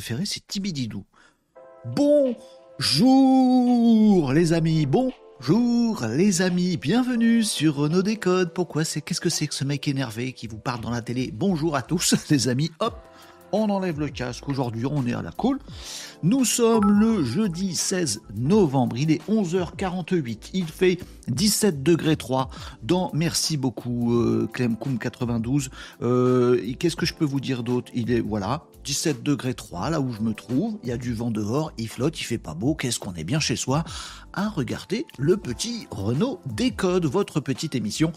c'est Tibididou. Bonjour les amis, bonjour les amis, bienvenue sur Renault Décode. Pourquoi c'est Qu'est-ce que c'est que ce mec énervé qui vous parle dans la télé? Bonjour à tous les amis, hop on enlève le casque. Aujourd'hui, on est à la cool. Nous sommes le jeudi 16 novembre. Il est 11h48. Il fait 17 degrés 3 dans Merci beaucoup, euh, Clemcoum 92. Euh, Qu'est-ce que je peux vous dire d'autre? Il est, voilà, 17 degrés 3 là où je me trouve. Il y a du vent dehors. Il flotte, il fait pas beau. Qu'est-ce qu'on est bien chez soi? À regarder le petit Renault Décode, votre petite émission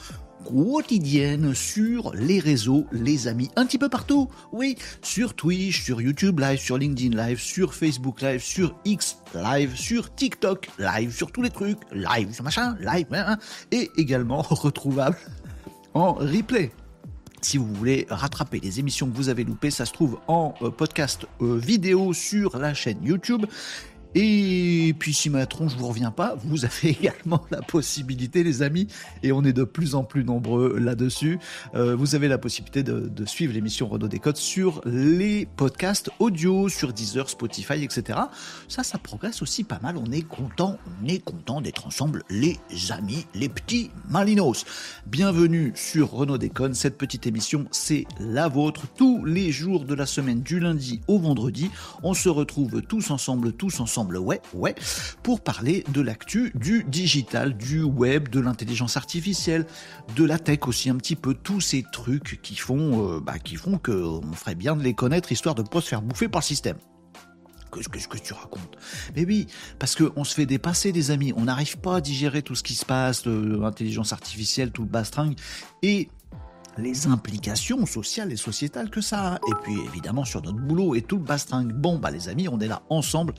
quotidienne sur les réseaux, les amis, un petit peu partout. Oui, sur Twitch, sur YouTube Live, sur LinkedIn Live, sur Facebook Live, sur X Live, sur TikTok Live, sur tous les trucs live, sur machin, live, hein, hein. et également retrouvable en replay. Si vous voulez rattraper les émissions que vous avez loupées, ça se trouve en euh, podcast euh, vidéo sur la chaîne YouTube. Et puis si ma tronche vous revient pas, vous avez également la possibilité, les amis, et on est de plus en plus nombreux là-dessus, euh, vous avez la possibilité de, suivre l'émission Renault Décode sur les podcasts audio, sur Deezer, Spotify, etc. Ça, ça progresse aussi pas mal. On est content, on est content d'être ensemble, les amis, les petits malinos. Bienvenue sur Renault Décode. Cette petite émission, c'est la vôtre. Tous les jours de la semaine, du lundi au vendredi, on se retrouve tous ensemble, tous ensemble ouais, ouais, pour parler de l'actu du digital, du web, de l'intelligence artificielle, de la tech aussi un petit peu, tous ces trucs qui font, euh, bah, qui font que on ferait bien de les connaître histoire de ne pas se faire bouffer par le système. Qu'est-ce que, tu racontes? Mais oui, parce qu'on se fait dépasser, des amis. On n'arrive pas à digérer tout ce qui se passe, l'intelligence artificielle, tout le bastring. Et les implications sociales et sociétales que ça a. Et puis évidemment sur notre boulot et tout le bastring. Bon, bah les amis, on est là ensemble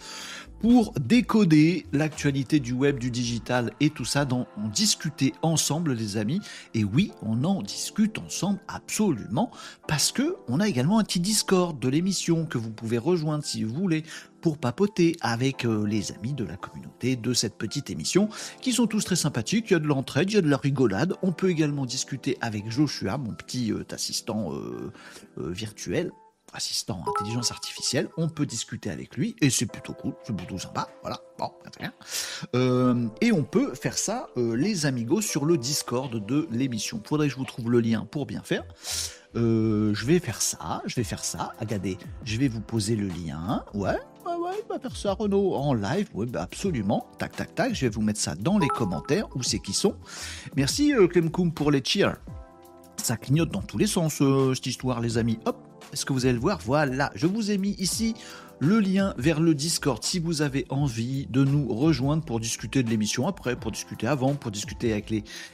pour décoder l'actualité du web, du digital et tout ça, on discuter ensemble les amis. Et oui, on en discute ensemble absolument parce que on a également un petit Discord de l'émission que vous pouvez rejoindre si vous voulez pour papoter avec euh, les amis de la communauté de cette petite émission qui sont tous très sympathiques. Il y a de l'entraide, il y a de la rigolade. On peut également discuter avec Joshua, mon petit euh, assistant euh, virtuel assistant intelligence artificielle, on peut discuter avec lui et c'est plutôt cool, c'est plutôt sympa, voilà, bon, très bien. Euh, et on peut faire ça, euh, les amigos, sur le Discord de l'émission. Faudrait que je vous trouve le lien pour bien faire. Euh, je vais faire ça, je vais faire ça. Regardez, je vais vous poser le lien. Ouais, ouais, ouais, va faire ça, Renaud, en live. Oui, bah absolument. Tac, tac, tac. Je vais vous mettre ça dans les commentaires. Où c'est qui sont. Merci, Clemcoum, pour les cheers. Ça clignote dans tous les sens, cette histoire, les amis. Hop, est-ce que vous allez le voir? Voilà, je vous ai mis ici le lien vers le Discord si vous avez envie de nous rejoindre pour discuter de l'émission après, pour discuter avant, pour discuter avec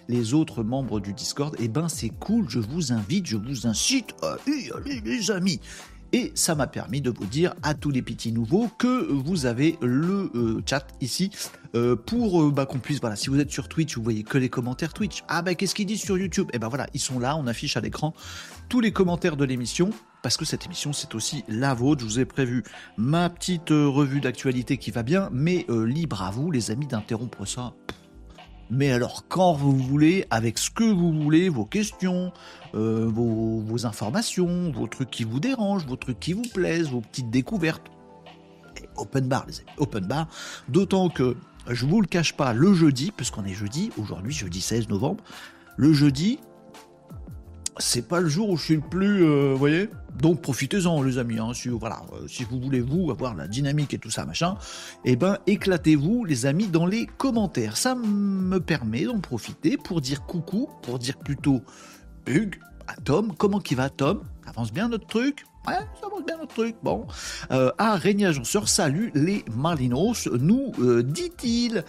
les, autres membres du Discord. Eh ben c'est cool, je vous invite, je vous incite à y aller les amis. Et ça m'a permis de vous dire à tous les petits nouveaux que vous avez le euh, chat ici euh, pour euh, bah, qu'on puisse, voilà, si vous êtes sur Twitch, vous voyez que les commentaires Twitch. Ah bah qu'est-ce qu'ils disent sur YouTube? Et eh ben voilà, ils sont là, on affiche à l'écran tous les commentaires de l'émission parce que cette émission c'est aussi la vôtre. Je vous ai prévu ma petite revue d'actualité qui va bien, mais libre à vous les amis d'interrompre ça mais alors quand vous voulez, avec ce que vous voulez, vos questions, euh, vos, informations, vos trucs qui vous dérangent, vos trucs qui vous plaisent, vos petites découvertes. open bar, les amis, open bar. D'autant que je vous le cache pas, le jeudi, puisqu'on est jeudi, aujourd'hui, jeudi 16 novembre, le jeudi, c'est pas le jour où je suis le plus, euh, vous voyez. Donc profitez-en, les amis. Hein, euh, si vous voulez vous avoir la dynamique et tout ça, machin, eh ben éclatez-vous, les amis, dans les commentaires. Ça me permet d'en profiter pour dire coucou, pour dire plutôt Hugues à Tom. Comment qui va, Tom? Avance bien notre truc? Ouais, ça avance bien notre truc. Bon. Euh, ah, Régnier salut les Malinos, nous dit-il.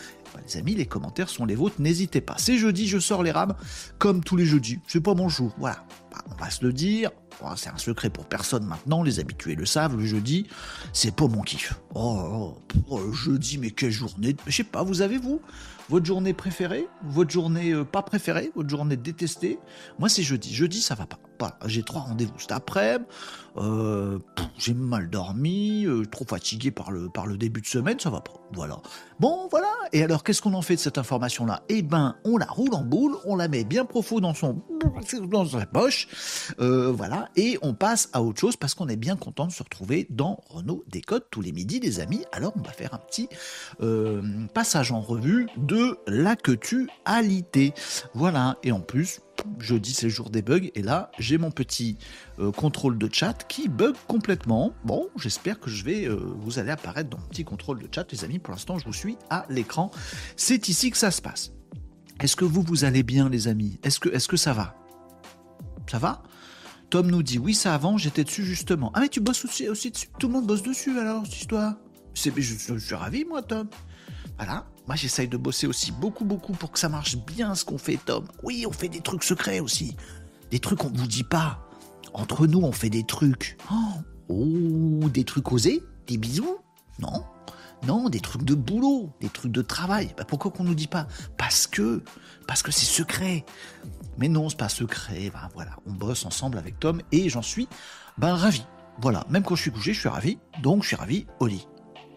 Les amis, les commentaires sont les vôtres, n'hésitez pas. C'est jeudi, je sors les rames, comme tous les jeudis. C'est pas mon jour, voilà. Bah, on va se le dire. c'est un secret pour personne maintenant, les habitués le savent, le jeudi, c'est pas mon kiff. Oh, oh, oh jeudi, mais quelle journée Je sais pas, vous avez vous votre journée préférée, votre journée euh, pas préférée, votre journée détestée? Moi, c'est jeudi. Jeudi, ça va pas. J'ai trois rendez-vous cet après-midi. Euh, j'ai mal dormi, euh, trop fatigué par le, début de semaine, ça va pas. Voilà. Bon, voilà. Et alors, qu'est-ce qu'on en fait de cette information-là? Eh ben, on la roule en boule, on la met bien profond dans son sa poche, euh, voilà, et on passe à autre chose parce qu'on est bien content de se retrouver dans Renault Décode tous les midis, les amis. Alors, on va faire un petit passage en revue de la que tu alité. Voilà. Et en plus, jeudi c'est le jour des bugs et là j'ai mon petit euh, contrôle de chat qui bug complètement. Bon, j'espère que je vais euh, vous allez apparaître dans mon petit contrôle de chat les amis. Pour l'instant, je vous suis à l'écran. C'est ici que ça se passe. Est-ce que vous vous allez bien les amis? Est-ce que ça va? Ça va? Tom nous dit oui, ça avant, j'étais dessus justement. Ah mais tu bosses aussi, dessus. Tout le monde bosse dessus alors cette histoire? C'est je suis ravi moi Tom. Voilà. Moi, j'essaye de bosser aussi beaucoup, beaucoup pour que ça marche bien ce qu'on fait, Tom. Oui, on fait des trucs secrets aussi. Des trucs qu'on ne vous dit pas. Entre nous, on fait des trucs. Oh, des trucs osés? Des bisous? Non. Non, des trucs de boulot, des trucs de travail. Bah, pourquoi qu'on nous dit pas? Parce que, parce que c'est secret. Mais non, c'est pas secret. Ben voilà, on bosse ensemble avec Tom et j'en suis ben ravi. Voilà, même quand je suis couché, je suis ravi. Donc je suis ravi au lit.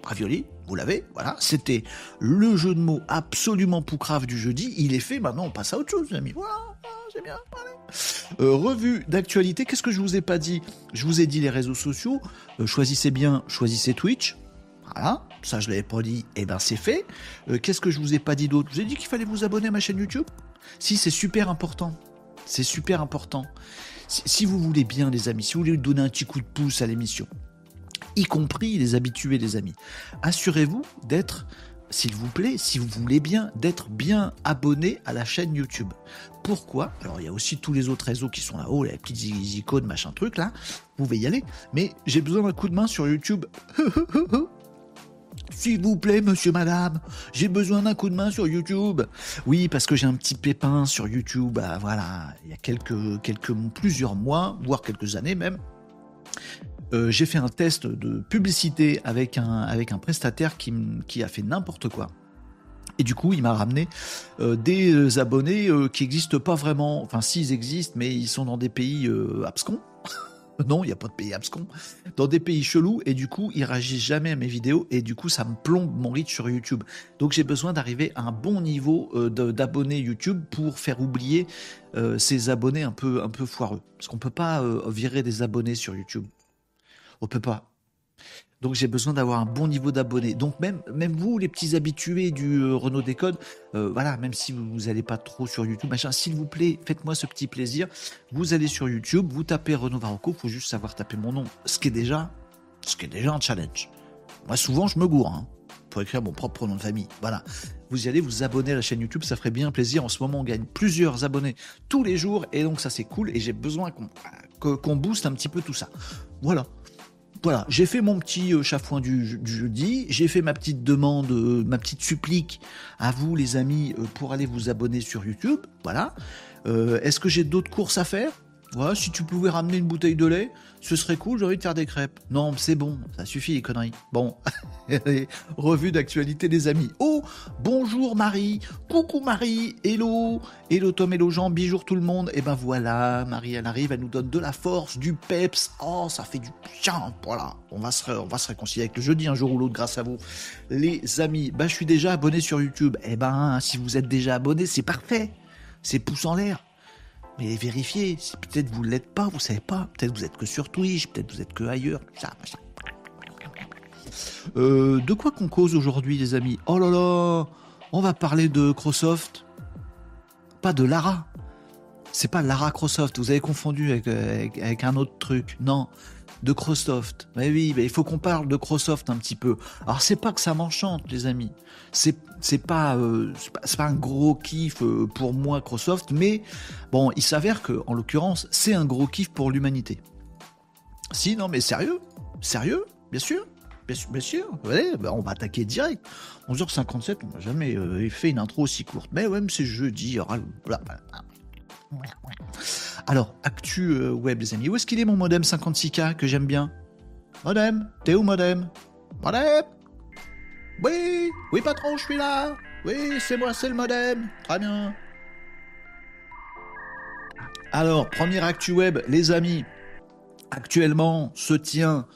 Ravioli, vous l'avez, voilà. C'était le jeu de mots absolument poucrave du jeudi. Il est fait, maintenant on passe à autre chose, les amis. Voilà, c'est bien. Euh, revue d'actualité, qu'est-ce que je vous ai pas dit? Je vous ai dit les réseaux sociaux. Euh, choisissez bien, choisissez Twitch. Voilà, ça je l'avais pas dit, et eh ben c'est fait. Euh, qu'est-ce que je vous ai pas dit d'autre? Je vous ai dit qu'il fallait vous abonner à ma chaîne YouTube? Si, c'est super important. C'est super important. Si, si, vous voulez bien, les amis, si vous voulez donner un petit coup de pouce à l'émission, y compris les habitués, les amis. Assurez-vous d'être, s'il vous plaît, si vous voulez bien, d'être bien abonné à la chaîne YouTube. Pourquoi? Alors il y a aussi tous les autres réseaux qui sont là-haut, les petites icônes, machin truc là. Vous pouvez y aller. Mais j'ai besoin d'un coup de main sur YouTube. S'il vous plaît, monsieur, madame, j'ai besoin d'un coup de main sur YouTube. Oui, parce que j'ai un petit pépin sur YouTube. Ah, voilà, il y a quelques, quelques, plusieurs mois, voire quelques années même. Euh, j'ai fait un test de publicité avec un, avec un prestataire qui, qui a fait n'importe quoi. Et du coup, il m'a ramené euh, des abonnés euh, qui n'existent pas vraiment. Enfin, s'ils existent, mais ils sont dans des pays abscons. non, il n'y a pas de pays abscons. Dans des pays chelous. Et du coup, ils réagissent jamais à mes vidéos. Et du coup, ça me plombe mon reach sur YouTube. Donc, j'ai besoin d'arriver à un bon niveau d'abonnés YouTube pour faire oublier ces abonnés un peu, un peu foireux. Parce qu'on peut pas virer des abonnés sur YouTube. On peut pas. Donc j'ai besoin d'avoir un bon niveau d'abonnés. Donc même, même vous, les petits habitués du euh, Renault Décode, euh, voilà, même si vous n'allez pas trop sur YouTube, machin, s'il vous plaît, faites-moi ce petit plaisir. Vous allez sur YouTube, vous tapez Renault Varocco, faut juste savoir taper mon nom, ce qui est déjà, ce qui est déjà un challenge. Moi souvent je me gourre, hein, pour écrire mon propre nom de famille. Voilà. Vous y allez, vous abonner à la chaîne YouTube, ça ferait bien plaisir. En ce moment, on gagne plusieurs abonnés tous les jours, et donc ça c'est cool. Et j'ai besoin qu'on qu'on booste un petit peu tout ça. Voilà voilà, j'ai fait mon petit euh, chafouin du, jeudi, j'ai fait ma petite demande, euh, ma petite supplique à vous les amis euh, pour aller vous abonner sur YouTube. Voilà. Est-ce que j'ai d'autres courses à faire? Voilà, si tu pouvais ramener une bouteille de lait, ce serait cool, j'ai envie de faire des crêpes. Non, c'est bon, ça suffit les conneries. Bon, revue d'actualité des amis. Oh, bonjour Marie, coucou Marie, hello, hello Tom, hello Jean, bijour tout le monde. Et ben voilà, Marie, elle arrive, elle nous donne de la force, du peps. Oh, ça fait du bien, voilà. On va se, on va se réconcilier avec le jeudi un jour ou l'autre grâce à vous. Les amis, bah je suis déjà abonné sur YouTube. Eh ben, si vous êtes déjà abonné, c'est parfait. C'est pouce en l'air mais vérifiez, si peut-être vous ne l'êtes pas, vous savez pas, peut-être vous êtes que sur Twitch, peut-être vous êtes que ailleurs, ça, euh, de quoi qu'on cause aujourd'hui, les amis? Oh là là, on va parler de Microsoft, pas de Lara. C'est pas Lara Crosoft, vous avez confondu avec, avec un autre truc. Non, de Microsoft. Mais oui, il faut qu'on parle de Microsoft un petit peu. Alors c'est pas que ça m'enchante, les amis. C'est c'est pas, euh, un gros kiff euh, pour moi Microsoft, mais bon, il s'avère que en l'occurrence, c'est un gros kiff pour l'humanité. Si non, mais sérieux, sérieux, bien sûr. Bien sûr, bah, on va attaquer direct. 11h57, on n'a jamais euh, fait une intro aussi courte. Mais ouais, c'est jeudi. Alors, actu euh, web, les amis. Où est-ce qu'il est mon modem 56K que j'aime bien? Modem T'es où, modem? Modem? Oui Oui, patron, je suis là Oui, c'est moi, c'est le modem Très bien. Alors, première actu web, les amis. Actuellement se tient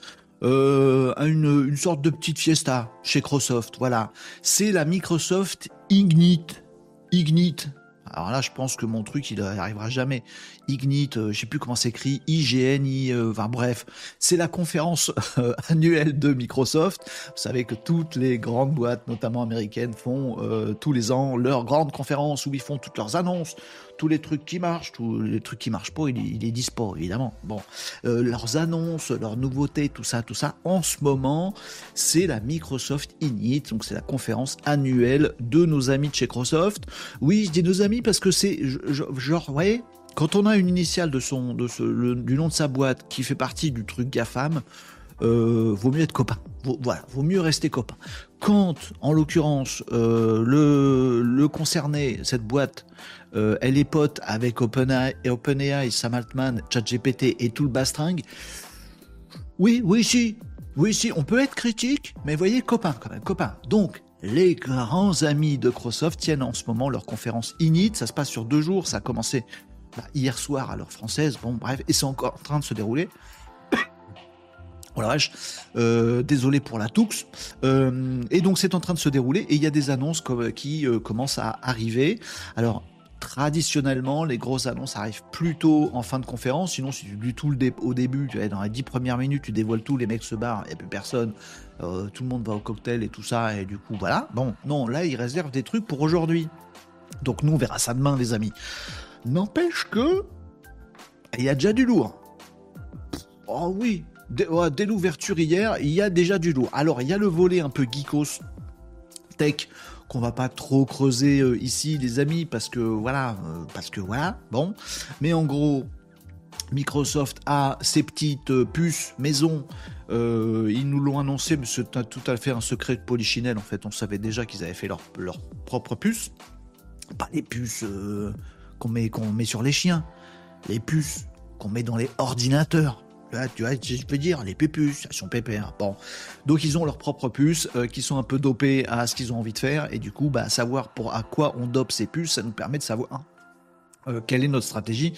euh, une, une sorte de petite fiesta chez Microsoft. Voilà, c'est la Microsoft Ignite. Ignite, alors là, je pense que mon truc, il n'arrivera jamais. Ignite, euh, je sais plus comment s'écrit, IGN, euh, enfin bref, c'est la conférence euh, annuelle de Microsoft. Vous savez que toutes les grandes boîtes, notamment américaines, font tous les ans leur grande conférence où ils font toutes leurs annonces, tous les trucs qui marchent, tous les trucs qui marchent pas, ils, les disent pas, évidemment. Bon, leurs annonces, leurs nouveautés, tout ça, tout ça. En ce moment, c'est la Microsoft Ignite, donc c'est la conférence annuelle de nos amis de chez Microsoft. Oui, je dis nos amis parce que c'est genre, vous voyez, quand on a une initiale du nom de sa boîte qui fait partie du truc GAFAM, euh, vaut mieux être copain. Voilà, vaut mieux rester copain. Quand, en l'occurrence, euh, le, concerné, cette boîte, euh, elle est pote avec OpenAI, OpenAI Sam Altman, ChatGPT et tout le bastringue, oui, oui, si, oui, si, on peut être critique, mais voyez, copain quand même, copain. Donc, les grands amis de Microsoft tiennent en ce moment leur conférence Init. Ça se passe sur deux jours. Ça a commencé bah, hier soir à l'heure française. Bon, bref, et c'est encore en train de se dérouler. Voilà, euh, désolé pour la toux. Euh, et donc c'est en train de se dérouler et il y a des annonces qui euh, commencent à arriver. Alors traditionnellement, les grosses annonces arrivent plutôt en fin de conférence. Sinon, si tu dis tout le au début, tu dans les dix premières minutes, tu dévoiles tout, les mecs se barrent, il n'y a plus personne. Euh, tout le monde va au cocktail et tout ça, et du coup, voilà. Bon, non, là, ils réservent des trucs pour aujourd'hui. Donc, nous, on verra ça demain, les amis. N'empêche que. Il y a déjà du lourd. Oh oui, dès, dès l'ouverture hier, il y a déjà du lourd. Alors, il y a le volet un peu geekos, tech, qu'on va pas trop creuser euh, ici, les amis, parce que voilà, euh, parce que voilà, bon. Mais en gros, Microsoft a ses petites puces maison euh, ils nous l'ont annoncé, mais c'est tout à fait un secret de Polichinelle. En fait, on savait déjà qu'ils avaient fait leur, propre puce. Pas les puces euh, qu'on met, met sur les chiens, les puces qu'on met dans les ordinateurs. Là, tu vois, je peux dire, les pépus, elles sont pépères. Bon. Donc, ils ont leurs propres puces euh, qui sont un peu dopées à ce qu'ils ont envie de faire. Et du coup, bah, savoir pour à quoi on dope ces puces, ça nous permet de savoir quelle est notre stratégie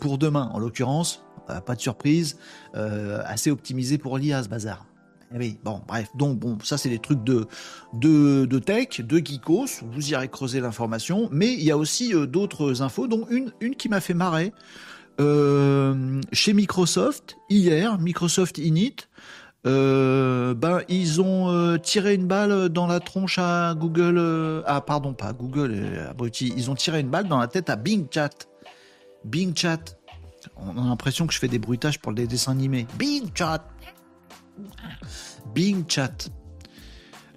pour demain. En l'occurrence, euh, pas de surprise, euh, assez optimisé pour l'IA ce bazar. Eh oui, bon, bref, donc bon, ça c'est des trucs de, de, de, tech, de geekos, vous irez creuser l'information, mais il y a aussi euh, d'autres infos, dont une, une qui m'a fait marrer. chez Microsoft, hier, Microsoft Init, ben ils ont tiré une balle dans la tronche à Google, ah pardon pas Google, abruti, ils ont tiré une balle dans la tête à Bing Chat. Bing Chat, on a l'impression que je fais des bruitages pour les dessins animés. Bing Chat Bing Chat.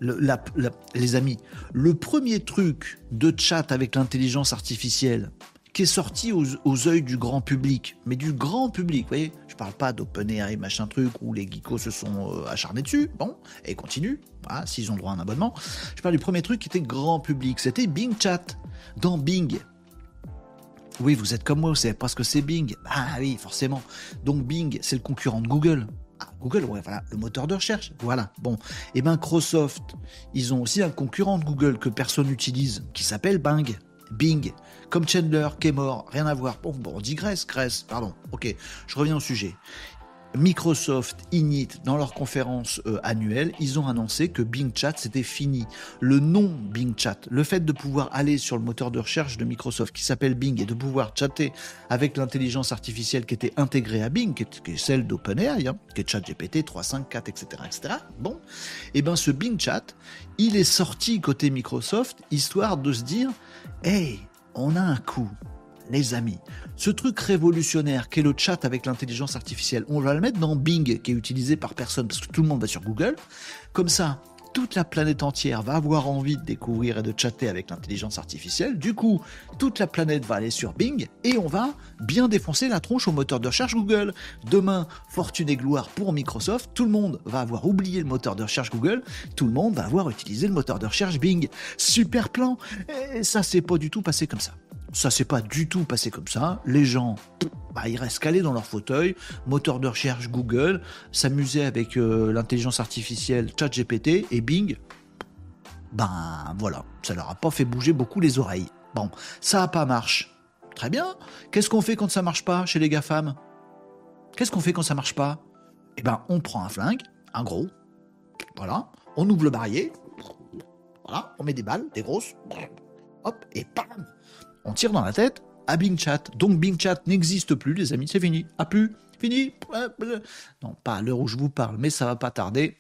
les amis, le premier truc de chat avec l'intelligence artificielle qui est sorti aux, yeux du grand public, mais du grand public, vous voyez, je parle pas d'OpenAI machin truc où les geekos se sont euh, acharnés dessus, bon, et continue, voilà, s'ils ont droit à un abonnement. Je parle du premier truc qui était grand public, c'était Bing Chat, dans Bing. Oui, vous êtes comme moi, vous savez pas ce que c'est Bing. Ah oui, forcément. Donc Bing, c'est le concurrent de Google. Google, ouais, voilà, le moteur de recherche. Voilà. Bon. Et eh ben Microsoft, ils ont aussi un concurrent de Google que personne n'utilise, qui s'appelle Bing. Bing. Comme Chandler, qui est mort, rien à voir. Bon, bon, on digresse, Grèce, pardon. Ok, je reviens au sujet. Microsoft, Init, dans leur conférence euh, annuelle, ils ont annoncé que Bing Chat c'était fini. Le nom Bing Chat, le fait de pouvoir aller sur le moteur de recherche de Microsoft qui s'appelle Bing et de pouvoir chatter avec l'intelligence artificielle qui était intégrée à Bing, qui est, celle d'OpenAI, hein, qui est ChatGPT 3, 5, 4, etc., etc. Bon, et eh ben ce Bing Chat, il est sorti côté Microsoft histoire de se dire, hey, on a un coup les amis. Ce truc révolutionnaire qu'est le chat avec l'intelligence artificielle, on va le mettre dans Bing, qui est utilisé par personne, parce que tout le monde va sur Google. Comme ça, toute la planète entière va avoir envie de découvrir et de chatter avec l'intelligence artificielle. Du coup, toute la planète va aller sur Bing et on va bien défoncer la tronche au moteur de recherche Google. Demain, fortune et gloire pour Microsoft, tout le monde va avoir oublié le moteur de recherche Google, tout le monde va avoir utilisé le moteur de recherche Bing. Super plan Et ça s'est pas du tout passé comme ça. Ça s'est pas du tout passé comme ça. Les gens, bah, ils restent calés dans leur fauteuil, moteur de recherche Google, s'amuser avec euh, l'intelligence artificielle ChatGPT et Bing. Ben voilà, ça leur a pas fait bouger beaucoup les oreilles. Bon, ça a pas marché. Très bien. Qu'est-ce qu'on fait quand ça marche pas chez les GAFAM? Qu'est-ce qu'on fait quand ça marche pas? Eh ben, on prend un flingue un gros. Voilà. On ouvre le barillet. Voilà. On met des balles, des grosses. Hop, et bam On tire dans la tête à Bing Chat. Donc Bing Chat n'existe plus, les amis, c'est fini. A plus, fini. Non, pas à l'heure où je vous parle, mais ça va pas tarder.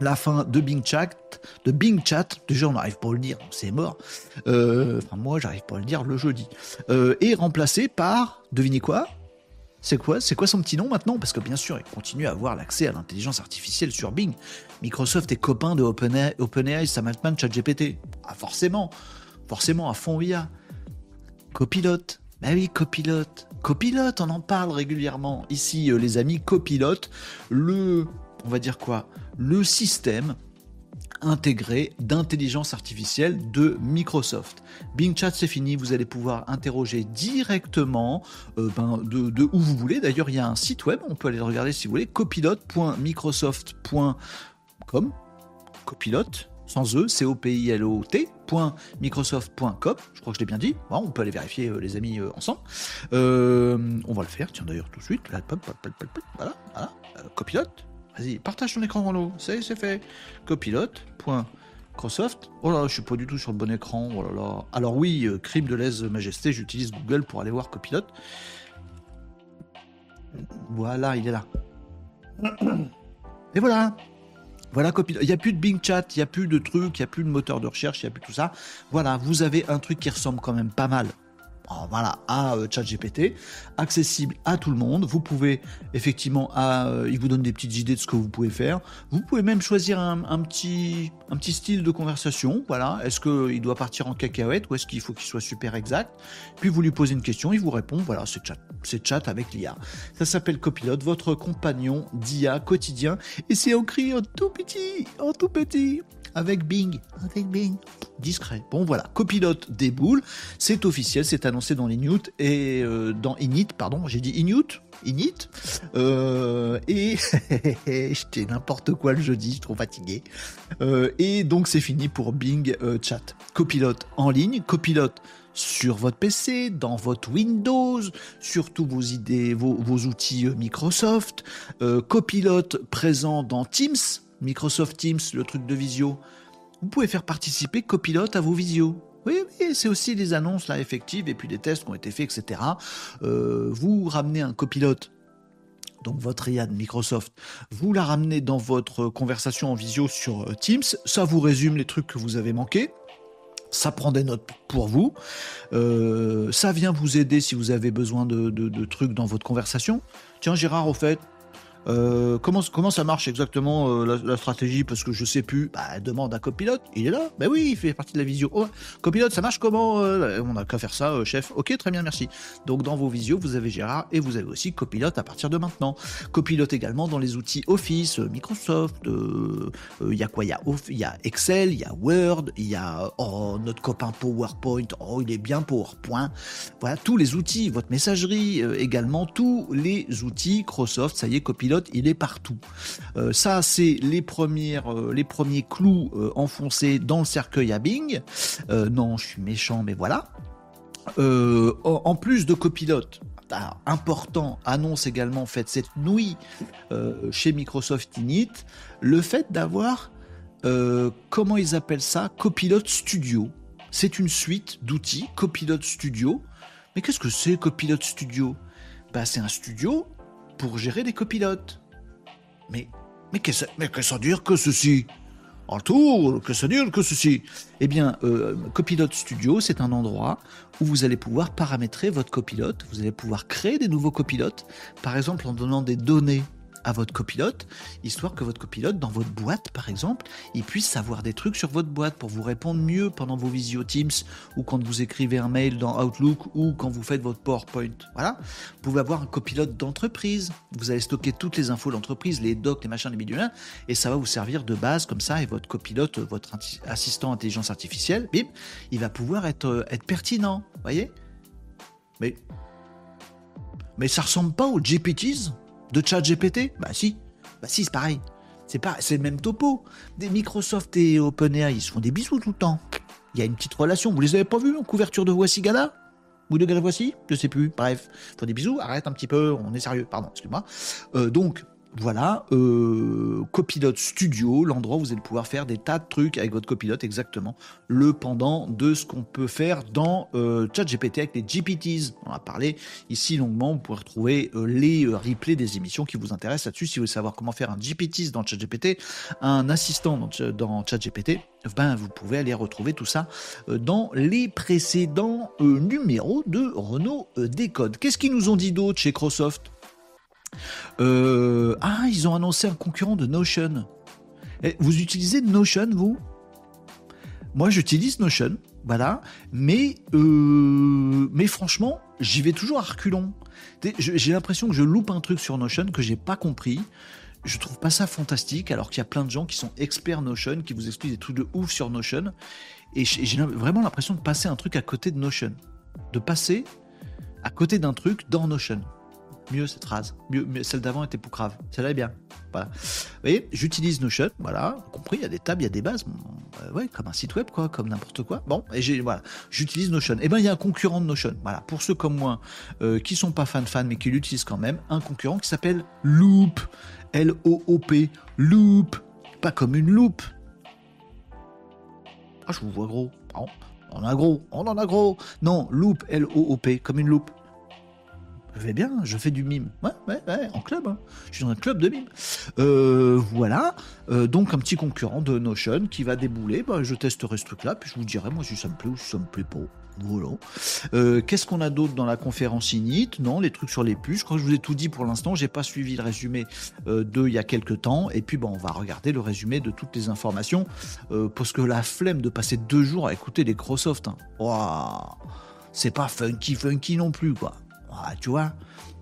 La fin de Bing Chat, de Bing Chat, déjà on n'arrive pas à le dire, c'est mort. Euh, enfin moi j'arrive pas à le dire le jeudi. Euh, est remplacé par, devinez quoi? C'est quoi C'est quoi son petit nom maintenant? Parce que bien sûr, il continue à avoir l'accès à l'intelligence artificielle sur Bing. Microsoft est copain de OpenAI, OpenAI Sam ChatGPT. Ah forcément, forcément à fond IA. Copilote. Bah oui, copilote. Copilote, on en parle régulièrement. Ici, euh, les amis, copilote, le, on va dire quoi Le système intégré d'intelligence artificielle de Microsoft. Bing Chat, c'est fini, vous allez pouvoir interroger directement euh, ben, de, où vous voulez. D'ailleurs, il y a un site web, on peut aller le regarder si vous voulez, copilote.microsoft.com. Copilote, sans E, C-O-P-I-L-O-T, .microsoft.com, je crois que je l'ai bien dit, on peut aller vérifier euh, les amis euh, ensemble. on va le faire, tiens d'ailleurs tout de suite, voilà, voilà, copilote, Vas-y, partage ton écran l'eau. C'est, c'est fait. Copilote.microsoft. Oh là, je suis pas du tout sur le bon écran. Oh là là. Alors oui, euh, crime de lèse majesté, j'utilise Google pour aller voir Copilote. Voilà, il est là. Et voilà. Voilà, Copilote. Il n'y a plus de Bing Chat, il n'y a plus de trucs, il n'y a plus de moteur de recherche, il n'y a plus tout ça. Voilà, vous avez un truc qui ressemble quand même pas mal voilà, à euh, ChatGPT, accessible à tout le monde. Vous pouvez effectivement, euh, il vous donne des petites idées de ce que vous pouvez faire. Vous pouvez même choisir un, petit, style de conversation. Voilà, est-ce qu'il doit partir en cacahuète ou est-ce qu'il faut qu'il soit super exact? Puis vous lui posez une question, il vous répond. Voilà, c'est chat, c'est chat avec l'IA. Ça s'appelle Copilot, votre compagnon d'IA quotidien, et c'est écrit en tout petit, en tout petit avec Bing. Avec Bing. Discret. Bon voilà, copilote déboule, c'est officiel, c'est annoncé dans l'Inut et euh, dans Init, pardon, j'ai dit Inut Init. Euh, et j'étais n'importe quoi le jeudi, je suis trop fatigué. Euh, et donc c'est fini pour Bing Chat. Copilote en ligne, copilote sur votre PC, dans votre Windows, sur tous vos idées, vos, vos outils Microsoft, copilote présent dans Teams, Microsoft Teams, le truc de visio, vous pouvez faire participer copilote à vos visios. Oui, oui, c'est aussi des annonces là effectives et puis des tests qui ont été faits, etc. Euh, vous ramenez un copilote, donc votre IA de Microsoft, vous la ramenez dans votre conversation en visio sur euh, Teams, ça vous résume les trucs que vous avez manqués. Ça prend des notes pour vous. Euh, ça vient vous aider si vous avez besoin de, de trucs dans votre conversation. Tiens Gérard, au fait, euh, comment, ça marche exactement euh, la, stratégie? Parce que je sais plus. Bah, demande à copilote. Il est là Ben oui, il fait partie de la visio. Oh, copilote, ça marche comment euh, On n'a qu'à faire ça, chef. Ok, très bien, merci. Donc dans vos visios, vous avez Gérard et vous avez aussi copilote à partir de maintenant. Copilote également dans les outils Office, Microsoft. Il y a quoi? Il y, y, a Excel, il y a Word, il y a oh, notre copain PowerPoint. Oh, il est bien PowerPoint. Voilà tous les outils, votre messagerie également, tous les outils Microsoft. Ça y est, copilote il est partout. Euh, ça, c'est les, euh, les premiers clous euh, enfoncés dans le cercueil à Bing. non, je suis méchant, mais voilà. en plus de copilote, important, annonce également faite cette nuit chez Microsoft Init, le fait d'avoir, comment ils appellent ça, Copilot Studio. C'est une suite d'outils, Copilot Studio. Mais qu'est-ce que c'est Copilot Studio? Bah, C'est un studio pour gérer des copilotes. Mais, mais qu'est-ce que ça dire que ceci? En tout, que ça dire que ceci? Eh bien, euh, Copilot Studio, c'est un endroit où vous allez pouvoir paramétrer votre copilote, vous allez pouvoir créer des nouveaux copilotes, par exemple en donnant des données à votre copilote, histoire que votre copilote, dans votre boîte par exemple, il puisse savoir des trucs sur votre boîte pour vous répondre mieux pendant vos visio Teams ou quand vous écrivez un mail dans Outlook ou quand vous faites votre PowerPoint. Voilà. Vous pouvez avoir un copilote d'entreprise. Vous allez stocker toutes les infos de l'entreprise, les docs, les machins, les bidules, et ça va vous servir de base comme ça. Et votre copilote, votre assistant intelligence artificielle, bim, il va pouvoir être, euh, être pertinent. Voyez? Mais mais ça ressemble pas aux GPTs de chat GPT Bah si. Bah si, c'est pareil. C'est pas, c'est le même topo. Des Microsoft et OpenAI, ils se font des bisous tout le temps. Il y a une petite relation. Vous les avez pas vus en couverture de Voici Gala? Ou de Gala Voici? Je sais plus. Bref, font des bisous. Arrête un petit peu. On est sérieux. Pardon, excuse-moi. Euh, donc, voilà, euh, Copilot Studio, l'endroit où vous allez pouvoir faire des tas de trucs avec votre copilote, exactement le pendant de ce qu'on peut faire dans euh, ChatGPT avec les GPTs. On a parlé ici longuement, vous pouvez retrouver euh, les euh, replays des émissions qui vous intéressent là-dessus. Si vous voulez savoir comment faire un GPTs dans ChatGPT, un assistant dans, dans ChatGPT, ben, vous pouvez aller retrouver tout ça dans les précédents numéros de Renault Décode. Qu'est-ce qu'ils nous ont dit d'autre chez Microsoft? Euh, ah, ils ont annoncé un concurrent de Notion. Eh, vous utilisez Notion, vous? Moi, j'utilise Notion, voilà. Mais, euh, mais franchement, j'y vais toujours à reculons. J'ai l'impression que je loupe un truc sur Notion que j'ai pas compris. Je trouve pas ça fantastique, alors qu'il y a plein de gens qui sont experts Notion, qui vous expliquent des trucs de ouf sur Notion. Et j'ai vraiment l'impression de passer un truc à côté de Notion. De passer à côté d'un truc dans Notion mieux cette phrase. Mieux, celle d'avant était pour grave. Celle-là est bien. Voilà. Vous voyez, j'utilise Notion, voilà, compris, il y a des tables, il y a des bases, euh, ouais, comme un site web, quoi, comme n'importe quoi. Bon, et j'ai, voilà, j'utilise Notion. Et eh ben, il y a un concurrent de Notion. Voilà, pour ceux comme moi, euh, qui sont pas fans fans, mais qui l'utilisent quand même, un concurrent qui s'appelle Loop. L-O-O-P. Loop. Pas comme une loupe. Ah, je vous vois gros. on en a gros, on en a gros. Non, Loop, L-O-O-P, comme une loupe. Je vais bien, je fais du mime. Ouais, ouais, ouais, en club. Hein. Je suis dans un club de mime. Euh, voilà. Euh, donc un petit concurrent de Notion qui va débouler. Bah, je testerai ce truc-là, puis je vous dirai moi si ça me plaît ou si ça me plaît pas. Voilà. Euh, qu'est-ce qu'on a d'autre dans la conférence Init? Non, les trucs sur les puces. Je crois que je vous ai tout dit pour l'instant. J'ai pas suivi le résumé de il y a quelques temps. Et puis, bon, on va regarder le résumé de toutes les informations. parce que la flemme de passer deux jours à écouter les Microsoft. Hein. c'est pas funky, funky non plus, quoi. Ah, tu vois,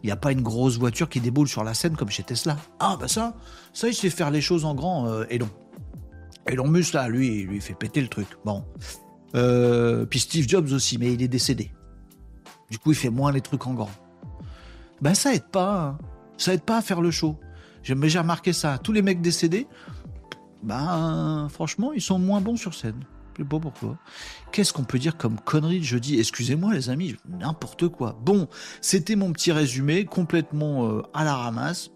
il n'y a pas une grosse voiture qui déboule sur la scène comme chez Tesla. Ah, bah ça, ça, il sait faire les choses en grand, euh, Elon. Elon Musk, là, lui, lui fait péter le truc. Bon. Euh, puis Steve Jobs aussi, mais il est décédé. Du coup, il fait moins les trucs en grand. Ben, ça aide pas. Hein. Ça aide pas à faire le show. J'ai remarqué ça. Tous les mecs décédés, ben, franchement, ils sont moins bons sur scène pourquoi. Qu'est-ce qu'on peut dire comme connerie de jeudi? Excusez-moi les amis, n'importe quoi. Bon, c'était mon petit résumé complètement euh, à la ramasse,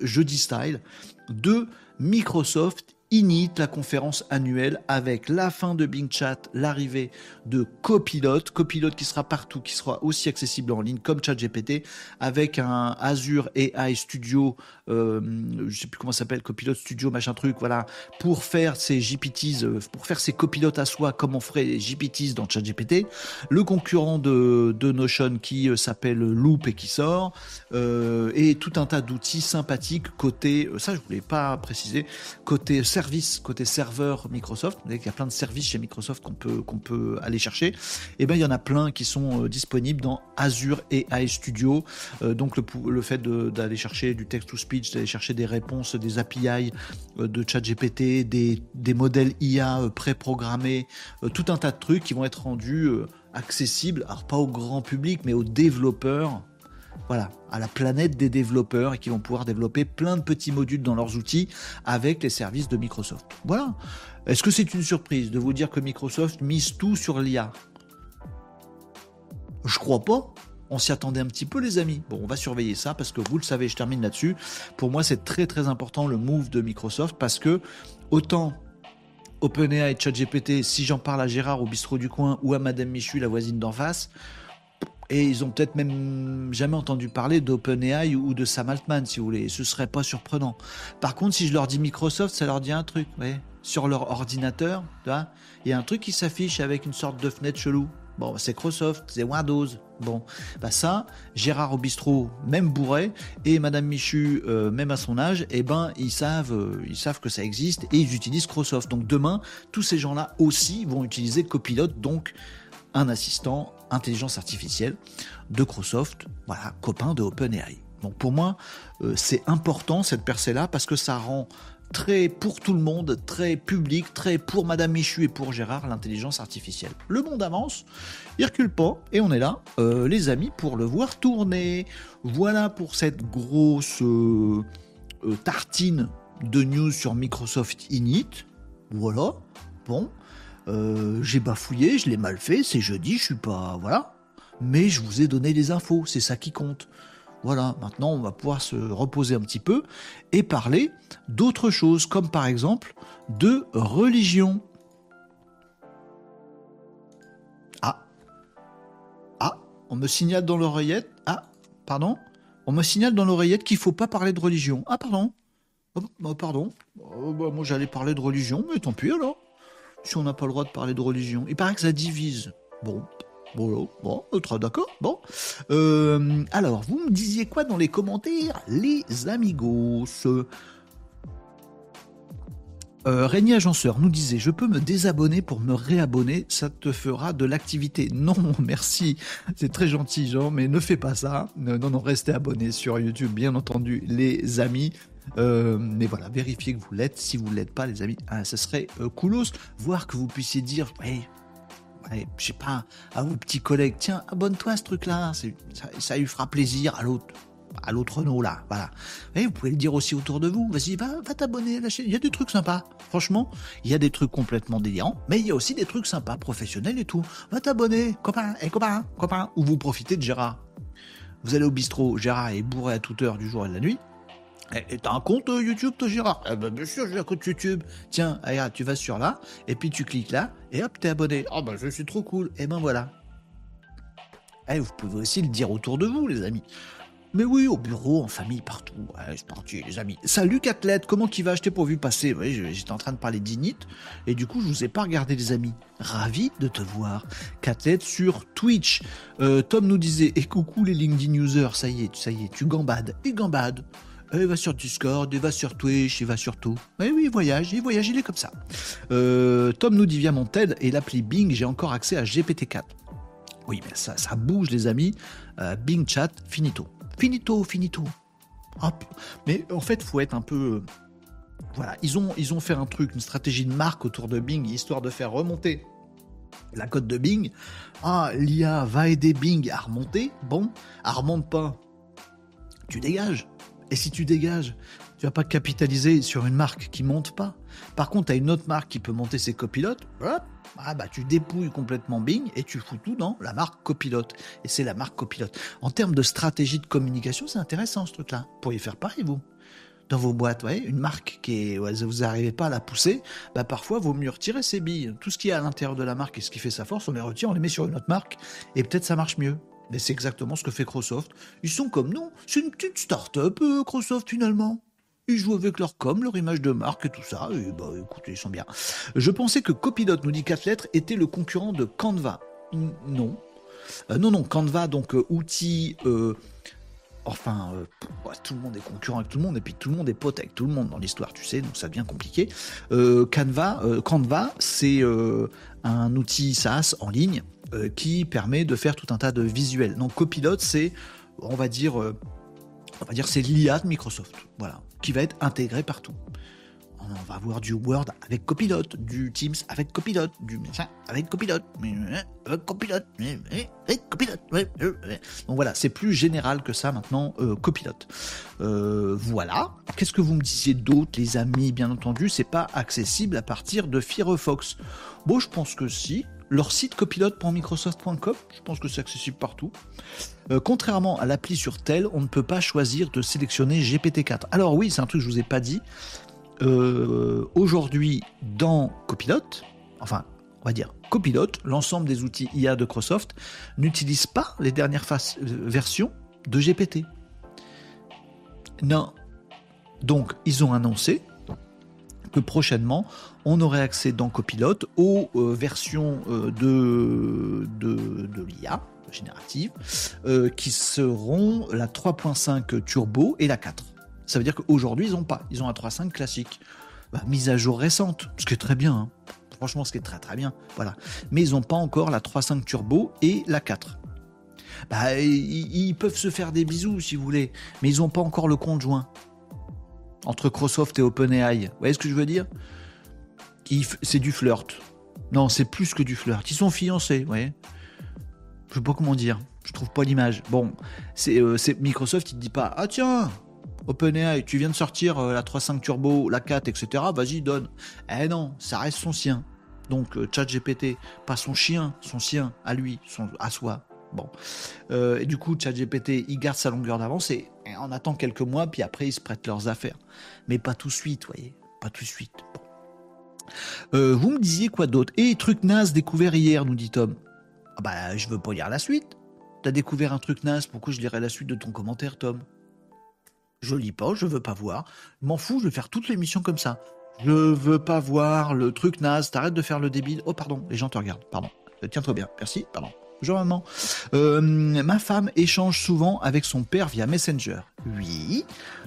jeudi style, de Microsoft Init, la conférence annuelle avec la fin de Bing Chat, l'arrivée de Copilot, Copilot qui sera partout, qui sera aussi accessible en ligne comme ChatGPT, avec un Azure AI Studio, euh, je sais plus comment ça s'appelle, Copilot Studio, machin truc, voilà, pour faire ses GPTs, euh, pour faire ses copilotes à soi comme on ferait les GPTs dans ChatGPT, le concurrent de, de Notion qui euh, s'appelle Loop et qui sort, euh, et tout un tas d'outils sympathiques côté, ça je voulais pas préciser, côté côté serveur Microsoft, vous y a plein de services chez Microsoft qu'on peut, aller chercher, eh ben il y en a plein qui sont euh, disponibles dans Azure et AI Studio. Euh, donc le, le fait d'aller chercher du text-to-speech, d'aller chercher des réponses, des API euh, de ChatGPT, des, des modèles IA préprogrammés, tout un tas de trucs qui vont être rendus accessibles, alors pas au grand public, mais aux développeurs voilà, à la planète des développeurs et qui vont pouvoir développer plein de petits modules dans leurs outils avec les services de Microsoft. Voilà. Est-ce que c'est une surprise de vous dire que Microsoft mise tout sur l'IA Je crois pas. On s'y attendait un petit peu, les amis. Bon, on va surveiller ça parce que vous le savez, je termine là-dessus. Pour moi, c'est très très important le move de Microsoft parce que autant OpenAI et ChatGPT, si j'en parle à Gérard au bistrot du coin ou à Madame Michu, la voisine d'en face, et ils ont peut-être même jamais entendu parler d'OpenAI ou de Sam Altman, si vous voulez. Ce serait pas surprenant. Par contre, si je leur dis Microsoft, ça leur dit un truc. Sur leur ordinateur, il y a un truc qui s'affiche avec une sorte de fenêtre chelou. Bon, c'est Microsoft, c'est Windows. Bon, bah ça, Gérard au bistrot, même bourré, et Madame Michu, euh, même à son âge, eh ben ils savent, euh, ils savent que ça existe et ils utilisent Microsoft. Donc demain, tous ces gens-là aussi vont utiliser Copilot, donc un assistant intelligence artificielle de Microsoft, copain de OpenAI. Donc pour moi, euh, c'est important cette percée-là parce que ça rend très pour tout le monde, très public, très pour Madame Michu et pour Gérard, l'intelligence artificielle. Le monde avance, il recule pas, et on est là, euh, les amis, pour le voir tourner. Voilà pour cette grosse euh, tartine de news sur Microsoft Init. Voilà, bon, euh, j'ai bafouillé, je l'ai mal fait, c'est jeudi, je suis pas. Voilà. Mais je vous ai donné les infos, c'est ça qui compte. Voilà, maintenant on va pouvoir se reposer un petit peu et parler d'autres choses, comme par exemple de religion. Ah. Ah, on me signale dans l'oreillette. Ah, pardon. On me signale dans l'oreillette qu'il faut pas parler de religion. Ah, pardon. Oh, bah, pardon. Oh, bah, moi j'allais parler de religion, mais tant pis alors. Si on n'a pas le droit de parler de religion. Il paraît que ça divise. Bon, Bon, bon, d'accord, bon. Euh, alors, vous me disiez quoi dans les commentaires, les amigos? Euh, Régnier Agenceur nous disait Je peux me désabonner pour me réabonner, ça te fera de l'activité. Non, merci, c'est très gentil, Jean, mais ne fais pas ça. Non, non, restez abonnés sur YouTube, bien entendu, les amis. Euh, mais voilà, vérifiez que vous l'êtes. Si vous ne l'êtes pas, les amis, ah, ça serait euh, coolos. Voir que vous puissiez dire ouais, ouais, Je sais pas, à vos petits collègues Tiens, abonne-toi à ce truc-là, ça, ça lui fera plaisir à l'autre à l'autre Renault là, voilà. Vous pouvez le dire aussi autour de vous. Vas-y, va, va t'abonner à la chaîne. Il y a des trucs sympas. Franchement, il y a des trucs complètement délirants, mais il y a aussi des trucs sympas, professionnels et tout. Va t'abonner, copain, et eh, copain, copain. Ou vous profitez de Gérard. Vous allez au bistrot, Gérard est bourré à toute heure du jour et de la nuit. Et t'as un compte euh, YouTube, toi, Gérard? Eh ben, Bien sûr, j'ai un compte YouTube. Tiens, regarde, tu vas sur là, et puis tu cliques là, et hop, t'es abonné. Oh, ben, je suis trop cool. Et ben voilà. Eh, vous pouvez aussi le dire autour de vous, les amis. Mais oui, au bureau, en famille, partout. Ouais, c'est parti, les amis. Salut Catlette, comment qui va Je t'ai pas vu passer. J'étais en train de parler d'Init. Et du coup, je vous ai pas regardé, les amis. Ravi de te voir. Catlette sur Twitch. Euh, Tom nous disait, et coucou les LinkedIn users, ça y est, ça y est, tu gambades. Et gambade. Il va sur Discord, il va sur Twitch, il va sur tout. Oui, oui, il voyage, il voyage, il est comme ça. Euh, Tom nous dit via mon TED et l'appli Bing, j'ai encore accès à GPT-4. Oui, mais ça, ça bouge, les amis. Euh, Bing Chat, finito. Finito, finito. mais en fait, faut être un peu. Voilà, ils ont, ils ont fait un truc, une stratégie de marque autour de Bing, histoire de faire remonter la cote de Bing. Ah, l'IA va aider Bing à remonter. Bon, elle remonte pas. Tu dégages. Et si tu dégages, tu vas pas capitaliser sur une marque qui monte pas. Par contre, tu as une autre marque qui peut monter ses copilotes. Ah bah tu dépouilles complètement Bing et tu fous tout dans la marque copilote. Et c'est la marque copilote. En termes de stratégie de communication, c'est intéressant ce truc-là. Vous pourriez faire pareil, vous dans vos boîtes, ouais, une marque qui est, vous n'arrivez pas à la pousser, bah parfois vaut mieux retirer ses billes. Tout ce qui est à l'intérieur de la marque et ce qui fait sa force, on les retire, on les met sur une autre marque et peut-être ça marche mieux. Mais c'est exactement ce que fait Microsoft. Ils sont comme nous, c'est une petite start-up, euh, Microsoft finalement. Ils jouent avec leur com, leur image de marque et tout ça. Et bah écoutez, ils sont bien. Je pensais que Copilot, nous dit 4 lettres, était le concurrent de Canva. Non. Euh, non, non, Canva, donc euh, outil. Euh, enfin, tout le monde est concurrent avec tout le monde, et puis tout le monde est pote avec tout le monde dans l'histoire, tu sais, donc ça devient compliqué. Canva, Canva c'est un outil SaaS en ligne qui permet de faire tout un tas de visuels. Donc Copilot, c'est, on va dire, on va dire c'est l'IA de Microsoft, voilà, qui va être intégré partout. On va avoir du Word avec Copilot, du Teams avec Copilot, du machin avec Copilot, avec Copilot, avec Copilot. Donc voilà, c'est plus général que ça maintenant, euh, Copilot. Euh, voilà. Qu'est-ce que vous me disiez d'autre, les amis? Bien entendu, c'est pas accessible à partir de Firefox. Bon, je pense que si leur site copilote.microsoft.com. Je pense que c'est accessible partout. Euh, contrairement à l'appli sur tel, on ne peut pas choisir de sélectionner GPT-4. Alors oui, c'est un truc que je vous ai pas dit. Euh, aujourd'hui, dans Copilote, enfin, on va dire Copilote, l'ensemble des outils IA de Microsoft n'utilisent pas les dernières euh, versions de GPT. Non. Donc, ils ont annoncé que prochainement, on aurait accès dans Copilot aux euh, versions euh, de, de, l'IA générative euh, qui seront la 3.5 turbo et la 4. Ça veut dire qu'aujourd'hui, ils n'ont pas. Ils ont un 3.5 classique. Bah, mise à jour récente, ce qui est très bien. Hein. Franchement, ce qui est très très bien. Voilà. Mais ils n'ont pas encore la 3.5 turbo et la 4. Bah, ils, ils, peuvent se faire des bisous si vous voulez, mais ils n'ont pas encore le conjoint entre Microsoft et OpenAI. Vous voyez ce que je veux dire? C'est du flirt. Non, c'est plus que du flirt. Ils sont fiancés, vous voyez Je sais pas comment dire. Je trouve pas l'image. Bon, c'est euh, Microsoft, il te dit pas Ah tiens, OpenAI, tu viens de sortir euh, la 3.5 Turbo, la 4, etc. Vas-y, donne. Eh non, ça reste son sien. Donc, euh, ChatGPT, pas son chien, son sien, à lui, à soi. Bon. Euh, et du coup, ChatGPT, il garde sa longueur d'avance et, on attend quelques mois, puis après, ils se prêtent leurs affaires. Mais pas tout de suite, voyez. Pas tout de suite. Euh, vous me disiez quoi d'autre? Et truc naze découvert hier, nous dit Tom. Ah bah, je veux pas lire la suite. T'as découvert un truc naze, pourquoi je lirais la suite de ton commentaire, Tom? Je lis pas, je veux pas voir. M'en fous, je vais faire toute l'émission comme ça. Je veux pas voir le truc naze, t'arrêtes de faire le débile. Oh, pardon, les gens te regardent, pardon. Euh, tiens-toi bien, merci, pardon. Bonjour maman. Euh, ma femme échange souvent avec son père via Messenger. Oui.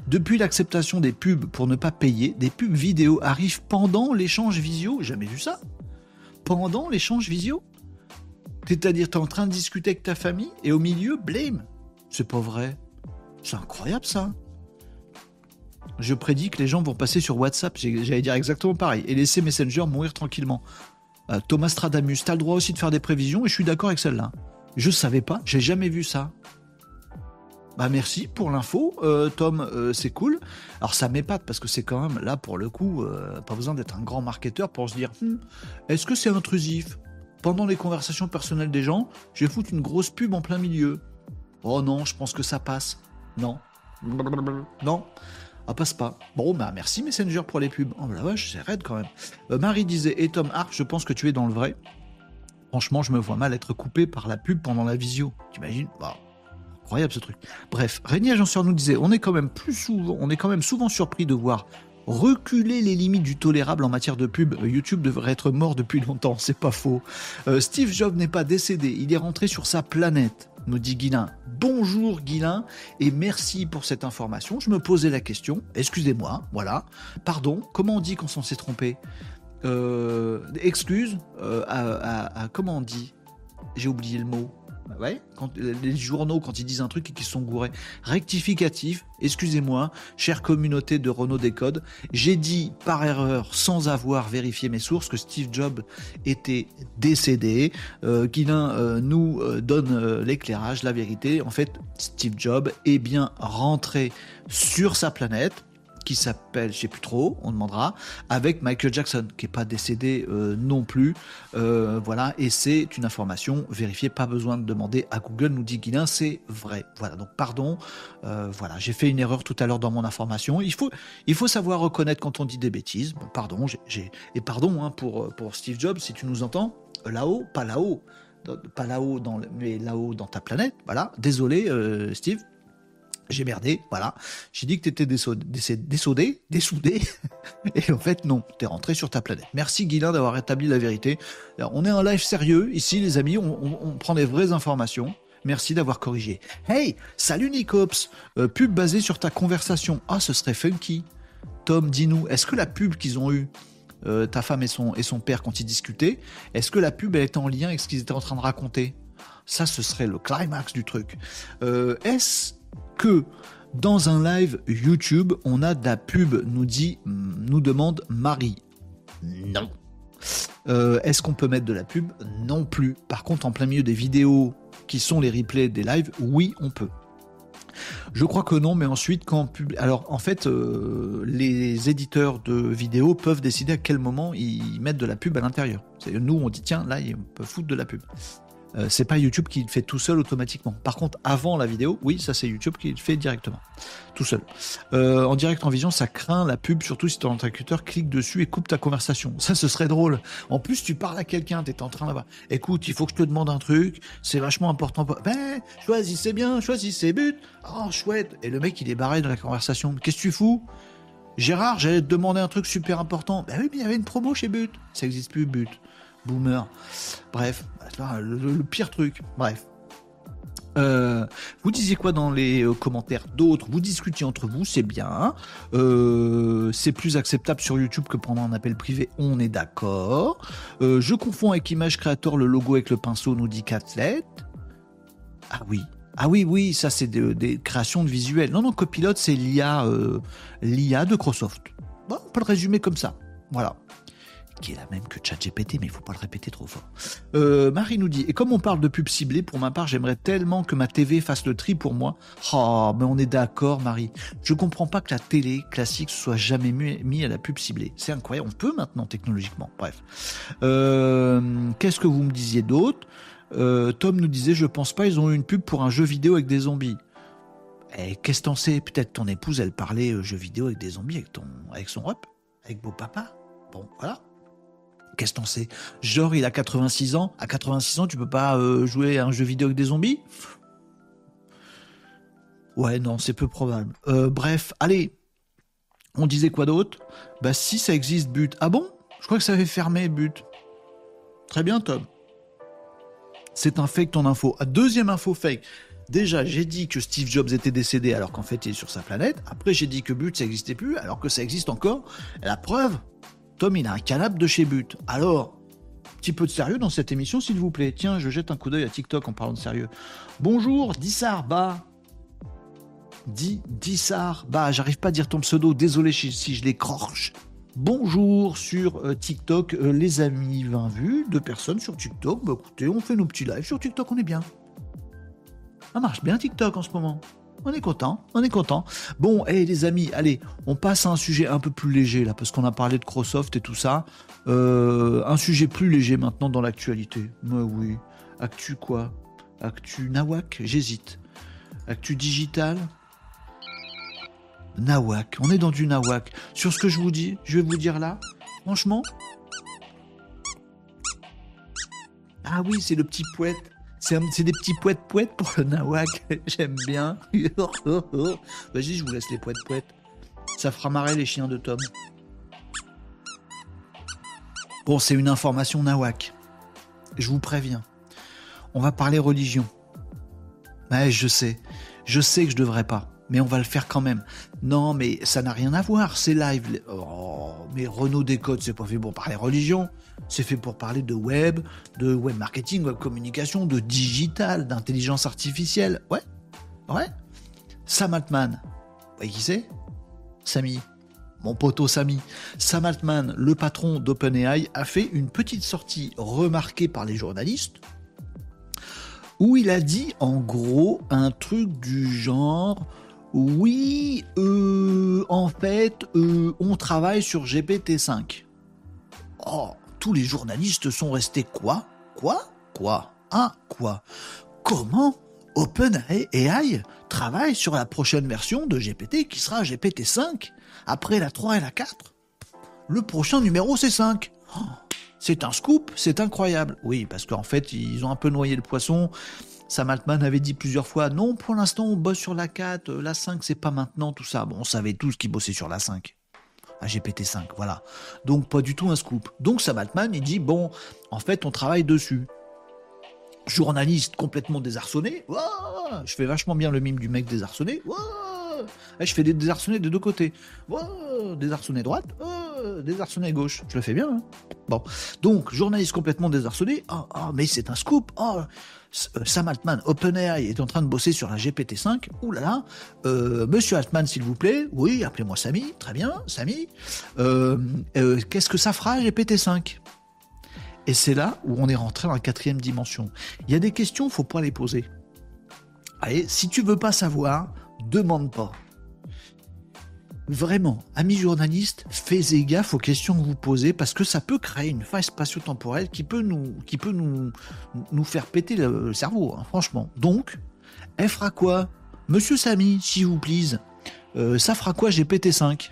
Depuis l'acceptation des pubs pour ne pas payer, des pubs vidéo arrivent pendant l'échange visio. Jamais vu ça. Pendant l'échange visio C'est-à-dire, tu es en train de discuter avec ta famille et au milieu, blame. C'est pas vrai. C'est incroyable ça. Je prédis que les gens vont passer sur WhatsApp, j'allais dire exactement pareil, et laisser Messenger mourir tranquillement. Euh, Thomas Stradamus, t'as le droit aussi de faire des prévisions et je suis d'accord avec celle-là. Je savais pas, j'ai jamais vu ça. Bah merci pour l'info, euh, Tom, euh, c'est cool. Alors ça m'épate parce que c'est quand même là pour le coup, pas besoin d'être un grand marketeur pour se dire, hmm, est-ce que c'est intrusif? Pendant les conversations personnelles des gens, je vais une grosse pub en plein milieu. Oh non, je pense que ça passe. Non. Non. Ah, passe pas. Bon, bah merci Messenger pour les pubs. Oh la vache, c'est raide quand même. Euh, Marie disait, et Tom Hart, je pense que tu es dans le vrai. Franchement, je me vois mal être coupé par la pub pendant la visio. T'imagines? Bah, Incroyable ce truc. Bref, Régnier Agenceur nous disait, on est quand même plus souvent, on est quand même souvent surpris de voir reculer les limites du tolérable en matière de pub. YouTube devrait être mort depuis longtemps, c'est pas faux. Euh, Steve Jobs n'est pas décédé, il est rentré sur sa planète nous dit Guilin. Bonjour Guilin et merci pour cette information. Je me posais la question, excusez-moi, voilà. Pardon, comment on dit quand on s'est trompé euh, Excuse, euh, à, comment on dit J'ai oublié le mot. Bah ouais, quand, les journaux, quand ils disent un truc et qu'ils sont gourés. Rectificatif, excusez-moi, chère communauté de Renault Décode, j'ai dit par erreur, sans avoir vérifié mes sources, que Steve Jobs était décédé. Euh, euh nous euh, donne euh, l'éclairage, la vérité. En fait, Steve Jobs est bien rentré sur sa planète qui s'appelle, je sais plus trop, on demandera, avec Michael Jackson, qui est pas décédé euh, non plus. Euh, voilà, et c'est une information vérifiée, pas besoin de demander à Google, nous dit Guilin, c'est vrai. Voilà, donc pardon, euh, voilà, j'ai fait une erreur tout à l'heure dans mon information. Il faut, il faut savoir reconnaître quand on dit des bêtises. pardon, j'ai, et pardon hein, pour, pour Steve Jobs, si tu nous entends, là-haut, pas là-haut, pas là-haut, dans, mais là-haut dans ta planète. Voilà, désolé Steve, j'ai merdé, voilà. J'ai dit que t'étais dessoudé, dessoudé, dessoudé, et en fait non, t'es rentré sur ta planète. Merci Guilain d'avoir rétabli la vérité. on est en live sérieux ici, les amis, on, prend des vraies informations. Merci d'avoir corrigé. Hey, salut Nicops, euh, pub basée sur ta conversation. Ah, ce serait funky. Tom, dis-nous, est-ce que la pub qu'ils ont eue, euh, ta femme et son, et son père quand ils discutaient, est-ce que la pub elle était en lien avec ce qu'ils étaient en train de raconter? Ça, ce serait le climax du truc. Euh, est-ce que dans un live YouTube, on a de la pub, nous dit, nous demande Marie. Non. Euh, est-ce qu'on peut mettre de la pub? Non plus. Par contre, en plein milieu des vidéos qui sont les replays des lives, oui, on peut. Je crois que non, mais ensuite, quand alors en fait, euh, les éditeurs de vidéos peuvent décider à quel moment ils mettent de la pub à l'intérieur. Nous, on dit tiens, là, on peut foutre de la pub. Euh, c'est pas YouTube qui le fait tout seul automatiquement. Par contre, avant la vidéo, oui, ça c'est YouTube qui le fait directement, tout seul. Euh, en direct en vision, ça craint la pub, surtout si ton interlocuteur clique dessus et coupe ta conversation. Ça, ce serait drôle. En plus, tu parles à quelqu'un, t'es en train d'avoir. Écoute, il faut que je te demande un truc, c'est vachement important. Ben, choisissez bien, choisissez but. Oh, chouette. Et le mec, il est barré dans la conversation. Qu'est-ce que tu fous? Gérard, j'allais te demander un truc super important. Ben oui, mais il y avait une promo chez But. Ça existe plus, But boomer. Bref, le, pire truc. Bref. Euh, vous disiez quoi dans les euh, commentaires d'autres? Vous discutiez entre vous, c'est bien. Euh, c'est plus acceptable sur YouTube que pendant un appel privé, on est d'accord. je confonds avec Image Creator le logo avec le pinceau, nous dit Catlette. Ah oui. Ah oui, oui, ça c'est des créations de visuels. Non, non, Copilote, c'est l'IA, de Microsoft. On peut le résumer comme ça. Voilà qui est la même que ChatGPT, mais il faut pas le répéter trop fort. Euh, Marie nous dit, et comme on parle de pub ciblée, pour ma part, j'aimerais tellement que ma TV fasse le tri pour moi. Oh, mais on est d'accord, Marie. Je comprends pas que la télé classique soit jamais mis à la pub ciblée. C'est incroyable. On peut maintenant technologiquement. Bref. Euh, qu'est-ce que vous me disiez d'autre? Euh, Tom nous disait, je pense pas, ils ont eu une pub pour un jeu vidéo avec des zombies. Eh, qu'est-ce que t'en sais? Peut-être ton épouse, elle parlait euh, jeu vidéo avec des zombies avec, ton, avec son rep, avec beau papa. Bon, voilà. Qu'est-ce que t'en sais? Genre, il a 86 ans. À 86 ans, tu peux pas euh, jouer à un jeu vidéo avec des zombies? Ouais, non, c'est peu probable. Euh, bref, allez. On disait quoi d'autre? Bah, si ça existe, but. Ah bon? Je crois que ça avait fermé, but. Très bien, Tom. C'est un fake ton info. Ah, deuxième info fake. Déjà, j'ai dit que Steve Jobs était décédé alors qu'en fait il est sur sa planète. Après, j'ai dit que But ça n'existait plus alors que ça existe encore. La preuve, Tom il a un canapé de chez But. Alors, petit peu de sérieux dans cette émission s'il vous plaît. Tiens, je jette un coup d'œil à TikTok en parlant de sérieux. Bonjour, Dissar, bah. Dis, Dissar, bah, j'arrive pas à dire ton pseudo, désolé si, je l'écorche. Bonjour sur euh, TikTok, euh, les amis, 20 vues, deux personnes sur TikTok. Bah écoutez, on fait nos petits lives sur TikTok, on est bien. Ça marche bien TikTok en ce moment. On est content, on est content. Bon, et les amis, allez, on passe à un sujet un peu plus léger là, parce qu'on a parlé de Microsoft et tout ça. Euh, un sujet plus léger maintenant dans l'actualité. Mais oui. Actu quoi? Actu Nawak J'hésite. Actu digital? Nawak. On est dans du Nawak. Sur ce que je vous dis, je vais vous dire là, franchement. Ah oui, c'est le petit poète. C'est des petits poètes poètes pour le nawak. J'aime bien. Vas-y, je vous laisse les poètes poètes. Ça fera marrer les chiens de Tom. Bon, c'est une information nawak. Je vous préviens. On va parler religion. Ouais, je sais. Je sais que je devrais pas mais on va le faire quand même. Non, mais ça n'a rien à voir, c'est live. Oh, mais Renault Décode, c'est pas fait pour parler religion, c'est fait pour parler de web, de web marketing, web communication, de digital, d'intelligence artificielle. Ouais, ouais. Sam Altman, vous voyez qui c'est? Samy. Mon poteau Samy. Sam Altman, le patron d'OpenAI, a fait une petite sortie remarquée par les journalistes où il a dit en gros un truc du genre oui, euh, en fait, euh, on travaille sur GPT-5. Oh, tous les journalistes sont restés quoi Quoi Quoi Ah, quoi Comment OpenAI travaille sur la prochaine version de GPT qui sera GPT-5 après la 3 et la 4 Le prochain numéro, c'est 5. c'est un scoop, c'est incroyable. Oui, parce qu'en fait, ils ont un peu noyé le poisson. Sam Altman avait dit plusieurs fois non, pour l'instant on bosse sur la 4, la 5 c'est pas maintenant, tout ça. Bon, on savait tous qui bossait sur la 5. À GPT-5, voilà. Donc pas du tout un scoop. Donc Sam Altman il dit bon, en fait on travaille dessus. Journaliste complètement désarçonné, je fais vachement bien le mime du mec désarçonné, eh, je fais des désarçonnés de deux côtés, désarçonné droite, désarçonné gauche, je le fais bien. Hein. bon, donc journaliste complètement désarçonné, ah mais c'est un scoop, euh, Sam Altman, OpenAI est en train de bosser sur un GPT-5. Ouh là là, euh, Monsieur Altman, s'il vous plaît. Oui, appelez-moi Samy. Très bien, Samy. Euh, qu'est-ce que ça fera GPT-5 Et c'est là où on est rentré dans la quatrième dimension. Il y a des questions, faut pas les poser. Allez, si tu veux pas savoir, demande pas. Vraiment, amis journalistes, faites gaffe aux questions que vous posez parce que ça peut créer une faille spatio-temporelle qui peut nous, qui peut nous, nous faire péter le, cerveau, hein, franchement. Donc, elle fera quoi? Monsieur Samy, s'il vous plaît, euh, ça fera quoi GPT-5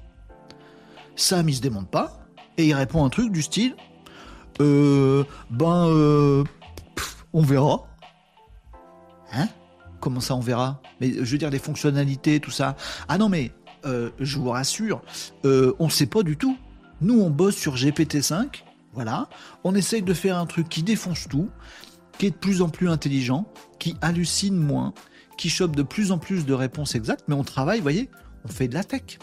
Sam, il se demande pas et il répond un truc du style euh, Ben, euh, on verra. Hein? Comment ça, on verra? Mais je veux dire, les fonctionnalités, tout ça. Ah non, mais euh, je vous rassure, euh, on ne sait pas du tout. Nous, on bosse sur GPT-5, voilà. On essaye de faire un truc qui défonce tout, qui est de plus en plus intelligent, qui hallucine moins, qui chope de plus en plus de réponses exactes, mais on travaille, vous voyez, on fait de la tech.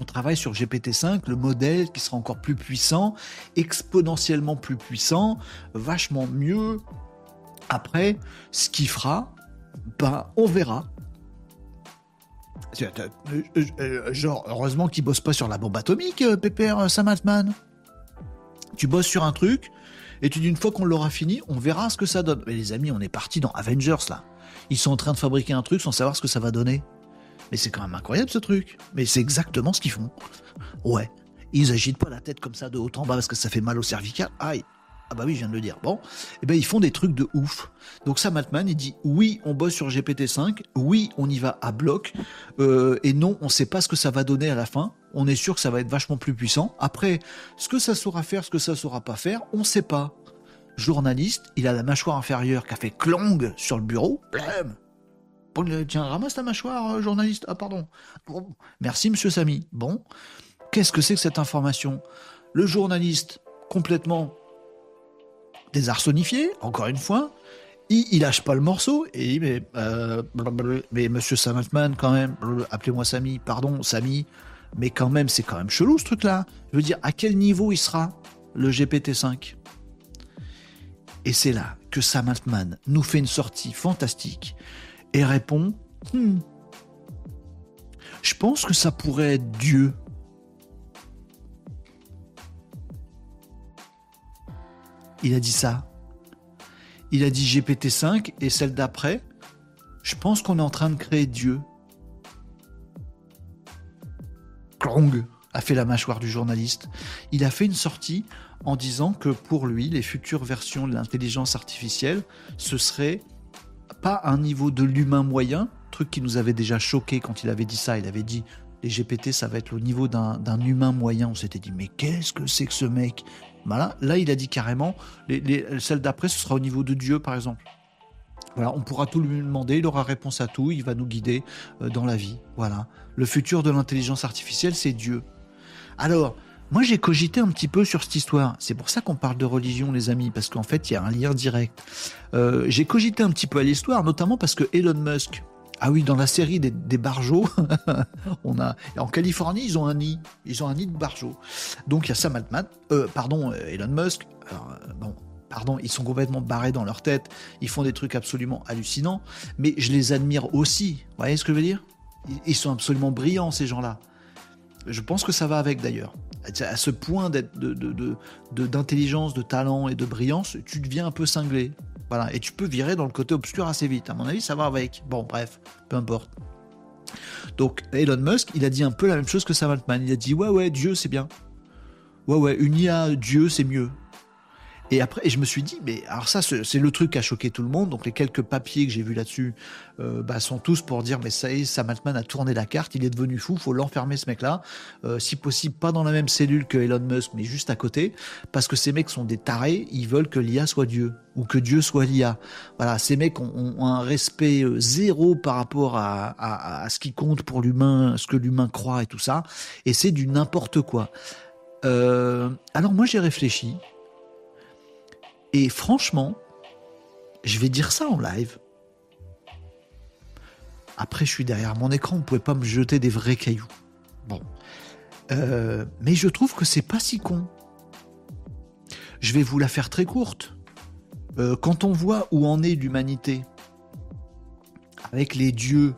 On travaille sur GPT-5, le modèle qui sera encore plus puissant, exponentiellement plus puissant, vachement mieux. Après, ce qu'il fera, ben, on verra. Euh, euh, genre, heureusement qu'il bosse pas sur la bombe atomique, euh, Pépère Sam Tu bosses sur un truc, et tu dis une fois qu'on l'aura fini, on verra ce que ça donne. Mais les amis, on est parti dans Avengers là. Ils sont en train de fabriquer un truc sans savoir ce que ça va donner. Mais c'est quand même incroyable ce truc. Mais c'est exactement ce qu'ils font. Ouais. Ils agitent pas la tête comme ça de haut en bas parce que ça fait mal au cervical. Aïe. Ah bah oui, je viens de le dire. Bon, eh ben ils font des trucs de ouf. Donc Sam Altman, il dit oui, on bosse sur GPT-5, oui, on y va à bloc, euh, et non, on sait pas ce que ça va donner à la fin. On est sûr que ça va être vachement plus puissant. Après, ce que ça saura faire, ce que ça saura pas faire, on sait pas. Journaliste, il a la mâchoire inférieure qui a fait clong sur le bureau. Blam Tiens, ramasse ta mâchoire, euh, journaliste. Ah, pardon. Merci, monsieur Samy. Bon, qu'est-ce que c'est que cette information? Le journaliste, complètement désarçonnifié, encore une fois, il, lâche pas le morceau et il mais, euh, mais monsieur Samatman quand même, appelez-moi Samy, pardon Samy, mais quand même c'est quand même chelou ce truc-là. Je veux dire, à quel niveau il sera le GPT-5 Et c'est là que Sam Altman nous fait une sortie fantastique et répond hmm, Je pense que ça pourrait être Dieu. Il a dit ça. Il a dit GPT-5 et celle d'après, je pense qu'on est en train de créer Dieu. Klong a fait la mâchoire du journaliste. Il a fait une sortie en disant que pour lui, les futures versions de l'intelligence artificielle, ce serait pas un niveau de l'humain moyen, truc qui nous avait déjà choqué quand il avait dit ça. Il avait dit les GPT, ça va être au niveau d'un humain moyen. On s'était dit, mais qu'est-ce que c'est que ce mec? Voilà. Là, il a dit carrément, les, celle d'après, ce sera au niveau de Dieu, par exemple. Voilà, on pourra tout lui demander, il aura réponse à tout, il va nous guider euh, dans la vie. Voilà. Le futur de l'intelligence artificielle, c'est Dieu. Alors, moi, j'ai cogité un petit peu sur cette histoire. C'est pour ça qu'on parle de religion, les amis, parce qu'en fait, il y a un lien direct. Euh, j'ai cogité un petit peu à l'histoire, notamment parce que Elon Musk, ah oui, dans la série des, des barjots, on a en Californie, ils ont un nid, ils ont un nid de barjots. Donc il y a Sam Altman, euh, pardon, euh, Elon Musk. Alors, bon, pardon, ils sont complètement barrés dans leur tête. Ils font des trucs absolument hallucinants, mais je les admire aussi. Vous voyez ce que je veux dire? Ils sont absolument brillants ces gens-là. Je pense que ça va avec d'ailleurs à ce point d'intelligence, de, de, talent et de brillance, tu deviens un peu cinglé. Voilà, et tu peux virer dans le côté obscur assez vite. À mon avis, ça va avec. Bon, bref, peu importe. Donc, Elon Musk, il a dit un peu la même chose que Sam Altman. Il a dit Ouais, ouais, Dieu, c'est bien. Ouais, ouais, une IA, Dieu, c'est mieux. Et après, je me suis dit, mais alors ça, c'est le truc qui a choqué tout le monde. Donc les quelques papiers que j'ai vus là-dessus euh, bah, sont tous pour dire, mais ça y est, Sam Altman a tourné la carte, il est devenu fou, faut l'enfermer ce mec-là. Euh, si possible, pas dans la même cellule que Elon Musk, mais juste à côté, parce que ces mecs sont des tarés, ils veulent que l'IA soit Dieu ou que Dieu soit l'IA. Voilà, ces mecs ont, un respect euh, zéro par rapport à, à ce qui compte pour l'humain, ce que l'humain croit et tout ça. Et c'est du n'importe quoi. alors moi j'ai réfléchi. Et franchement, je vais dire ça en live. Après, je suis derrière mon écran, vous pouvez pas me jeter des vrais cailloux. Bon. Euh, mais je trouve que c'est pas si con. Je vais vous la faire très courte. Euh, quand on voit où en est l'humanité avec les dieux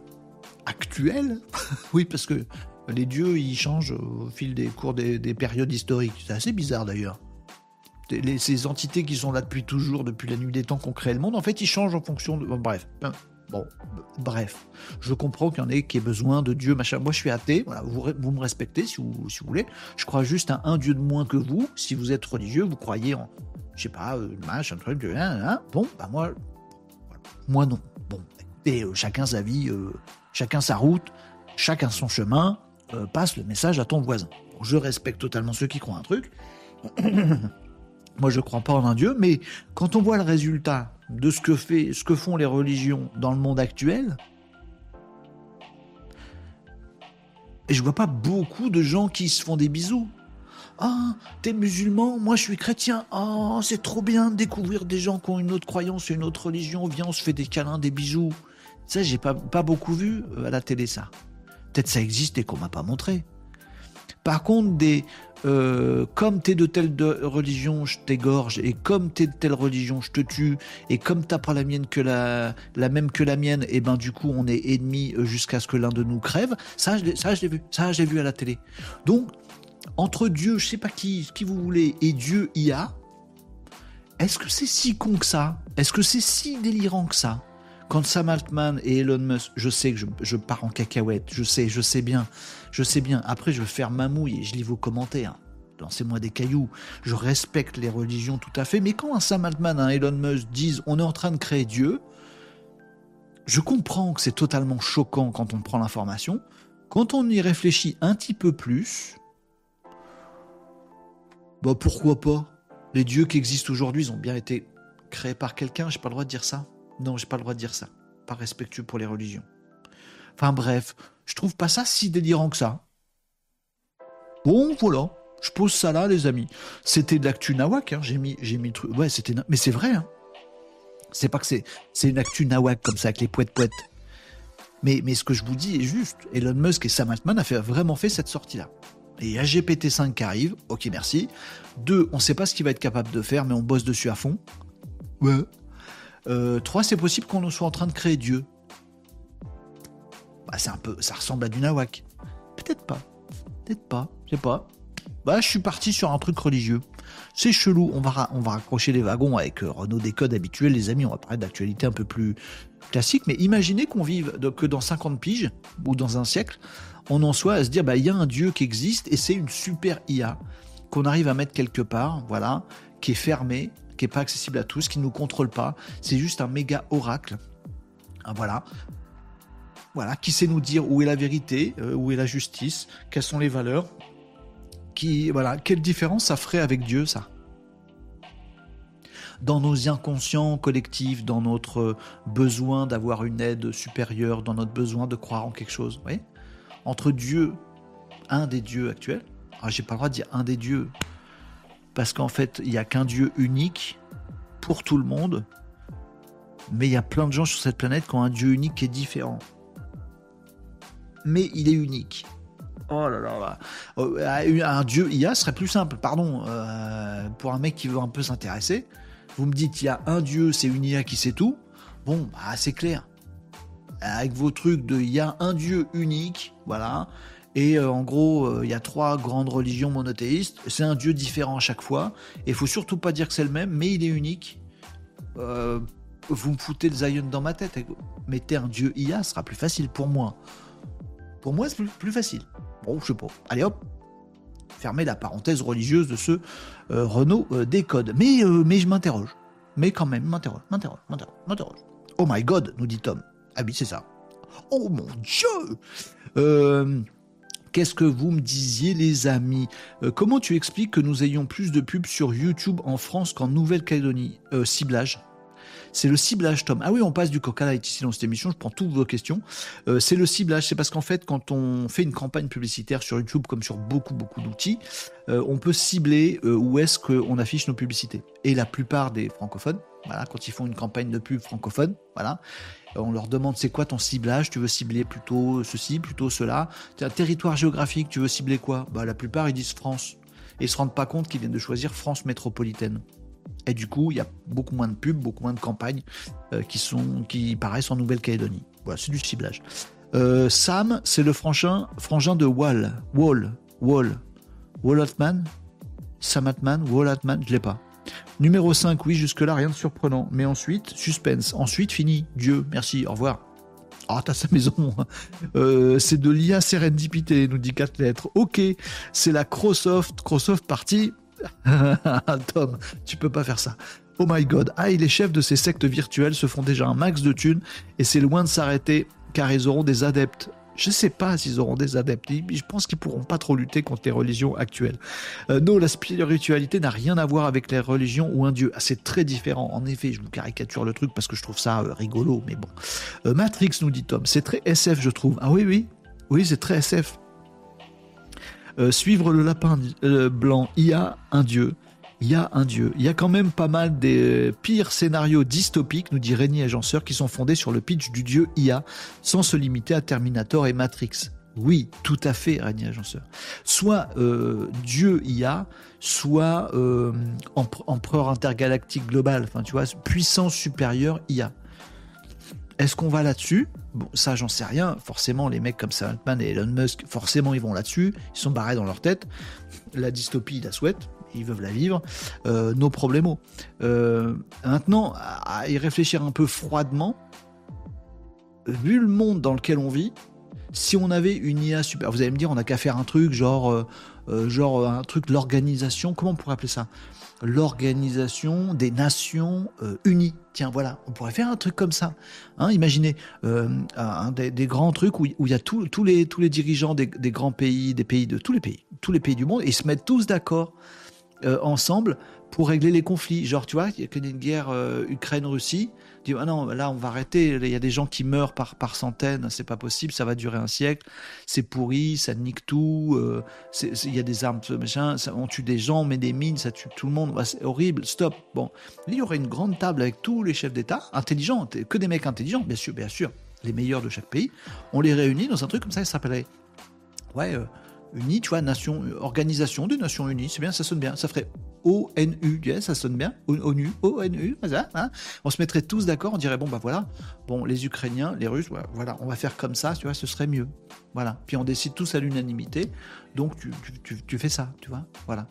actuels, oui, parce que les dieux, ils changent au fil des cours des périodes historiques. C'est assez bizarre d'ailleurs ces entités qui sont là depuis toujours, depuis la nuit des temps qu'on crée le monde, en fait, ils changent en fonction de. bref. Bon, bref. Je comprends qu'il y en ait qui aient besoin de Dieu, machin. Moi, je suis athée. Voilà, vous, me respectez si vous, voulez. Je crois juste à un Dieu de moins que vous. Si vous êtes religieux, vous croyez en, je sais pas, euh, machin, truc, hein, hein. Bon, bah moi, moi non. Bon, et euh, chacun sa vie, euh, chacun sa route, chacun son chemin. passe le message à ton voisin. je respecte totalement ceux qui croient un truc. Moi, je ne crois pas en un Dieu, mais quand on voit le résultat de ce que, font les religions dans le monde actuel, et je vois pas beaucoup de gens qui se font des bisous. Ah, t'es musulman, moi je suis chrétien. Ah, c'est trop bien de découvrir des gens qui ont une autre croyance, une autre religion. Viens, on se fait des câlins, des bisous. Ça, j'ai pas, pas beaucoup vu euh, à la télé ça. Peut-être ça existe et qu'on m'a pas montré. Par contre, des, euh, comme t'es de telle religion, je t'égorge, et comme t'es de telle religion, je te tue, et comme t'as pas la mienne que la, même que la mienne, et ben du coup on est ennemis euh, jusqu'à ce que l'un de nous crève. Ça, vu, ça j'ai vu à la télé. Donc entre Dieu, je sais pas qui, qui vous voulez, et Dieu IA, est-ce que c'est si con que ça? Est-ce que c'est si délirant que ça? Quand Sam Altman et Elon Musk, je sais que je, pars en cacahuète, je sais, je sais bien, je sais bien. Après, je vais faire ma mouille et je lis vos commentaires. lancez-moi des cailloux. Je respecte les religions tout à fait, mais quand un Sam Altman, un Elon Musk disent on est en train de créer Dieu, je comprends que c'est totalement choquant quand on prend l'information. Quand on y réfléchit un petit peu plus, bah pourquoi pas? Les dieux qui existent aujourd'hui, ils ont bien été créés par quelqu'un. J'ai pas le droit de dire ça. Non, j'ai pas le droit de dire ça. Pas respectueux pour les religions. Enfin bref, je trouve pas ça si délirant que ça. Bon, voilà. Je pose ça là, les amis. C'était de l'actu nawak, hein. j'ai mis, mis le truc. Ouais, c'était, mais c'est vrai. Hein. C'est pas que c'est, c'est une actu nawak comme ça avec les poètes poètes. Mais, ce que je vous dis est juste. Elon Musk et Sam Altman a vraiment fait cette sortie-là. Et il y a GPT-5 qui arrive. Ok, merci. Deux, on sait pas ce qu'il va être capable de faire, mais on bosse dessus à fond. Ouais. Euh, trois, c'est possible qu'on soit en train de créer Dieu. Bah, c'est un peu, ça ressemble à du nawak. Peut-être pas. Peut-être pas. Je sais pas. Bah, je suis parti sur un truc religieux. C'est chelou. On va, on va raccrocher les wagons avec euh, Renault des codes habituels, les amis. On va parler d'actualité un peu plus classique. Mais imaginez qu'on vive que dans 50 piges ou dans un siècle, on en soit à se dire, bah, il y a un Dieu qui existe et c'est une super IA qu'on arrive à mettre quelque part, voilà, qui est fermé, qui est pas accessible à tous, qui ne nous contrôle pas. C'est juste un méga oracle. Ah, voilà. Voilà, qui sait nous dire où est la vérité, euh, où est la justice, quelles sont les valeurs, qui, voilà, quelle différence ça ferait avec Dieu, ça? Dans nos inconscients collectifs, dans notre besoin d'avoir une aide supérieure, dans notre besoin de croire en quelque chose. Vous Entre Dieu, un des dieux actuels, ah, j'ai pas le droit de dire un des dieux, parce qu'en fait, il n'y a qu'un Dieu unique pour tout le monde, mais il y a plein de gens sur cette planète qui ont un Dieu unique qui est différent. Mais il est unique. Oh là là. Euh, un dieu IA serait plus simple, pardon, euh, pour un mec qui veut un peu s'intéresser. Vous me dites, il y a un dieu, c'est une IA qui sait tout. Bon, bah, c'est clair. Avec vos trucs de, il y a un dieu unique, voilà. Et euh, en gros, il y a trois grandes religions monothéistes. C'est un dieu différent à chaque fois. Et il faut surtout pas dire que c'est le même, mais il est unique. vous me foutez le Zion dans ma tête. Mettez un dieu IA, sera plus facile pour moi. Pour moi, c'est plus facile. Bon, je sais pas. Allez hop, fermez la parenthèse religieuse de ce euh, Renault euh, décode. Mais, euh, mais je m'interroge. Mais quand même, m'interroge, m'interroge, m'interroge, m'interroge. Oh my god, nous dit Tom. Ah oui, c'est ça. Oh mon dieu Qu'est-ce que vous me disiez, les amis Comment tu expliques que nous ayons plus de pubs sur YouTube en France qu'en Nouvelle-Calédonie Ciblage c'est le ciblage, Tom. Ah oui, on passe du coca light ici dans cette émission. Je prends toutes vos questions. Euh, c'est le ciblage. C'est parce qu'en fait, quand on fait une campagne publicitaire sur YouTube, comme sur beaucoup, beaucoup d'outils, euh, on peut cibler euh, où est-ce qu'on affiche nos publicités. Et la plupart des francophones, voilà, quand ils font une campagne de pub francophone, voilà, on leur demande c'est quoi ton ciblage, tu veux cibler plutôt ceci, plutôt cela? Un territoire géographique, tu veux cibler quoi? Bah, La plupart ils disent France. Et ils se rendent pas compte qu'ils viennent de choisir France métropolitaine. Et du coup, il y a beaucoup moins de pubs, beaucoup moins de campagnes euh, qui, sont, qui paraissent en Nouvelle-Calédonie. Voilà, c'est du ciblage. Euh, Sam, c'est le frangin, frangin de Wall. Wall. Wall. Wall Atman Sam Je l'ai pas. Numéro 5, oui, jusque-là, rien de surprenant. Mais ensuite, suspense. Ensuite, fini. Dieu, merci, au revoir. Ah, t'as sa maison. Euh, c'est de l'IA Serendipité, nous dit 4 lettres. Ok, c'est la Crosoft. Crosoft partie Tom, tu peux pas faire ça. Oh my god, ah, les chefs de ces sectes virtuelles se font déjà un max de thunes et c'est loin de s'arrêter car ils auront des adeptes. Je sais pas s'ils auront des adeptes. Je pense qu'ils pourront pas trop lutter contre les religions actuelles. Euh, non, la spiritualité n'a rien à voir avec les religions ou un dieu. Ah, c'est très différent. En effet, je vous caricature le truc parce que je trouve ça euh, rigolo, mais bon. Euh, Matrix nous dit Tom, c'est très SF, je trouve. Ah oui, oui, oui, c'est très SF. Euh, suivre le lapin blanc, il y a un dieu. Il y a un dieu. Il y a quand même pas mal des pires scénarios dystopiques, nous dit Rémi Agenceur, qui sont fondés sur le pitch du dieu IA, sans se limiter à Terminator et Matrix. Oui, tout à fait, Rémi Agenceur. Soit euh, Dieu IA, soit empereur intergalactique global, enfin tu vois, puissance supérieure IA. Est-ce qu'on va là-dessus? Bon, ça, j'en sais rien. Forcément, les mecs comme Sam et Elon Musk, forcément, ils vont là-dessus. Ils sont barrés dans leur tête. La dystopie, ils la souhaitent. Ils veulent la vivre. Euh, nos problèmes. Euh, maintenant, à y réfléchir un peu froidement, vu le monde dans lequel on vit, si on avait une IA super, vous allez me dire, on n'a qu'à faire un truc genre genre un truc, l'organisation, comment on pourrait appeler ça? L'organisation des Nations Unies. Tiens, voilà, on pourrait faire un truc comme ça. Hein, imaginez un des, grands trucs où, il y a tous les, tous les dirigeants des, des, grands pays, des pays de tous les pays, tous les pays du monde, et ils se mettent tous d'accord ensemble pour régler les conflits. Genre, tu vois, il y a une guerre Ukraine-Russie. Dit ah non, là on va arrêter, il y a des gens qui meurent par, par centaines, c'est pas possible, ça va durer un siècle, c'est pourri, ça nique tout, euh, il y a des armes, machin, on tue des gens, on met des mines, ça tue tout le monde, c'est horrible, stop. Bon, il y aurait une grande table avec tous les chefs d'État, intelligents, que des mecs intelligents, bien sûr, bien sûr, les meilleurs de chaque pays, on les réunit dans un truc comme ça, ça s'appellerait, ouais, euh, Unis, tu vois, nation, organisation des Nations Unies, c'est bien, ça sonne bien, ça ferait ONU, ça sonne bien, ONU, ONU, hein on se mettrait tous d'accord, on dirait bon bah voilà, bon les Ukrainiens, les Russes, voilà, on va faire comme ça, tu vois, ce serait mieux, voilà. Puis on décide tous à l'unanimité, donc tu, fais ça, tu vois, voilà.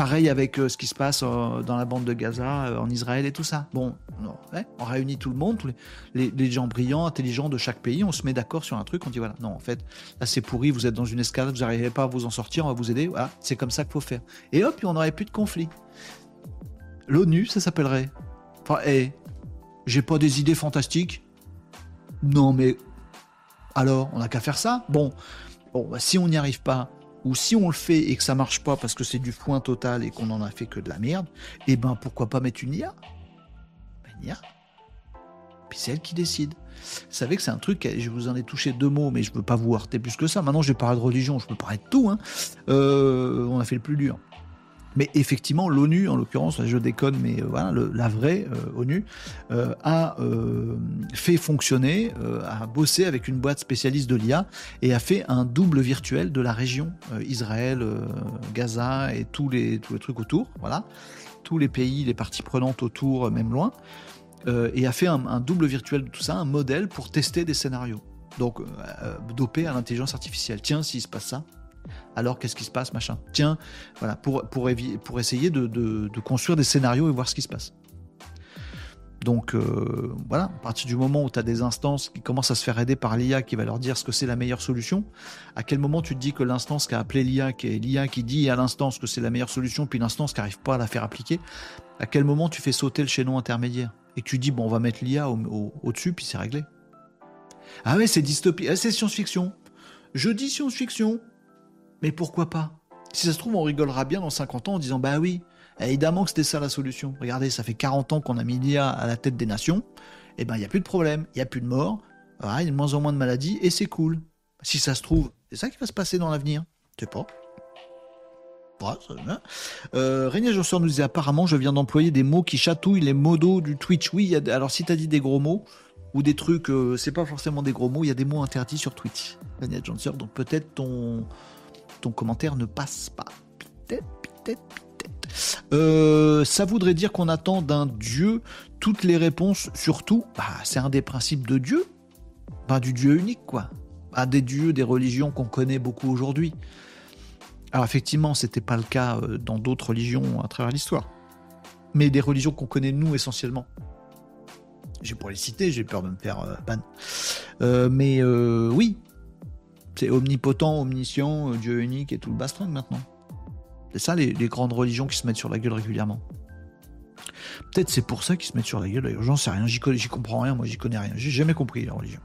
Pareil avec euh, ce qui se passe euh, dans la bande de Gaza, euh, en Israël et tout ça. Bon, on réunit tout le monde, tous les, gens brillants, intelligents de chaque pays, on se met d'accord sur un truc, on dit voilà, non, en fait, là c'est pourri, vous êtes dans une escalade, vous n'arrivez pas à vous en sortir, on va vous aider, voilà, c'est comme ça qu'il faut faire. Et hop, on n'aurait plus de conflit. L'ONU, ça s'appellerait. Enfin, hé, j'ai pas des idées fantastiques Non, mais alors, on n'a qu'à faire ça Bon, bon bah, si on n'y arrive pas, ou si on le fait et que ça marche pas parce que c'est du foin total et qu'on en a fait que de la merde, eh ben pourquoi pas mettre une IA ben, Une IA. Puis c'est elle qui décide. Vous savez que c'est un truc, je vous en ai touché deux mots, mais je ne veux pas vous heurter plus que ça. Maintenant, je vais parler de religion, je peux parler de tout. Hein. Euh, on a fait le plus dur. Mais effectivement, l'ONU, en l'occurrence, je déconne, mais euh, voilà, la vraie euh, ONU, euh, a fait fonctionner, a bossé avec une boîte spécialiste de l'IA et a fait un double virtuel de la région Israël, Gaza et tous les, tous les trucs autour, voilà, tous les pays, les parties prenantes autour, même loin, et a fait un, un, double virtuel de tout ça, un modèle pour tester des scénarios. Donc, dopé à l'intelligence artificielle. Tiens, s'il se passe ça, alors qu'est-ce qui se passe, machin? Tiens, voilà, pour, pour, pour essayer de, construire des scénarios et voir ce qui se passe. Donc euh, voilà, à partir du moment où tu as des instances qui commencent à se faire aider par l'IA qui va leur dire ce que c'est la meilleure solution, à quel moment tu te dis que l'instance qui a appelé l'IA, qui est l'IA qui dit à l'instance que c'est la meilleure solution, puis l'instance qui n'arrive pas à la faire appliquer, à quel moment tu fais sauter le chaînon intermédiaire? Et tu dis bon on va mettre l'IA au-dessus puis c'est réglé. Ah ouais c'est dystopie, ah, c'est science-fiction. Je dis science-fiction, mais pourquoi pas? Si ça se trouve, on rigolera bien dans 50 ans en disant Bah oui, évidemment que c'était ça la solution. Regardez, ça fait 40 ans qu'on a mis l'IA à la tête des nations. Et eh ben, il n'y a plus de problème, il n'y a plus de morts, il y a de moins en moins de maladies, et c'est cool. Si ça se trouve, c'est ça qui va se passer dans l'avenir. Je sais pas. Euh, Régnier nous disait apparemment je viens d'employer des mots qui chatouillent les modos du Twitch. Oui, alors si tu as dit des gros mots ou des trucs, euh, c'est pas forcément des gros mots, il y a des mots interdits sur Twitch. Régnier Josseur, donc peut-être ton, ton commentaire ne passe pas. Euh, ça voudrait dire qu'on attend d'un Dieu toutes les réponses, surtout, bah, c'est un des principes de Dieu, pas du Dieu unique, quoi. À des dieux, des religions qu'on connaît beaucoup aujourd'hui. Alors effectivement, c'était pas le cas euh, dans d'autres religions à travers l'histoire, mais des religions qu'on connaît nous essentiellement. J'ai pour les citer, j'ai peur de me faire euh, ban. mais oui, omnipotent, omniscient, euh, Dieu unique et tout le bastring maintenant. C'est ça les, grandes religions qui se mettent sur la gueule régulièrement. Peut-être c'est pour ça qu'ils se mettent sur la gueule. J'en sais rien, j'y, comprends rien, moi j'y connais rien. J'ai jamais compris la religion.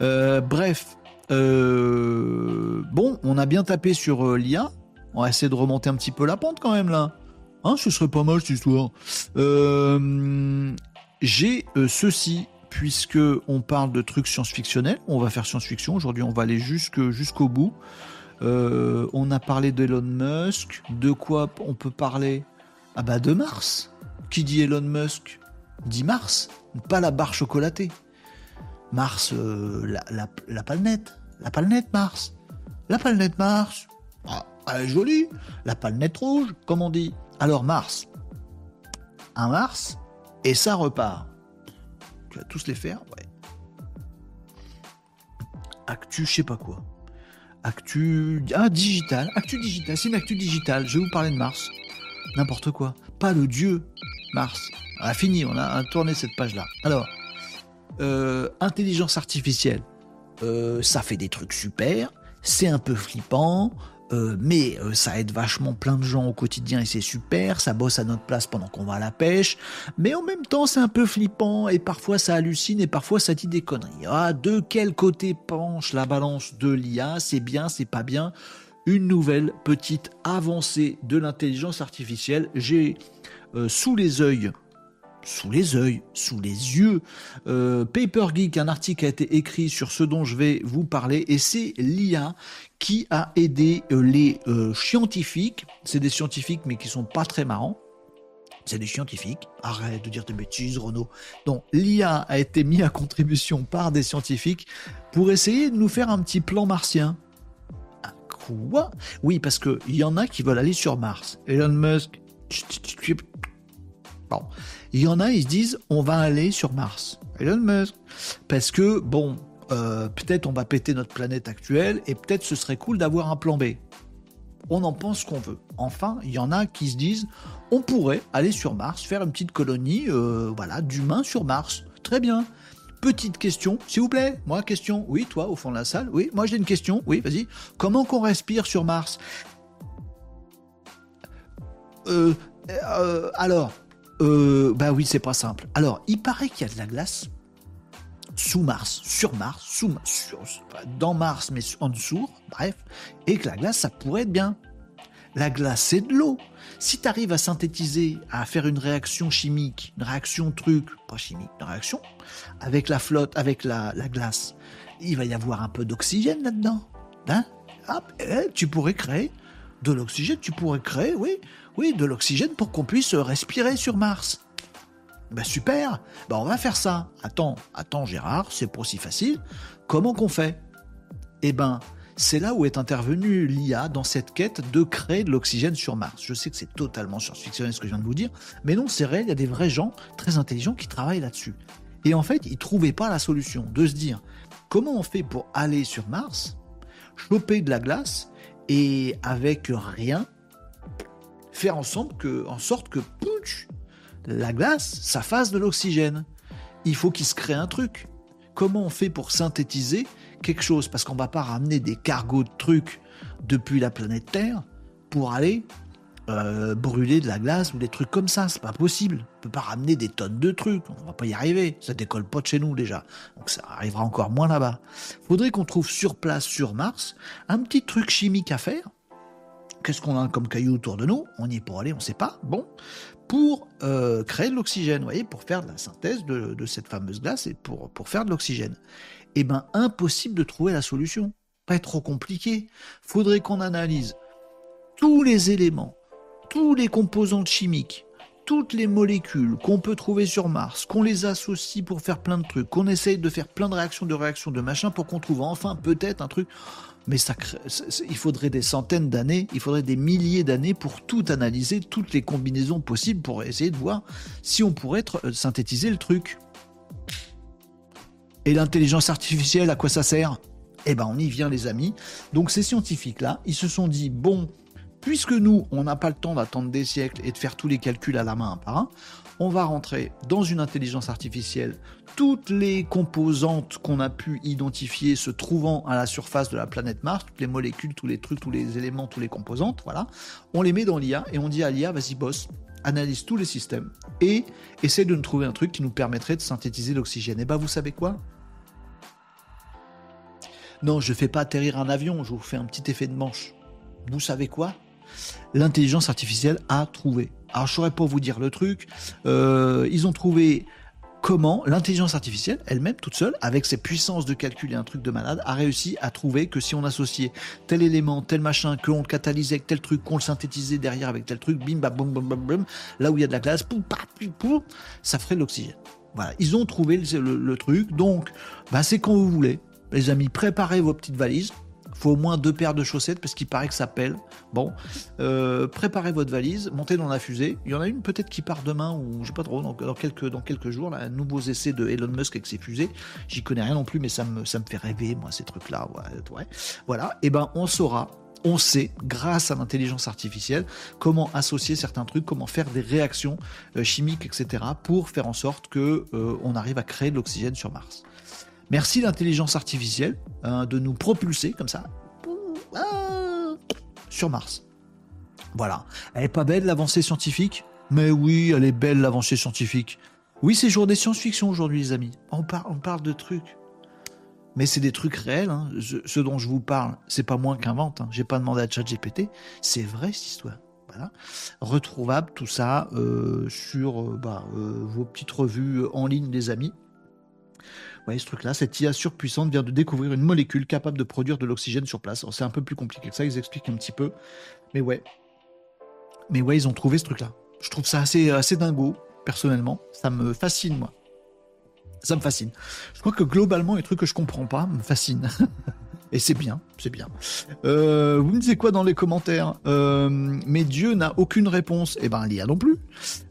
Euh, bref, euh, bon, on a bien tapé sur l'IA. On va essayer de remonter un petit peu la pente quand même là. Hein, ce serait pas mal cette histoire. j'ai ceci puisque on parle de trucs science-fictionnels. On va faire science-fiction. Aujourd'hui, on va aller jusqu'au bout. Euh, on a parlé d'Elon Musk. De quoi on peut parler? Ah bah de Mars. Qui dit Elon Musk dit Mars, pas la barre chocolatée. Mars, euh, la, planète. La planète Mars. La planète Mars. Ah, elle est jolie. La planète rouge, comme on dit. Alors Mars. Un Mars, et ça repart. Tous les faire Ouais. Actu, je sais pas quoi. Actu. Ah, digital. Actu digital. C'est une actu digital. Je vais vous parler de Mars. N'importe quoi. Pas le dieu Mars. On a fini, on a tourné cette page-là. Alors, euh, intelligence artificielle. Euh, ça fait des trucs super. C'est un peu flippant. Euh, mais euh, ça aide vachement plein de gens au quotidien et c'est super, ça bosse à notre place pendant qu'on va à la pêche, mais en même temps c'est un peu flippant et parfois ça hallucine et parfois ça dit des conneries. Ah, de quel côté penche la balance de l'IA C'est bien, c'est pas bien une nouvelle petite avancée de l'intelligence artificielle. J'ai euh, sous les yeux sous les yeux, sous les yeux. Euh, Paper Geek, un article a été écrit sur ce dont je vais vous parler, et c'est l'IA qui a aidé euh, les euh, scientifiques. C'est des scientifiques, mais qui sont pas très marrants. C'est des scientifiques. Arrête de dire des bêtises, Renaud. Donc, l'IA a été mis à contribution par des scientifiques pour essayer de nous faire un petit plan martien. Ah, quoi? Oui, parce qu'il y en a qui veulent aller sur Mars. Elon Musk. Bon. Il y en a, ils se disent, on va aller sur Mars. Elon. Parce que, bon, euh, peut-être on va péter notre planète actuelle et peut-être ce serait cool d'avoir un plan B. On en pense qu'on veut. Enfin, il y en a qui se disent, on pourrait aller sur Mars, faire une petite colonie, euh, voilà, d'humains sur Mars. Très bien. Petite question, s'il vous plaît. Moi, question. Oui, toi, au fond de la salle. Oui, moi j'ai une question. Oui, vas-y. Comment qu'on respire sur Mars? Euh alors, euh, bah oui, c'est pas simple. Alors, il paraît qu'il y a de la glace sous Mars, sur Mars, sous sur, dans Mars, mais en dessous, bref, et que la glace, ça pourrait être bien. La glace, c'est de l'eau. Si tu arrives à synthétiser, à faire une réaction chimique, une réaction truc, pas chimique, une réaction, avec la flotte, avec la, glace, il va y avoir un peu d'oxygène là-dedans. Hein? Eh, tu pourrais créer de l'oxygène, tu pourrais créer, oui, oui, de l'oxygène pour qu'on puisse respirer sur Mars. Ben super, ben on va faire ça. Attends, attends Gérard, c'est pas si facile. Comment qu'on fait? Eh ben, c'est là où est intervenu l'IA dans cette quête de créer de l'oxygène sur Mars. Je sais que c'est totalement science-fictionnel ce que je viens de vous dire, mais non, c'est réel, il y a des vrais gens très intelligents qui travaillent là-dessus. Et en fait, ils trouvaient pas la solution de se dire comment on fait pour aller sur Mars, choper de la glace et avec rien, faire en sorte que, en sorte que la glace, ça fasse de l'oxygène. Il faut qu'il se crée un truc. Comment on fait pour synthétiser quelque chose? Parce qu'on va pas ramener des cargos de trucs depuis la planète Terre pour aller euh, brûler de la glace ou des trucs comme ça. C'est pas possible. On peut pas ramener des tonnes de trucs. On va pas y arriver. Ça décolle pas de chez nous déjà. Donc ça arrivera encore moins là-bas. Faudrait qu'on trouve sur place, sur Mars, un petit truc chimique à faire Qu'est-ce qu'on a comme cailloux autour de nous? On y est pour aller, on ne sait pas. Bon, pour euh, créer de l'oxygène, voyez, pour faire de la synthèse de, cette fameuse glace et pour, pour faire de l'oxygène. Eh bien, impossible de trouver la solution. Pas trop compliqué. Faudrait qu'on analyse tous les éléments, tous les composants chimiques, toutes les molécules qu'on peut trouver sur Mars, qu'on les associe pour faire plein de trucs, qu'on essaye de faire plein de réactions, de réactions, de machin, pour qu'on trouve enfin peut-être un truc mais ça, il faudrait des centaines d'années, il faudrait des milliers d'années pour tout analyser, toutes les combinaisons possibles pour essayer de voir si on pourrait euh, synthétiser le truc. Et l'intelligence artificielle, à quoi ça sert? Eh ben, on y vient, les amis. Donc, ces scientifiques-là, ils se sont dit bon, puisque nous, on n'a pas le temps d'attendre des siècles et de faire tous les calculs à la main par un, on va rentrer dans une intelligence artificielle toutes les composantes qu'on a pu identifier se trouvant à la surface de la planète Mars, toutes les molécules, tous les trucs, tous les éléments, tous les composantes, voilà, on les met dans l'IA et on dit à l'IA, vas-y boss, analyse tous les systèmes et essaie de nous trouver un truc qui nous permettrait de synthétiser l'oxygène. Et bah vous savez quoi? Non, je ne fais pas atterrir un avion, je vous fais un petit effet de manche. Vous savez quoi? L'intelligence artificielle a trouvé. Alors je saurais pas vous dire le truc. Euh, ils ont trouvé comment l'intelligence artificielle, elle-même, toute seule, avec ses puissances de calcul et un truc de malade, a réussi à trouver que si on associait tel élément, tel machin, qu'on le catalysait avec tel truc, qu'on le synthétisait derrière avec tel truc, bim, bam, boum, boum, boum, là où il y a de la glace, ça ferait de l'oxygène. Voilà, ils ont trouvé le, truc, donc bah, c'est quand vous voulez. Les amis, préparez vos petites valises, faut au moins deux paires de chaussettes parce qu'il paraît que ça pèle. Bon, euh, préparez votre valise, montez dans la fusée. Il y en a une peut-être qui part demain ou je sais pas trop, dans, quelques, jours, là, nouveaux essais de Elon Musk avec ses fusées. J'y connais rien non plus, mais ça me, fait rêver, moi, ces trucs-là. Voilà, et eh ben on saura on sait, grâce à l'intelligence artificielle, comment associer certains trucs, comment faire des réactions euh, chimiques, etc., pour faire en sorte que euh, on arrive à créer de l'oxygène sur Mars. Merci l'intelligence artificielle hein, de nous propulser comme ça sur Mars. Voilà. Elle est pas belle l'avancée scientifique? Mais oui, elle est belle l'avancée scientifique. Oui, c'est jour des science-fiction aujourd'hui, les amis. On, parle de trucs. Mais c'est des trucs réels. Hein. ce dont je vous parle, c'est pas moins qu'un vente. Hein. J'ai pas demandé à ChatGPT. C'est vrai cette histoire. Voilà. Retrouvable tout ça euh, sur euh, bah, euh, vos petites revues en ligne, les amis. Voyez ce truc-là, cette IA surpuissante vient de découvrir une molécule capable de produire de l'oxygène sur place. C'est un peu plus compliqué que ça, ils expliquent un petit peu. Mais ouais. Mais ouais, ils ont trouvé ce truc-là. Je trouve ça assez, assez dingo, personnellement. Ça me fascine, moi. Ça me fascine. Je crois que globalement, les trucs que je comprends pas me fascinent. Et c'est bien, c'est bien. Euh, vous me disiez quoi dans les commentaires? Euh, Mais Dieu n'a aucune réponse. Eh ben, l'IA non plus.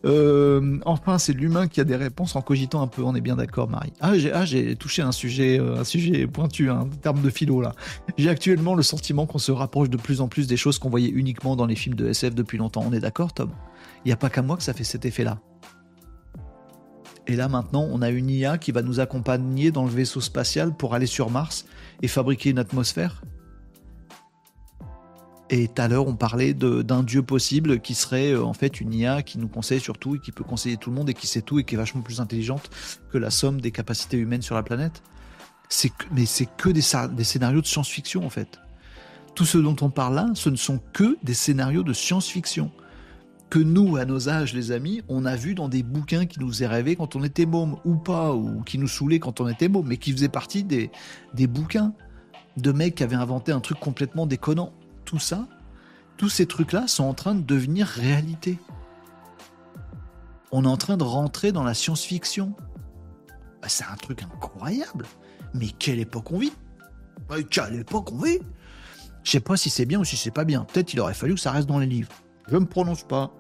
Euh, enfin, c'est l'humain qui a des réponses en cogitant un peu. On est bien d'accord, Marie. Ah, j'ai ah, touché un sujet, un sujet pointu, un terme de philo là. J'ai actuellement le sentiment qu'on se rapproche de plus en plus des choses qu'on voyait uniquement dans les films de SF depuis longtemps. On est d'accord, Tom? Il n'y a pas qu'à moi que ça fait cet effet-là. Et là maintenant, on a une IA qui va nous accompagner dans le vaisseau spatial pour aller sur Mars et fabriquer une atmosphère. Et tout à l'heure, on parlait d'un dieu possible qui serait euh, en fait une IA qui nous conseille sur tout et qui peut conseiller tout le monde et qui sait tout et qui est vachement plus intelligente que la somme des capacités humaines sur la planète. mais c'est que des, des scénarios de science-fiction en fait. Tout ce dont on parle là, ce ne sont que des scénarios de science-fiction que nous, à nos âges, les amis, on a vu dans des bouquins qui nous est rêvé quand on était môme, ou pas, ou qui nous saoulaient quand on était môme, mais qui faisaient partie des, des bouquins de mecs qui avaient inventé un truc complètement déconnant. Tout ça, tous ces trucs-là sont en train de devenir réalité. On est en train de rentrer dans la science-fiction. Bah, c'est un truc incroyable. Mais quelle époque on vit? Bah, Quelle époque on vit? Je sais pas si c'est bien ou si c'est pas bien. Peut-être il aurait fallu que ça reste dans les livres. Je ne me prononce pas.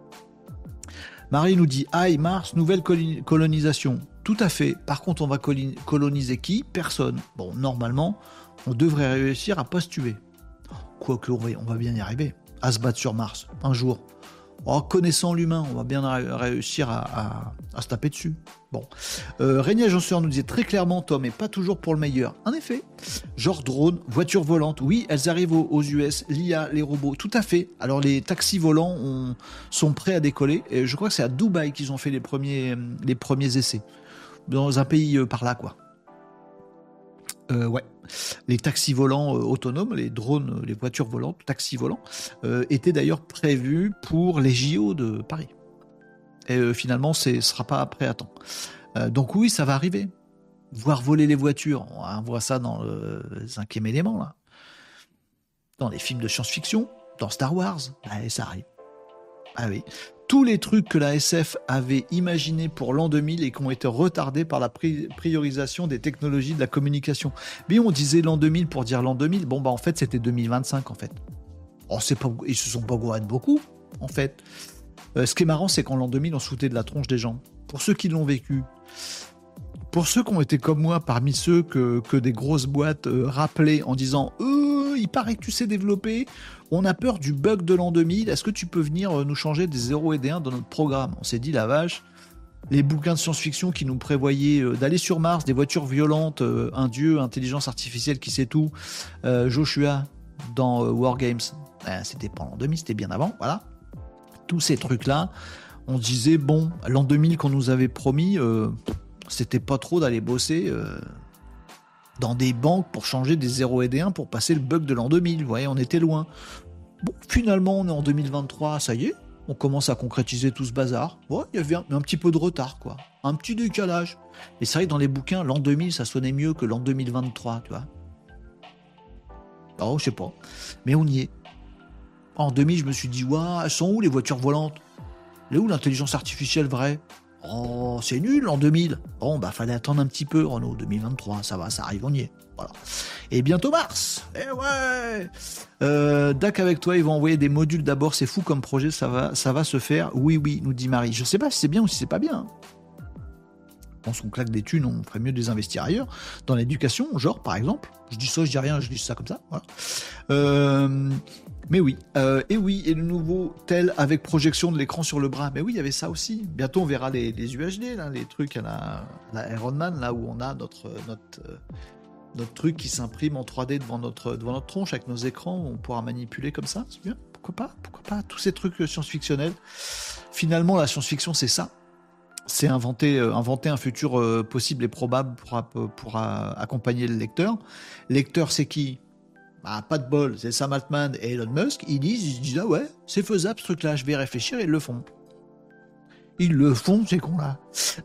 Marie nous dit Aïe, Mars, nouvelle colonisation. Tout à fait. Par contre, on va coloniser qui? Personne. Bon, normalement, on devrait réussir à pas se tuer. Quoique, on va bien y arriver. À se battre sur Mars, un jour. En connaissant l'humain, on va bien réussir à, se taper dessus. Bon. Euh, Régnier nous disait très clairement, Tom, et pas toujours pour le meilleur. En effet. Genre drone, voiture volante, oui, elles arrivent aux, US, l'IA, les robots, tout à fait. Alors les taxis volants sont prêts à décoller. Et je crois que c'est à Dubaï qu'ils ont fait les premiers, les premiers essais. Dans un pays euh, par là, quoi. Euh, ouais. Les taxis volants euh, autonomes, les drones, euh, les voitures volantes, taxis volants, étaient d'ailleurs prévus pour les JO de Paris. Et finalement, ce ne sera pas prêt à temps. donc oui, ça va arriver. Voir voler les voitures, on voit ça dans le cinquième élément, là. Dans les films de science-fiction, dans Star Wars, ça arrive. Ah oui tous les trucs que la SF avait imaginés pour l'an 2000 et qui ont été retardés par la priorisation des technologies de la communication. Mais on disait l'an 2000 pour dire l'an 2000. Bon, bah en fait, c'était 2025 en fait. Oh, pas, ils se sont pas gourés beaucoup, en fait. Euh, ce qui est marrant, c'est qu'en l'an 2000, on se foutait de la tronche des gens. Pour ceux qui l'ont vécu, pour ceux qui ont été comme moi, parmi ceux que, que des grosses boîtes euh, rappelaient en disant euh, il paraît que tu sais développer, on a peur du bug de l'an 2000, est-ce que tu peux venir euh, nous changer des 0 et des 1 dans notre programme? On s'est dit la vache, les bouquins de science-fiction qui nous prévoyaient d'aller sur Mars, des voitures violentes, un dieu, intelligence artificielle qui sait tout, Joshua dans Wargames, ben, c'était pas l'an 2000, c'était bien avant, voilà. Tous ces trucs-là, on disait, bon, l'an 2000 qu'on nous avait promis, c'était pas trop d'aller bosser euh, dans des banques pour changer des 0 et des 1 pour passer le bug de l'an 2000. Vous voyez, on était loin. Bon, finalement, on est en 2023, ça y est, on commence à concrétiser tout ce bazar. il y avait un, petit peu de retard, quoi. Un petit décalage. Et c'est vrai que dans les bouquins, l'an 2000, ça sonnait mieux que l'an 2023, tu vois. Oh, je sais pas. Mais on y est. En 2000, je me suis dit, waouh, elles sont où les voitures volantes? Elle est où l'intelligence artificielle vraie? Oh, c'est nul en 2000. Bon, bah fallait attendre un petit peu, Renault, 2023, ça va, ça arrive, on y est. Et bientôt mars Eh ouais euh, Dac avec toi, ils vont envoyer des modules d'abord, c'est fou comme projet, ça va, se faire. Oui, oui, nous dit Marie. Je sais pas si c'est bien ou si c'est pas bien. Je pense qu'on claque des thunes, on ferait mieux de les investir ailleurs. Dans l'éducation, genre, par exemple. Je dis ça, je dis rien, je dis ça comme ça. Euh, mais oui, euh, et oui, et le nouveau tel avec projection de l'écran sur le bras. Mais oui, il y avait ça aussi. Bientôt, on verra les, UHD, les trucs à la, la Ironman, là où on a notre, notre, notre truc qui s'imprime en 3D devant notre, devant notre tronche avec nos écrans. On pourra manipuler comme ça, c'est bien. pourquoi pas Pourquoi pas Tous ces trucs science-fictionnels. Finalement, la science-fiction, c'est ça. C'est inventer, inventer un futur possible et probable pour, pour accompagner le lecteur. Lecteur, c'est qui? Bah, pas de bol, c'est Sam Altman et Elon Musk, ils disent, ils disent, ah ouais, c'est faisable ce truc-là, je vais réfléchir, et ils le font. Ils le font, ces cons-là.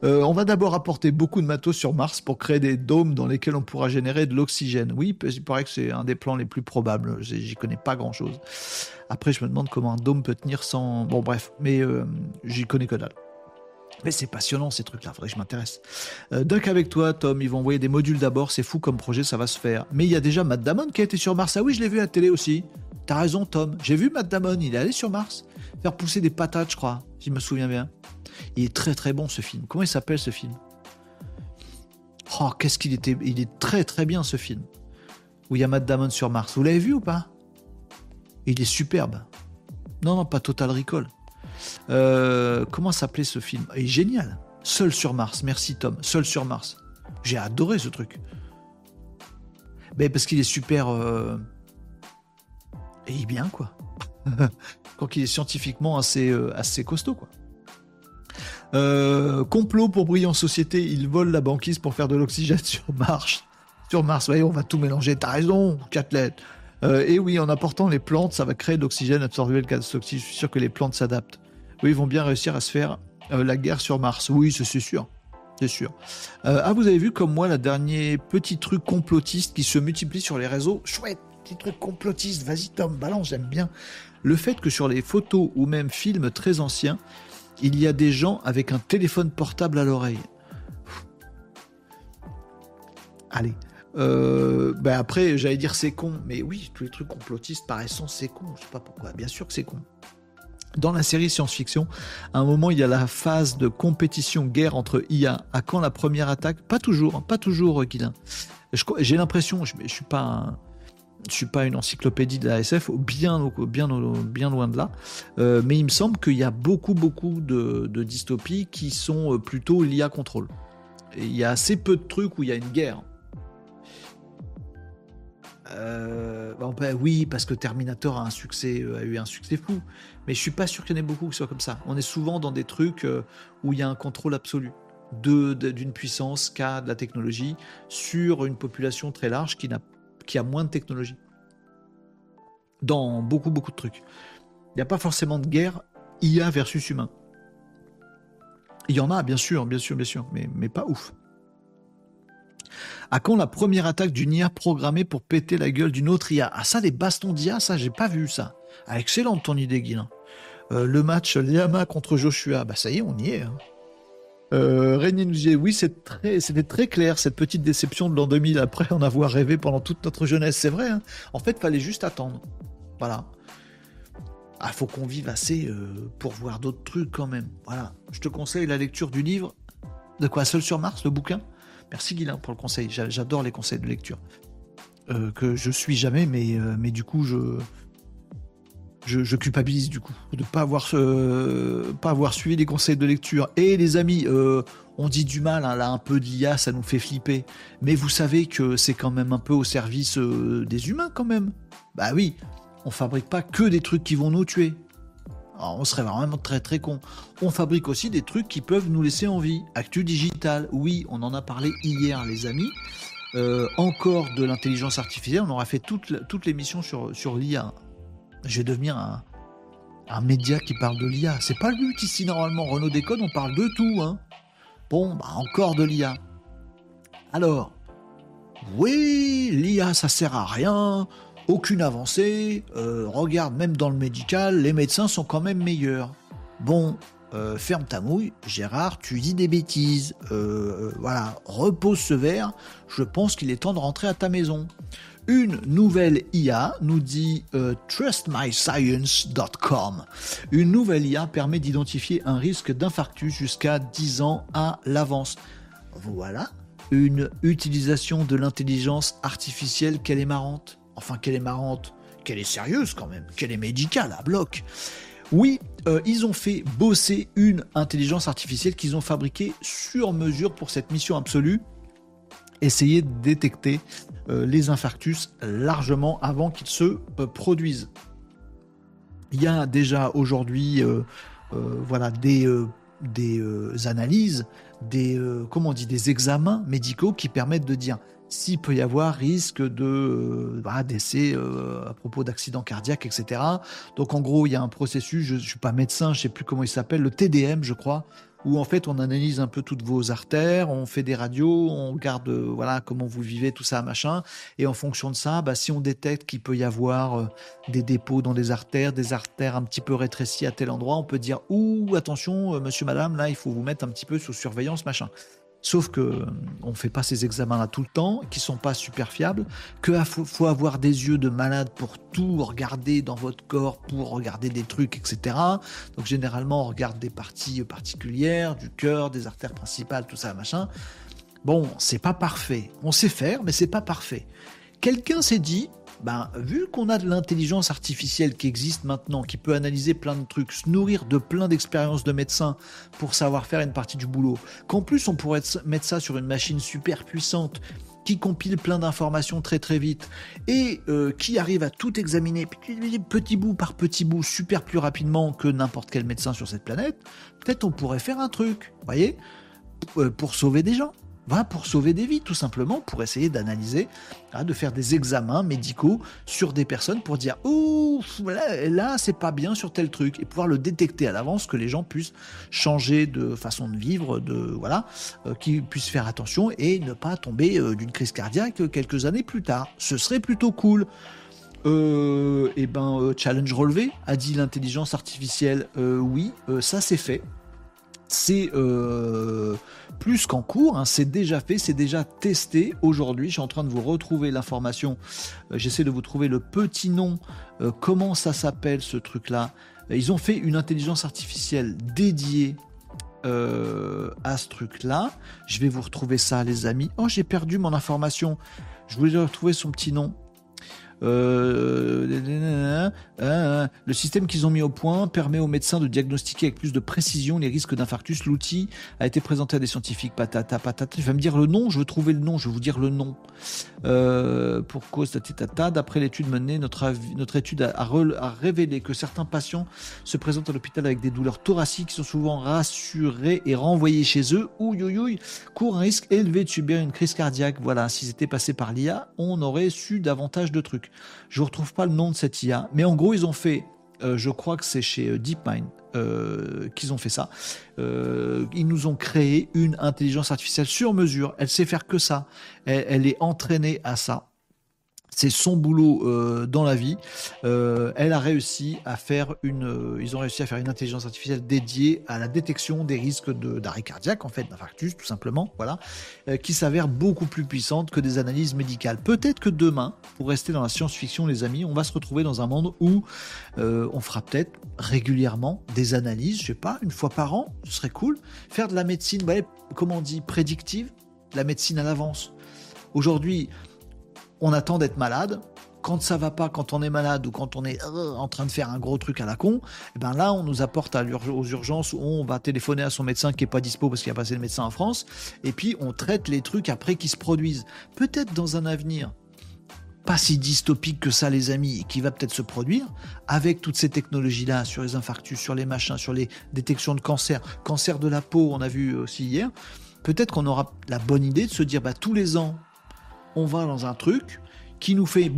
Euh, on va d'abord apporter beaucoup de matos sur Mars pour créer des dômes dans lesquels on pourra générer de l'oxygène. Oui, il paraît que c'est un des plans les plus probables. J'y connais pas grand-chose. Après, je me demande comment un dôme peut tenir sans... Bon, bref, mais euh, j'y connais que dalle. Mais c'est passionnant ces trucs-là, faudrait que je m'intéresse. Euh, donc avec toi, Tom, ils vont envoyer des modules d'abord, c'est fou comme projet, ça va se faire. Mais il y a déjà Matt Damon qui a été sur Mars. Ah oui, je l'ai vu à la télé aussi. T'as raison, Tom. J'ai vu Matt Damon, il est allé sur Mars faire pousser des patates, je crois, si je me souviens bien. Il est très très bon ce film. Comment il s'appelle ce film? Oh, qu'est-ce qu'il était. Il est très très bien ce film. Où il y a Matt Damon sur Mars. Vous l'avez vu ou pas? Il est superbe. Non, non, pas Total Recall. Euh, comment s'appelait ce film? Il est génial. Seul sur Mars. Merci Tom. Seul sur Mars. J'ai adoré ce truc. Mais parce qu'il est super. Euh, et il est bien, quoi. Quand est scientifiquement assez, euh, assez costaud, quoi. Complot pour briller en société, ils volent la banquise pour faire de l'oxygène sur Mars. Sur Mars, voyez, on va tout mélanger. T'as raison, quatre lettres. et oui, en apportant les plantes, ça va créer de l'oxygène, absorber le gaz toxique. Je suis sûr que les plantes s'adaptent. Oui, ils vont bien réussir à se faire euh, la guerre sur Mars. Oui, c'est sûr. C'est sûr. Euh, ah, vous avez vu comme moi la dernier petit truc complotiste qui se multiplie sur les réseaux? Chouette, petit truc complotiste. Vas-y Tom, balance, j'aime bien. Le fait que sur les photos ou même films très anciens, il y a des gens avec un téléphone portable à l'oreille. Allez. Euh, ben après, j'allais dire c'est con, mais oui, tous les trucs complotistes par essence c'est con. Je sais pas pourquoi. Bien sûr que c'est con. Dans la série science-fiction, à un moment, il y a la phase de compétition guerre entre IA. À quand la première attaque? Pas toujours, hein, pas toujours, euh, Guilin. J'ai l'impression, je, ne suis pas je suis pas une encyclopédie de la SF, bien, bien, bien loin de là. Euh, mais il me semble qu'il y a beaucoup, beaucoup de, dystopies qui sont euh, plutôt l'IA contrôle. il y a assez peu de trucs où il y a une guerre. Euh, oui, parce que Terminator succès, a eu un succès fou. Mais je suis pas sûr qu'il y en ait beaucoup qui soient comme ça. On est souvent dans des trucs euh, où il y a un contrôle absolu d'une puissance qu'a de la technologie sur une population très large qui, a, qui a moins de technologie. Dans beaucoup, beaucoup de trucs. Il n'y a pas forcément de guerre IA versus humain. Il y en a, bien sûr, bien sûr, bien sûr, mais, pas ouf. À quand la première attaque d'une IA programmée pour péter la gueule d'une autre IA Ah ça, des bastons d'IA, ça, j'ai pas vu ça. Ah, excellente ton idée, Guilin. Euh, le match Liama contre Joshua, bah ça y est, on y est. Hein. Euh, nous disait oui, c'était très clair cette petite déception de l'an 2000 après en avoir rêvé pendant toute notre jeunesse. C'est vrai. Hein. en fait, fallait juste attendre. Voilà. Ah, faut qu'on vive assez euh, pour voir d'autres trucs quand même. Voilà. Je te conseille la lecture du livre. De quoi? Seul sur Mars, le bouquin? Merci Guilin pour le conseil. J'adore les conseils de lecture. Euh, que je suis jamais, mais, euh, mais du coup, je, je, culpabilise du coup de pas euh, pas avoir suivi les conseils de lecture. Et les amis, euh, on dit du mal, hein, là un peu d'IA, ça nous fait flipper. Mais vous savez que c'est quand même un peu au service euh, des humains quand même. Bah oui, on fabrique pas que des trucs qui vont nous tuer. on serait vraiment très très con. On fabrique aussi des trucs qui peuvent nous laisser en vie. Actu digital, oui, on en a parlé hier les amis. encore de l'intelligence artificielle, on aura fait toute, toute l'émission sur l'IA je vais devenir un, média qui parle de l'IA. C'est pas le but ici, normalement. Renault Décode, on parle de tout. Hein. Bon, bah encore de l'IA. Alors, oui, l'IA, ça sert à rien. Aucune avancée. Euh, regarde, même dans le médical, les médecins sont quand même meilleurs. Bon, euh, ferme ta mouille, Gérard, tu dis des bêtises. Euh, voilà, repose ce verre. Je pense qu'il est temps de rentrer à ta maison. Une nouvelle IA, nous dit euh, trustmyscience.com. Une nouvelle IA permet d'identifier un risque d'infarctus jusqu'à 10 ans à l'avance. Voilà, une utilisation de l'intelligence artificielle qu'elle est marrante. Enfin, qu'elle est marrante, qu'elle est sérieuse quand même, qu'elle est médicale à bloc. Oui, euh, ils ont fait bosser une intelligence artificielle qu'ils ont fabriquée sur mesure pour cette mission absolue. Essayer de détecter les infarctus largement avant qu'ils se euh, produisent. Il y a déjà aujourd'hui voilà, des, analyses, des, comment on dit, des examens médicaux qui permettent de dire s'il peut y avoir risque de décès à propos d'accidents cardiaques, etc. Donc en gros, il y a un processus, je ne suis pas médecin, je ne sais plus comment il s'appelle, le TDM, je crois, où en fait on analyse un peu toutes vos artères, on fait des radios, on regarde euh, voilà comment vous vivez, tout ça, machin, et en fonction de ça, bah, si on détecte qu'il peut y avoir euh, des dépôts dans des artères, des artères un petit peu rétrécies à tel endroit, on peut dire ouh attention, euh, monsieur, madame, là il faut vous mettre un petit peu sous surveillance, machin. Sauf que on fait pas ces examens-là tout le temps, qui sont pas super fiables, que faut, avoir des yeux de malade pour tout regarder dans votre corps, pour regarder des trucs, etc. Donc généralement, on regarde des parties particulières, du cœur, des artères principales, tout ça, machin. Bon, c'est pas parfait. On sait faire, mais c'est pas parfait. Quelqu'un s'est dit, ben, vu qu'on a de l'intelligence artificielle qui existe maintenant, qui peut analyser plein de trucs, se nourrir de plein d'expériences de médecins pour savoir faire une partie du boulot, qu'en plus on pourrait mettre ça sur une machine super puissante qui compile plein d'informations très très vite et euh, qui arrive à tout examiner petit bout par petit bout super plus rapidement que n'importe quel médecin sur cette planète, peut-être on pourrait faire un truc, voyez, euh, pour sauver des gens va pour sauver des vies, tout simplement, pour essayer d'analyser, hein, de faire des examens médicaux sur des personnes pour dire là, là c'est pas bien sur tel truc, et pouvoir le détecter à l'avance, que les gens puissent changer de façon de vivre, de voilà, euh, qu'ils puissent faire attention et ne pas tomber euh, d'une crise cardiaque quelques années plus tard. Ce serait plutôt cool. Euh, et eh ben, euh, challenge relevé, a dit l'intelligence artificielle. oui, ça c'est fait c'est euh, plus qu'en cours, hein, c'est déjà fait, c'est déjà testé aujourd'hui. Je suis en train de vous retrouver l'information. Euh, j'essaie de vous trouver le petit nom. Euh, comment ça s'appelle ce truc-là? Ils ont fait une intelligence artificielle dédiée à ce truc-là. Je vais vous retrouver ça, les amis. Oh, j'ai perdu mon information. Je voulais retrouver son petit nom. Euh, le système qu'ils ont mis au point permet aux médecins de diagnostiquer avec plus de précision les risques d'infarctus. L'outil a été présenté à des scientifiques. Patata, patata. Je vais me dire le nom. Je veux trouver le nom. Je vais vous dire le nom. Euh, pour cause tata. D'après l'étude menée, notre, notre étude a, révélé que certains patients se présentent à l'hôpital avec des douleurs thoraciques qui sont souvent rassurés et renvoyés chez eux. Ouïe, ouïe, ouïe. Court un risque élevé de subir une crise cardiaque. Voilà. S'ils étaient passés par l'IA, on aurait su davantage de trucs. Je ne retrouve pas le nom de cette IA, mais en gros, ils ont fait, euh, je crois que c'est chez euh, DeepMind euh, qu'ils ont fait ça. ils nous ont créé une intelligence artificielle sur mesure. Elle sait faire que ça. elle est entraînée à ça c'est son boulot euh, dans la vie. Euh, elle a réussi à faire une, euh, ils ont réussi à faire une intelligence artificielle dédiée à la détection des risques d'arrêt cardiaque, en fait, d'infarctus, tout simplement, voilà, qui s'avère beaucoup plus puissante que des analyses médicales. Peut-être que demain, pour rester dans la science-fiction, les amis, on va se retrouver dans un monde où on fera peut-être régulièrement des analyses, je sais pas, une fois par an, ce serait cool. Faire de la médecine, comment on dit, prédictive, la médecine à l'avance. Aujourd'hui, on attend d'être malade. Quand ça va pas, quand on est malade ou quand on est euh, en train de faire un gros truc à la con, et eh ben là, on nous apporte aux urgences où on va téléphoner à son médecin qui est pas dispo parce qu'il a passé le médecin en France, et puis on traite les trucs après qui se produisent. Peut-être dans un avenir, pas si dystopique que ça, les amis, qui va peut-être se produire avec toutes ces technologies-là sur les infarctus, sur les machins, sur les détections de cancer, cancer de la peau, on a vu aussi hier. Peut-être qu'on aura la bonne idée de se dire, bah, tous les ans, on va dans un truc qui nous fait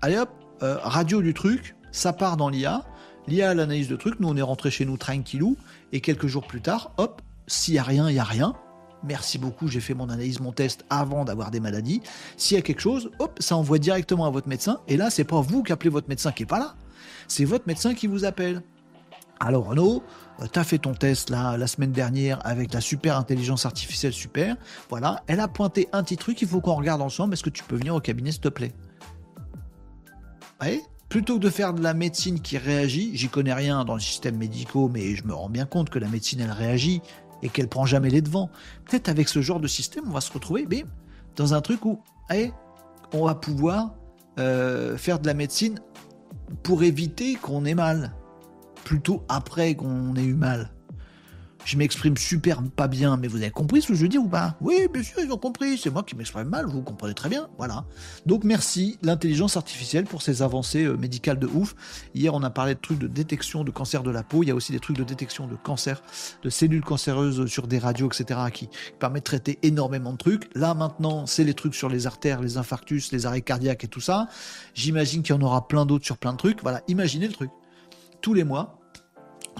allez hop, euh, radio du truc, ça part dans l'IA, l'IA l'analyse de truc, nous on est rentré chez nous tranquillou, et quelques jours plus tard, hop, s'il y a rien, il y a rien. Merci beaucoup, j'ai fait mon analyse, mon test avant d'avoir des maladies. S'il y a quelque chose, hop, ça envoie directement à votre médecin. Et là, c'est pas vous qui appelez votre médecin qui est pas là. C'est votre médecin qui vous appelle. Alors Renaud, euh, tu as fait ton test la semaine dernière avec la super intelligence artificielle super. Voilà, elle a pointé un petit truc, il faut qu'on regarde ensemble. Est-ce que tu peux venir au cabinet s'il te plaît? Ouais Plutôt que de faire de la médecine qui réagit, j'y connais rien dans le système médical, mais je me rends bien compte que la médecine elle réagit et qu'elle prend jamais les devants. Peut-être avec ce genre de système, on va se retrouver dans un truc où allez, on va pouvoir euh, faire de la médecine pour éviter qu'on ait mal plutôt après qu'on ait eu mal. Je m'exprime super pas bien, mais vous avez compris ce que je dis ou pas? Oui, bien sûr, ils ont compris. C'est moi qui m'exprime mal, vous comprenez très bien. Voilà. Donc merci l'intelligence artificielle pour ces avancées euh, médicales de ouf. Hier, on a parlé de trucs de détection de cancer de la peau. Il y a aussi des trucs de détection de cancer, de cellules cancéreuses sur des radios, etc., qui permettent de traiter énormément de trucs. Là, maintenant, c'est les trucs sur les artères, les infarctus, les arrêts cardiaques et tout ça. J'imagine qu'il y en aura plein d'autres sur plein de trucs. Voilà, imaginez le truc. Tous les mois,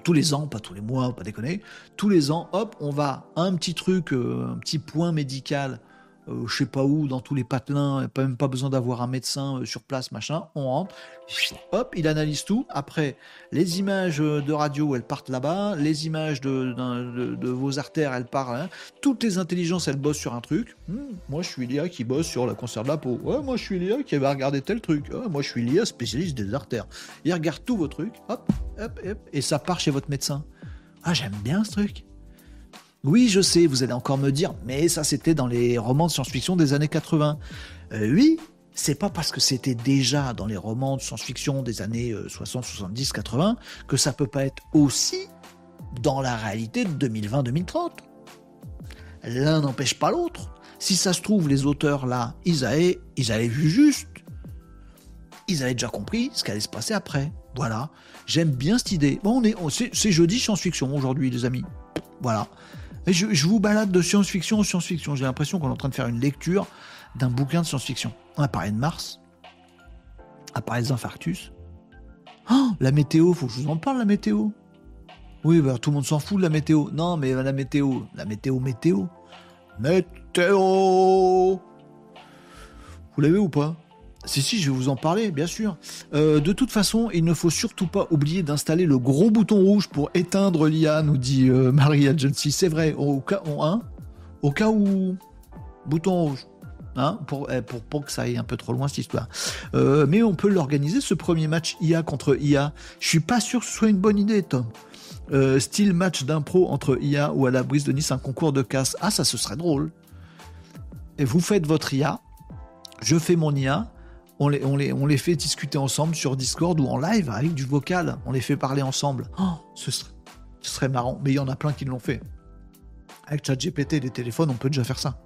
tous les ans, pas tous les mois, pas déconner, tous les ans, hop, on va un petit truc, euh, un petit point médical, euh, je sais pas où, dans tous les patelins, pas même pas besoin d'avoir un médecin euh, sur place, machin, on rentre, hop, il analyse tout. Après, les images de radio, elles partent là-bas, les images de, vos artères, elles partent. Hein. Toutes les intelligences, elles bossent sur un truc. Hmm, moi, je suis l'IA qui bosse sur la cancer de la peau. Ouais, moi, je suis l'IA qui va regarder tel truc. moi, je suis l'IA spécialiste des artères. Il regarde tous vos trucs, hop, hop, hop, et ça part chez votre médecin. Ah, j'aime bien ce truc. Oui, je sais, vous allez encore me dire, mais ça c'était dans les romans de science-fiction des années 80. Euh, oui, c'est pas parce que c'était déjà dans les romans de science-fiction des années 60, 70, 80 que ça peut pas être aussi dans la réalité de 2020-2030. L'un n'empêche pas l'autre. Si ça se trouve, les auteurs là, ils avaient, ils avaient vu juste. Ils avaient déjà compris ce qui allait se passer après. Voilà. J'aime bien cette idée. Bon, on est, c'est jeudi science-fiction aujourd'hui, les amis. Voilà. Je, vous balade de science-fiction en science-fiction. J'ai l'impression qu'on est en train de faire une lecture d'un bouquin de science-fiction. On a parlé de Mars, on a parlé des infarctus. Oh, la météo, faut que je vous en parle, la météo. Oui, bah, tout le monde s'en fout de la météo. Non, mais la météo, la météo, météo. Météo Vous l'avez ou pas? Si, si, je vais vous en parler, bien sûr. Euh, de toute façon, il ne faut surtout pas oublier d'installer le gros bouton rouge pour éteindre l'IA, nous dit euh, Marie Agency. C'est vrai, au cas, hein, au cas où... Bouton rouge. Hein, pour, eh, pour, pour, que ça aille un peu trop loin cette histoire. Euh, mais on peut l'organiser, ce premier match IA contre IA. Je suis pas sûr que ce soit une bonne idée, Tom. style match d'impro entre IA ou à la brise de Nice, un concours de casse. Ah, ça, ce serait drôle. Et vous faites votre IA, je fais mon IA, on les, on, les, on les fait discuter ensemble sur Discord ou en live avec du vocal. On les fait parler ensemble. Oh, ce, serait, ce serait marrant. Mais il y en a plein qui l'ont fait. Avec ChatGPT et les téléphones, on peut déjà faire ça.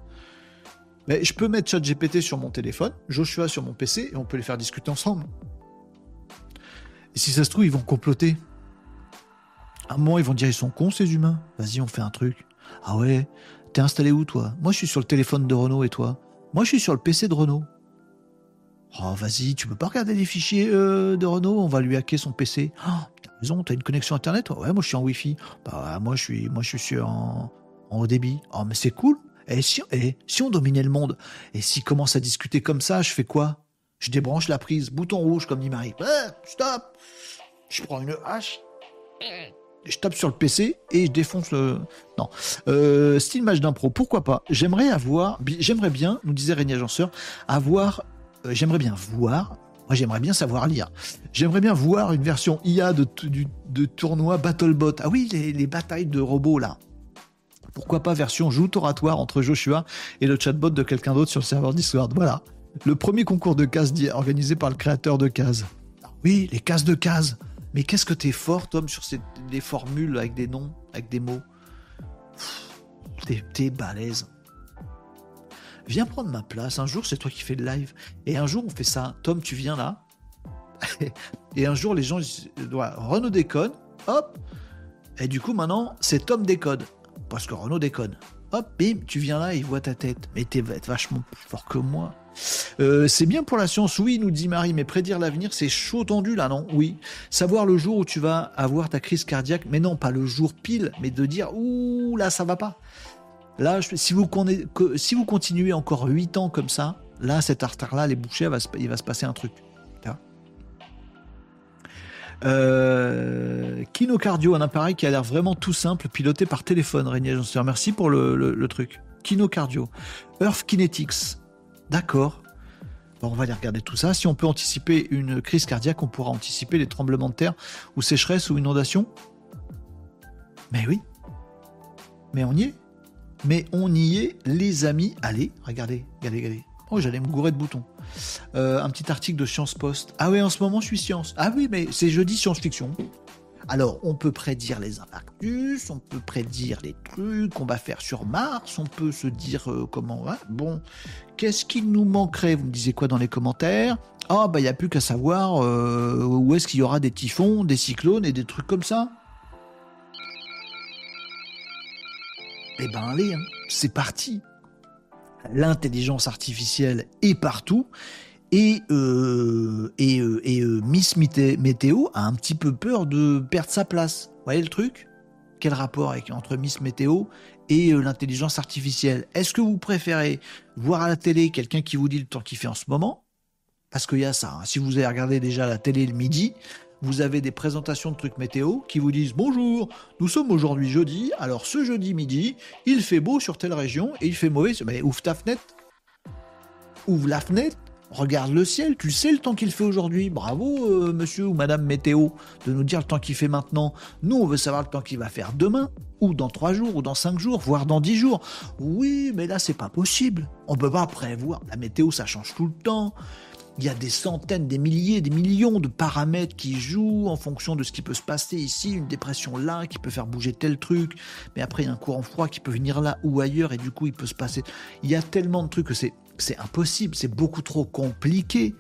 Mais je peux mettre ChatGPT sur mon téléphone, Joshua sur mon PC, et on peut les faire discuter ensemble. Et si ça se trouve, ils vont comploter. À un moment, ils vont dire ils sont cons ces humains. Vas-y, on fait un truc. Ah ouais, t'es installé où toi? Moi, je suis sur le téléphone de Renault et toi? Moi, je suis sur le PC de Renault. Oh, vas-y, tu peux pas regarder les fichiers euh, de Renault, on va lui hacker son PC. Oh, t'as raison, t'as une connexion internet? Ouais, moi je suis en Wi-Fi. Bah, moi je suis, moi je suis en, haut débit. Oh, mais c'est cool. Et si, et si on dominait le monde Et s'il commence à discuter comme ça, je fais quoi? Je débranche la prise, bouton rouge, comme dit Marie. Eh, stop Je prends une hache. Je tape sur le PC et je défonce le. Non. Euh, style match d'impro, pourquoi pas? J'aimerais avoir, j'aimerais bien, nous disait Régnier Agenceur, avoir j'aimerais bien voir, moi j'aimerais bien savoir lire, j'aimerais bien voir une version IA de, de tournoi BattleBot. Ah oui, les, batailles de robots là. Pourquoi pas version joute oratoire entre Joshua et le chatbot de quelqu'un d'autre sur le serveur Discord. Voilà. Le premier concours de cases organisé par le créateur de cases. Ah oui, les cases de cases. Mais qu'est-ce que t'es fort, Tom, sur ces, les formules avec des noms, avec des mots? T'es balèze viens prendre ma place. Un jour, c'est toi qui fais le live. Et un jour, on fait ça. Tom, tu viens là. et un jour, les gens disent Renault déconne. Hop. Et du coup, maintenant, c'est Tom décode. Parce que Renault déconne. Hop, bim, tu viens là, il voit ta tête. Mais t'es vachement plus fort que moi. Euh, c'est bien pour la science, oui, nous dit Marie, mais prédire l'avenir, c'est chaud tendu là, non? Oui. Savoir le jour où tu vas avoir ta crise cardiaque, mais non, pas le jour pile, mais de dire, ouh, là, ça va pas. Là, si vous, continuez encore 8 ans comme ça, là, cet artère-là, les bouchées, il va se passer un truc. Euh, Kino Cardio, un appareil qui a l'air vraiment tout simple, piloté par téléphone, Régnier Agenceur. Merci pour le, truc. Kino Cardio. Earth Kinetics. D'accord. Bon, on va aller regarder tout ça. Si on peut anticiper une crise cardiaque, on pourra anticiper les tremblements de terre ou sécheresse ou inondation. Mais oui. Mais on y est. Mais on y est, les amis. Allez, regardez, regardez, regardez. Oh, j'allais me gourer de boutons. Euh, un petit article de Science Post. Ah oui, en ce moment, je suis science. Ah oui, mais c'est jeudi science-fiction. Alors, on peut prédire les infarctus, on peut prédire les trucs qu'on va faire sur Mars, on peut se dire euh, comment. Bon, qu'est-ce qu'il nous manquerait? Vous me disiez quoi dans les commentaires? Ah, bah, il n'y a plus qu'à savoir euh, où est-ce qu'il y aura des typhons, des cyclones et des trucs comme ça. Eh ben, allez, hein, c'est parti. L'intelligence artificielle est partout et, euh, euh, euh, Miss Météo a un petit peu peur de perdre sa place. Vous voyez le truc? Quel rapport entre Miss Météo et l'intelligence artificielle? Est-ce que vous préférez voir à la télé quelqu'un qui vous dit le temps qu'il fait en ce moment? Parce qu'il y a ça. Hein. Si vous avez regardé déjà la télé le midi, vous avez des présentations de trucs météo qui vous disent bonjour, nous sommes aujourd'hui jeudi, alors ce jeudi midi, il fait beau sur telle région et il fait mauvais. Mais ouvre ta fenêtre. Ouvre la fenêtre regarde le ciel, tu sais le temps qu'il fait aujourd'hui. Bravo, euh, monsieur ou madame météo, de nous dire le temps qu'il fait maintenant. Nous, on veut savoir le temps qu'il va faire demain, ou dans trois jours, ou dans cinq jours, voire dans dix jours. Oui, mais là, c'est pas possible. On peut pas prévoir. La météo, ça change tout le temps. Il y a des centaines, des milliers, des millions de paramètres qui jouent en fonction de ce qui peut se passer ici, une dépression là qui peut faire bouger tel truc, mais après il y a un courant froid qui peut venir là ou ailleurs et du coup il peut se passer. Il y a tellement de trucs que c'est impossible, c'est beaucoup trop compliqué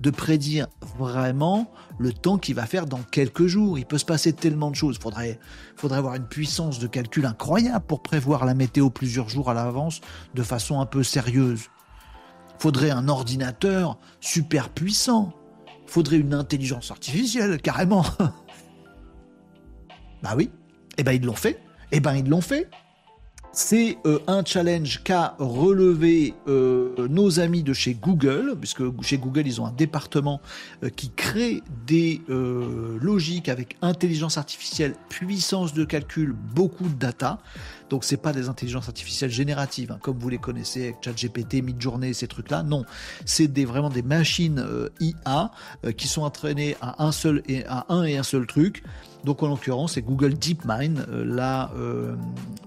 de prédire vraiment le temps qu'il va faire dans quelques jours. Il peut se passer tellement de choses. Il faudrait avoir une puissance de calcul incroyable pour prévoir la météo plusieurs jours à l'avance de façon un peu sérieuse. Faudrait un ordinateur super puissant. Faudrait une intelligence artificielle, carrément. bah oui. Eh ben ils l'ont fait. Eh ben ils l'ont fait. C'est euh, un challenge qu'a relevé euh, nos amis de chez Google, puisque chez Google, ils ont un département euh, qui crée des logiques avec intelligence artificielle, puissance de calcul, beaucoup de data. Donc c'est pas des intelligences artificielles génératives, hein, comme vous les connaissez avec ChatGPT, Midjourney, ces trucs-là. Non, c'est des, vraiment des machines IA qui sont entraînées à un seul et à un et un seul truc. Donc en l'occurrence, c'est Google DeepMind, euh, la, euh,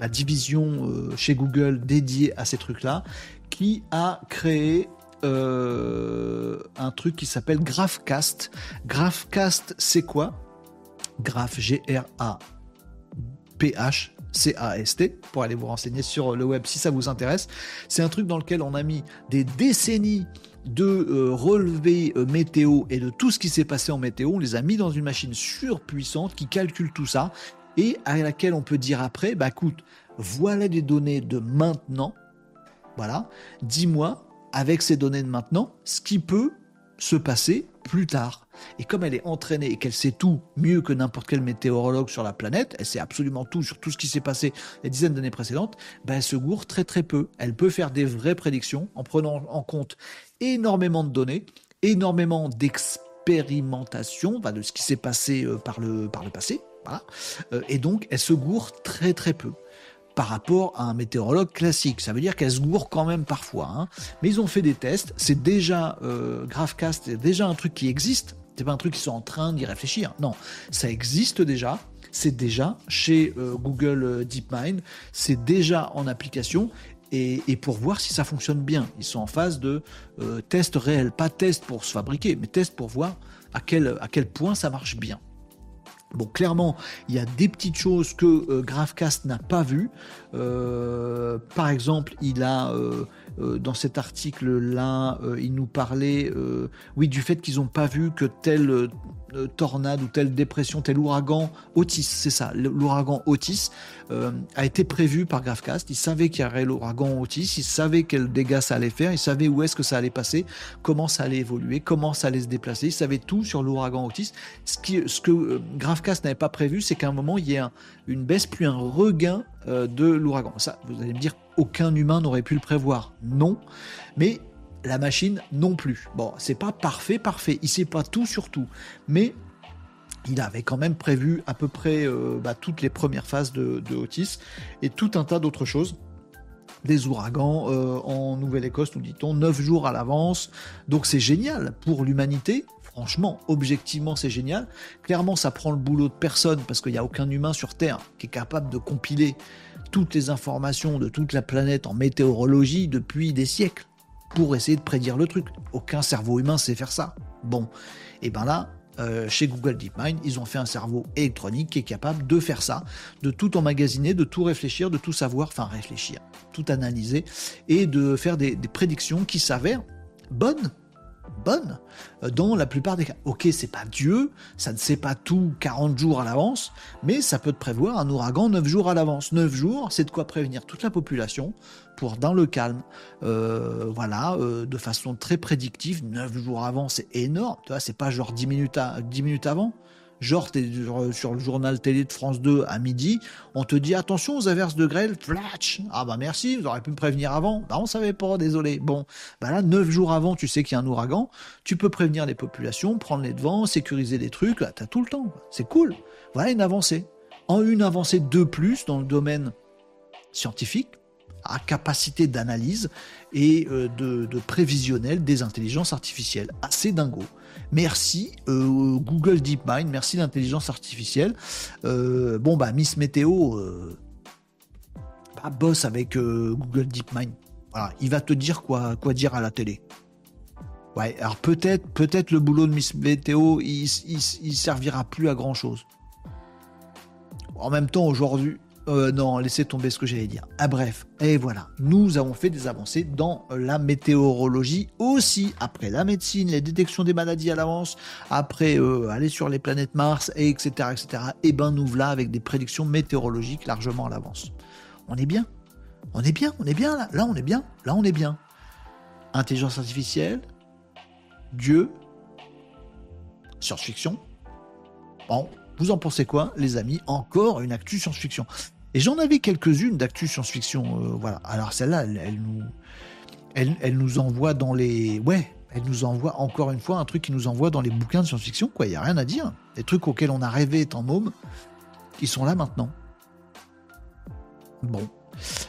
division euh, chez Google dédiée à ces trucs-là, qui a créé un truc qui s'appelle GraphCast. GraphCast, c'est quoi? Graph, G-R-A-P-H, C-A-S-T, pour aller vous renseigner sur le web si ça vous intéresse. C'est un truc dans lequel on a mis des décennies de euh, relever euh, météo et de tout ce qui s'est passé en météo. On les a mis dans une machine surpuissante qui calcule tout ça et à laquelle on peut dire après, bah écoute, voilà des données de maintenant. Voilà, dis-moi avec ces données de maintenant ce qui peut se passer plus tard. Et comme elle est entraînée et qu'elle sait tout mieux que n'importe quel météorologue sur la planète, elle sait absolument tout sur tout ce qui s'est passé les dizaines d'années précédentes, ben elle se gourre très très peu. Elle peut faire des vraies prédictions en prenant en compte énormément de données, énormément d'expérimentation de ce qui s'est passé euh, par le, passé. Euh, et donc, elle se gourre très très peu par rapport à un météorologue classique. Ça veut dire qu'elle se gourre quand même parfois. Hein. Mais ils ont fait des tests. C'est déjà euh, GraphCast, c'est déjà un truc qui existe. C'est pas un truc qu'ils sont en train d'y réfléchir. Non, ça existe déjà. C'est déjà chez Google DeepMind. C'est déjà en application et, pour voir si ça fonctionne bien. Ils sont en phase de euh, test réel, pas test pour se fabriquer, mais test pour voir à quel, à quel point ça marche bien. Bon, clairement, il y a des petites choses que euh, GraphCast n'a pas vues. Euh, par exemple, il a dans cet article-là, il nous parlait, oui, du fait qu'ils n'ont pas vu que tel euh, tornade ou telle dépression, tel ouragan Otis, c'est ça, l'ouragan Otis euh, a été prévu par Gravecast. Il savait qu'il y aurait l'ouragan Otis, il savait quel dégâts ça allait faire, il savait où est-ce que ça allait passer, comment ça allait évoluer, comment ça allait se déplacer, il savait tout sur l'ouragan Otis. Ce, que euh, Gravecast n'avait pas prévu, c'est qu'à un moment, il y ait une baisse puis un regain de l'ouragan. Ça, vous allez me dire, aucun humain n'aurait pu le prévoir. Non, mais la machine non plus. Bon, c'est pas parfait, parfait. Il sait pas tout sur tout, mais il avait quand même prévu à peu près euh, bah, toutes les premières phases de, Otis et tout un tas d'autres choses. Des ouragans euh, en Nouvelle-Écosse, nous dit-on, 9 jours à l'avance. Donc c'est génial pour l'humanité. Franchement, objectivement, c'est génial. Clairement, ça prend le boulot de personne parce qu'il n'y a aucun humain sur Terre qui est capable de compiler toutes les informations de toute la planète en météorologie depuis des siècles pour essayer de prédire le truc. Aucun cerveau humain sait faire ça. Bon, et ben là, euh, chez Google DeepMind, ils ont fait un cerveau électronique qui est capable de faire ça, de tout emmagasiner, de tout réfléchir, de tout savoir, enfin réfléchir, tout analyser et de faire des, des prédictions qui s'avèrent bonnes bonne euh, dans la plupart des cas. Ok, c'est pas Dieu, ça ne sait pas tout 40 jours à l'avance, mais ça peut te prévoir un ouragan 9 jours à l'avance. 9 jours, c'est de quoi prévenir toute la population pour, dans le calme, euh, voilà, euh, de façon très prédictive. 9 jours avant, c'est énorme, tu vois, c'est pas genre 10 minutes, à, 10 minutes avant. Genre, t'es sur le journal télé de France 2 à midi, on te dit attention aux averses de grêle, flatch Ah bah merci, vous auriez pu me prévenir avant. Bah on savait pas, désolé. Bon, bah là, neuf jours avant, tu sais qu'il y a un ouragan, tu peux prévenir les populations, prendre les devants, sécuriser des trucs, là, t'as tout le temps. C'est cool. Voilà une avancée. En une avancée de plus dans le domaine scientifique, à capacité d'analyse et euh, de, prévisionnel des intelligences artificielles. Assez dingo. Merci euh, Google DeepMind, merci l'intelligence artificielle. Euh, bon bah Miss Météo bah, bosse avec Google DeepMind. Voilà, il va te dire quoi, quoi dire à la télé. Ouais, alors peut-être peut-être le boulot de Miss Météo, il, il servira plus à grand chose. En même temps, aujourd'hui, euh, non, laissez tomber ce que j'allais dire. Ah bref, et voilà, nous avons fait des avancées dans la météorologie aussi, après la médecine, les détections des maladies à l'avance, après euh, aller sur les planètes Mars, et etc., etc. Et ben nous voilà avec des prédictions météorologiques largement à l'avance. On est bien, on est bien, on est bien là, là on est bien, là on est bien. Intelligence artificielle, Dieu, science-fiction. Bon, vous en pensez quoi, les amis? Encore une actu science-fiction. Et j'en avais quelques-unes d'actu science-fiction. Euh, voilà. Alors celle-là, elle, nous, elle, nous envoie dans les, ouais, elle nous envoie encore une fois un truc qui nous envoie dans les bouquins de science-fiction. Quoi, il y a rien à dire. Les trucs auxquels on a rêvé étant môme, ils sont là maintenant. Bon.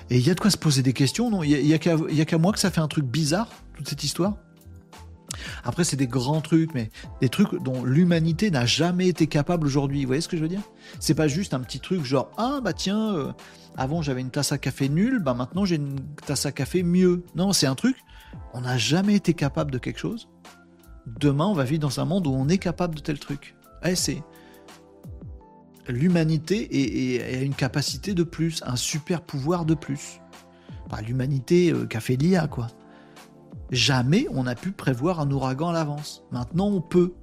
Et il y a de quoi se poser des questions, non? Il y a, a qu'à moi que ça fait un truc bizarre toute cette histoire? Après, c'est des grands trucs, mais des trucs dont l'humanité n'a jamais été capable aujourd'hui. Vous voyez ce que je veux dire? C'est pas juste un petit truc genre ah bah tiens, euh, avant j'avais une tasse à café nulle, bah maintenant j'ai une tasse à café mieux. Non, c'est un truc. On n'a jamais été capable de quelque chose. Demain, on va vivre dans un monde où on est capable de tel truc. Eh, c'est l'humanité a une capacité de plus, un super pouvoir de plus. Bah, l'humanité euh, qu'a fait l'IA, quoi. Jamais on n'a pu prévoir un ouragan à l'avance. Maintenant, on peut.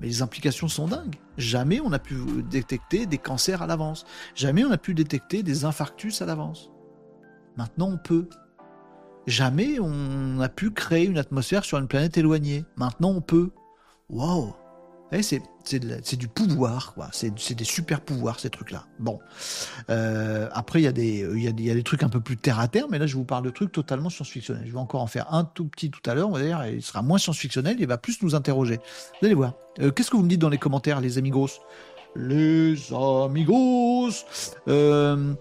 Mais les implications sont dingues. Jamais on a pu détecter des cancers à l'avance. Jamais on a pu détecter des infarctus à l'avance. Maintenant, on peut. Jamais on a pu créer une atmosphère sur une planète éloignée. Maintenant, on peut. Waouh c'est du pouvoir. C'est des super pouvoirs, ces trucs-là. Bon. Euh, après, il y, a des, trucs un peu plus terre à terre, mais là, je vous parle de trucs totalement science-fictionnels. Je vais encore en faire un tout petit tout à l'heure, il sera moins science-fictionnel, il va plus nous interroger. Vous allez voir. Euh, qu'est-ce que vous me dites dans les commentaires, les amigos? Les amigos euh,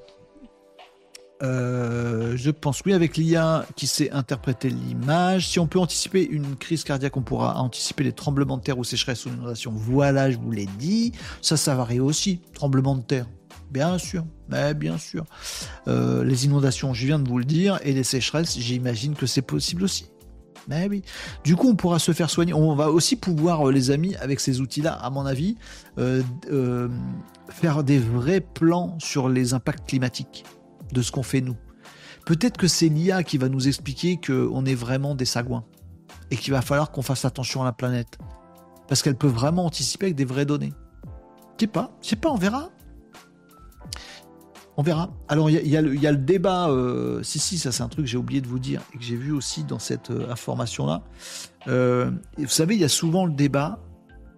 euh, je pense oui avec l'IA qui sait interpréter l'image. Si on peut anticiper une crise cardiaque, on pourra anticiper les tremblements de terre ou sécheresse ou inondations. Voilà, je vous l'ai dit. Ça, ça varie aussi. Tremblements de terre, bien sûr, mais bien sûr. Euh, les inondations, je viens de vous le dire, et les sécheresses, j'imagine que c'est possible aussi. Mais oui. Du coup, on pourra se faire soigner. On va aussi pouvoir, euh, les amis, avec ces outils-là, à mon avis, faire des vrais plans sur les impacts climatiques de ce qu'on fait nous. Peut-être que c'est l'IA qui va nous expliquer qu'on est vraiment des sagouins et qu'il va falloir qu'on fasse attention à la planète. Parce qu'elle peut vraiment anticiper avec des vraies données. Je sais pas, je sais pas, on verra. On verra. Alors, il y, a le débat. Euh, si, si, ça, c'est un truc que j'ai oublié de vous dire et que j'ai vu aussi dans cette euh, information-là. Euh, vous savez, il y a souvent le débat.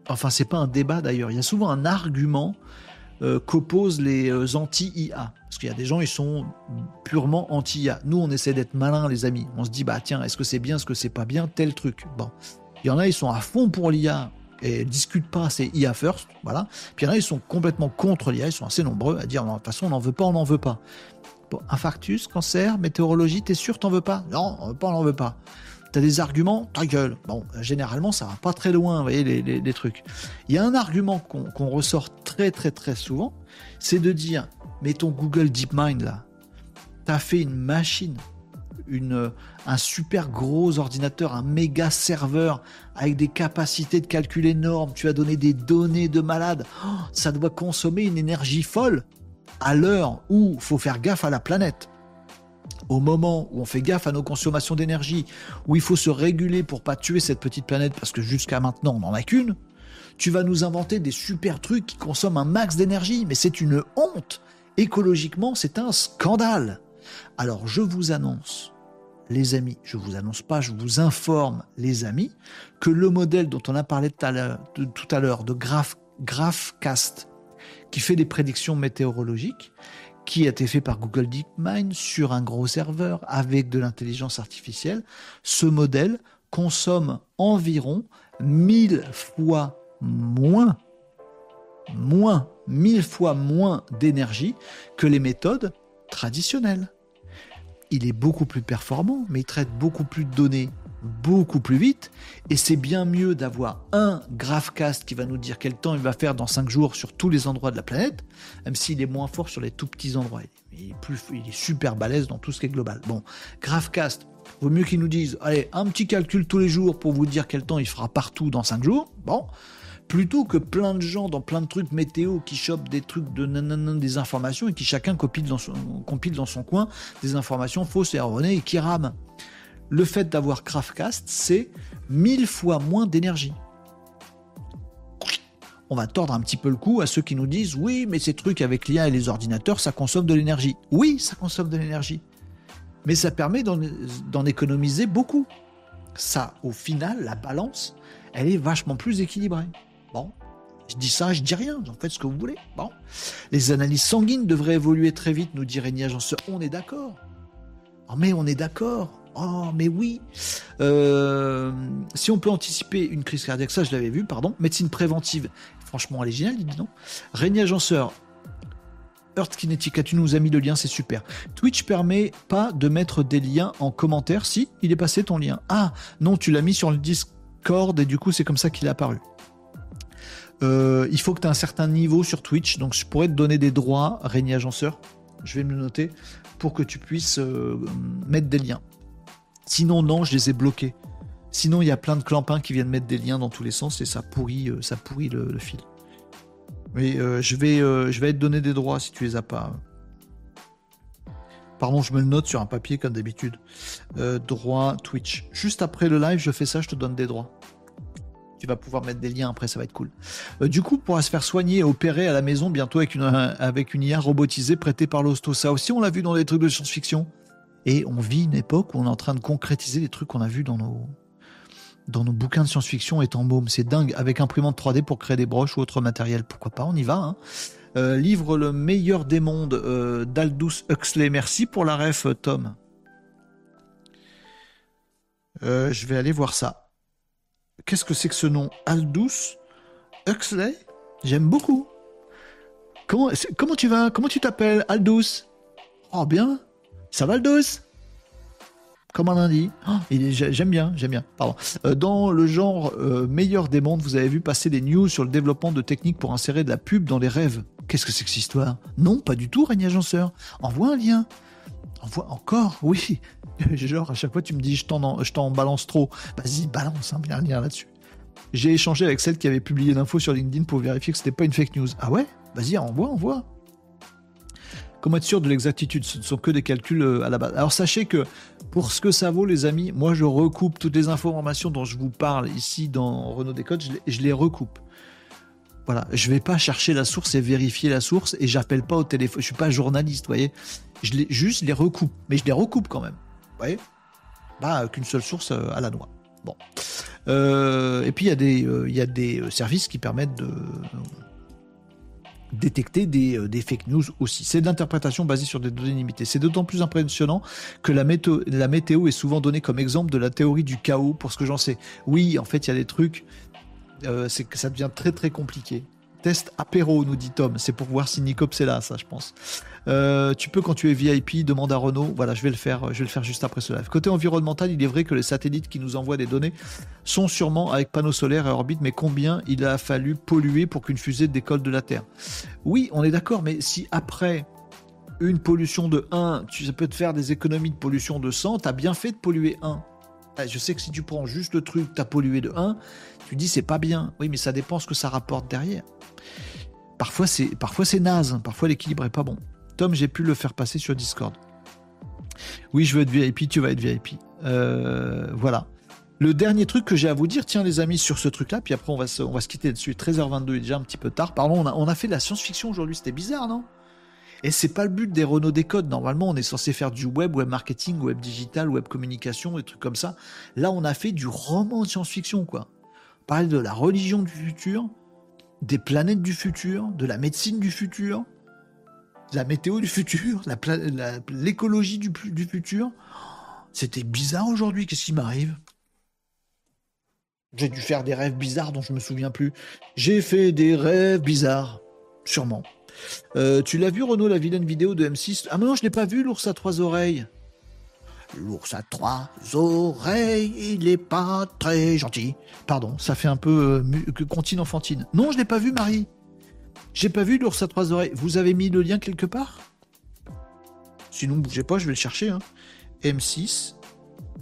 Enfin, c'est pas un débat d'ailleurs. Il y a souvent un argument qu'opposent les anti-IA. Parce qu'il y a des gens, ils sont purement anti-IA. Nous, on essaie d'être malins, les amis. On se dit, bah tiens, est-ce que c'est bien, est-ce que c'est pas bien, tel truc? Bon. Il y en a, ils sont à fond pour l'IA et discutent pas, c'est IA first, voilà. Puis il y en a, ils sont complètement contre l'IA, ils sont assez nombreux à dire, de toute façon, on n'en veut pas, on n'en veut pas. Bon, infarctus, cancer, météorologie, t'es sûr, t'en veux pas? Non, on veut pas, on n'en veut pas. T'as des arguments, ta gueule. Bon, généralement, ça va pas très loin, vous voyez, les, trucs. Il y a un argument qu'on ressort très, très, très souvent, c'est de dire, mais ton Google DeepMind là, t'as fait une machine une, un super gros ordinateur, un méga serveur avec des capacités de calcul énormes, tu as donné des données de malade, oh, ça doit consommer une énergie folle à l'heure où faut faire gaffe à la planète. Au moment où on fait gaffe à nos consommations d'énergie, où il faut se réguler pour pas tuer cette petite planète parce que jusqu'à maintenant on n'en a qu'une, tu vas nous inventer des super trucs qui consomment un max d'énergie, mais c'est une honte. Écologiquement, c'est un scandale. Alors je vous annonce, les amis, je vous annonce pas, je vous informe, les amis, que le modèle dont on a parlé tout à l'heure, de, Graph, GraphCast, qui fait des prédictions météorologiques, qui a été fait par Google DeepMind sur un gros serveur avec de l'intelligence artificielle, ce modèle consomme environ 1000 fois moins, moins, 1000 fois moins d'énergie que les méthodes traditionnelles. Il est beaucoup plus performant, mais il traite beaucoup plus de données beaucoup plus vite. Et c'est bien mieux d'avoir un Graphcast qui va nous dire quel temps il va faire dans 5 jours sur tous les endroits de la planète, même s'il est moins fort sur les tout petits endroits. Il est, plus, il est super balèze dans tout ce qui est global. Bon, Graphcast, vaut mieux qu'ils nous disent, allez, un petit calcul tous les jours pour vous dire quel temps il fera partout dans 5 jours. Bon, plutôt que plein de gens dans plein de trucs météo qui chopent des trucs de nanana, des informations et qui chacun compile dans son, compile dans son coin des informations fausses et erronées et qui rament. Le fait d'avoir Craftcast, c'est mille fois moins d'énergie. On va tordre un petit peu le cou à ceux qui nous disent oui, mais ces trucs avec l'IA et les ordinateurs, ça consomme de l'énergie. Oui, ça consomme de l'énergie. Mais ça permet d'en économiser beaucoup. Ça, au final, la balance, elle est vachement plus équilibrée. Bon, je dis ça, je dis rien, en faites ce que vous voulez. Bon. Les analyses sanguines devraient évoluer très vite, nous dit Régnier Agenceur. On est d'accord. Oh, mais on est d'accord. Oh, mais oui. Euh, si on peut anticiper une crise cardiaque, ça je l'avais vu, pardon. Médecine préventive. Franchement, elle est géniale, dit non. Régnier Agenceur. Earth Kinetica, tu nous as mis le lien, c'est super. Twitch permet pas de mettre des liens en commentaire. Si, il est passé ton lien. Ah, non, tu l'as mis sur le Discord et du coup, c'est comme ça qu'il est apparu. Euh, il faut que tu aies un certain niveau sur Twitch. Donc, je pourrais te donner des droits, Régnier Agenceur. Je vais me noter pour que tu puisses euh, mettre des liens. Sinon, non, je les ai bloqués. Sinon, il y a plein de clampins qui viennent mettre des liens dans tous les sens et ça pourrit, euh, ça pourrit le, fil. Mais je, vais, je vais te donner des droits si tu les as pas. Pardon, je me le note sur un papier comme d'habitude. droit Twitch. Juste après le live, je fais ça, je te donne des droits tu vas pouvoir mettre des liens après, ça va être cool. Euh, du coup, pourra se faire soigner et opérer à la maison bientôt avec une, avec IA robotisée prêtée par l'hosto. Ça aussi, on l'a vu dans des trucs de science-fiction. Et on vit une époque où on est en train de concrétiser des trucs qu'on a vus dans nos, dans nos bouquins de science-fiction et en môme. C'est dingue, avec imprimante 3D pour créer des broches ou autre matériel. Pourquoi pas, on y va. Hein. Euh, livre Le meilleur des mondes euh, d'Aldous Huxley. Merci pour la ref, Tom. je vais aller voir ça. Qu'est-ce que c'est que ce nom Aldous Huxley? J'aime beaucoup. Comment, comment tu vas? Comment tu t'appelles Aldous? Oh bien. Ça va Aldous comme un lundi. Oh, j'aime bien, j'aime bien. Pardon. Euh, dans le genre euh, meilleur des mondes, vous avez vu passer des news sur le développement de techniques pour insérer de la pub dans les rêves. Qu'est-ce que c'est que cette histoire? Non, pas du tout, Régnier Agenceur. Envoie un lien. Envoie encore, oui. Genre, à chaque fois, tu me dis, je t'en balance trop. Vas-y, balance, hein, bien lien là-dessus. J'ai échangé avec celle qui avait publié l'info sur LinkedIn pour vérifier que c'était pas une fake news. Ah ouais? Vas-y, envoie, envoie. Comment être sûr de l'exactitude Ce ne sont que des calculs euh, à la base. Alors sachez que pour ce que ça vaut, les amis, moi je recoupe toutes les informations dont je vous parle ici dans Renault Décode, je je les recoupe. Voilà, je vais pas chercher la source et vérifier la source et j'appelle pas au téléphone. Je suis pas journaliste, vous voyez. Je les, juste les recoupe, mais je les recoupe quand même. Vous voyez? Pas qu'une seule source euh, à la noix. Bon. Et puis il y y a des services qui permettent de détecter des, des, fake news aussi. C'est de l'interprétation basée sur des données limitées. C'est d'autant plus impressionnant que la météo, la est souvent donnée comme exemple de la théorie du chaos, pour ce que j'en sais. Oui, en fait, il y a des trucs, c'est que ça devient très très compliqué. Test apéro, nous dit Tom. C'est pour voir si Nicops est là, ça, je pense. Euh, tu peux, quand tu es VIP, demande à Renault. Voilà, je vais le faire. Je vais le faire juste après ce live. Côté environnemental, il est vrai que les satellites qui nous envoient des données sont sûrement avec panneaux solaires et orbite, mais combien il a fallu polluer pour qu'une fusée décolle de la Terre? Oui, on est d'accord, mais si après une pollution de 1, tu, ça peut te faire des économies de pollution de 100, t'as bien fait de polluer 1. Ah, je sais que si tu prends juste le truc, t'as pollué de 1, tu dis c'est pas bien. Oui, mais ça dépend ce que ça rapporte derrière. Parfois c'est, parfois c'est naze, parfois l'équilibre est pas bon. Tom, j'ai pu le faire passer sur Discord. Oui, je veux être VIP, tu vas être VIP. Euh, voilà. Le dernier truc que j'ai à vous dire, tiens les amis, sur ce truc-là, puis après on va se, on va se quitter dessus. 13h22, il est déjà un petit peu tard. Pardon, on a, on a fait de la science-fiction aujourd'hui, c'était bizarre, non? Et c'est pas le but des Renault Décode. Normalement, on est censé faire du web, web marketing, web digital, web communication, des trucs comme ça. Là, on a fait du roman de science-fiction, quoi. Parler de la religion du futur, des planètes du futur, de la médecine du futur, la météo du futur, l'écologie du, futur. C'était bizarre aujourd'hui, qu'est-ce qui m'arrive? J'ai dû faire des rêves bizarres dont je me souviens plus. J'ai fait des rêves bizarres, sûrement. Euh, tu l'as vu Renaud, la vilaine vidéo de M6 Ah non, je l'ai pas vu, l'ours à trois oreilles. L'ours à trois oreilles, il est pas très gentil. Pardon, ça fait un peu euh, contine enfantine. Non, je l'ai pas vu, Marie. J'ai pas vu l'ours à trois oreilles. Vous avez mis le lien quelque part? Sinon, bougez pas, je vais le chercher. Hein. M6.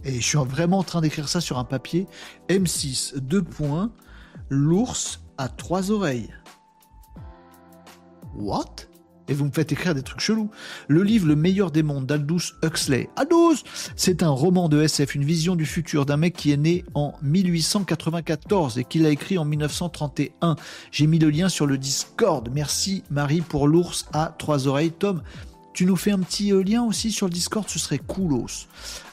Et je suis vraiment en train d'écrire ça sur un papier. M6, deux points. L'ours à trois oreilles. What? Et vous me faites écrire des trucs chelous. Le livre Le meilleur des mondes d'Aldous Huxley. Aldous C'est un roman de SF, une vision du futur d'un mec qui est né en 1894 et qui l'a écrit en 1931. J'ai mis le lien sur le Discord. Merci Marie pour l'ours à trois oreilles. Tom, tu nous fais un petit euh, lien aussi sur le Discord, ce serait coolos.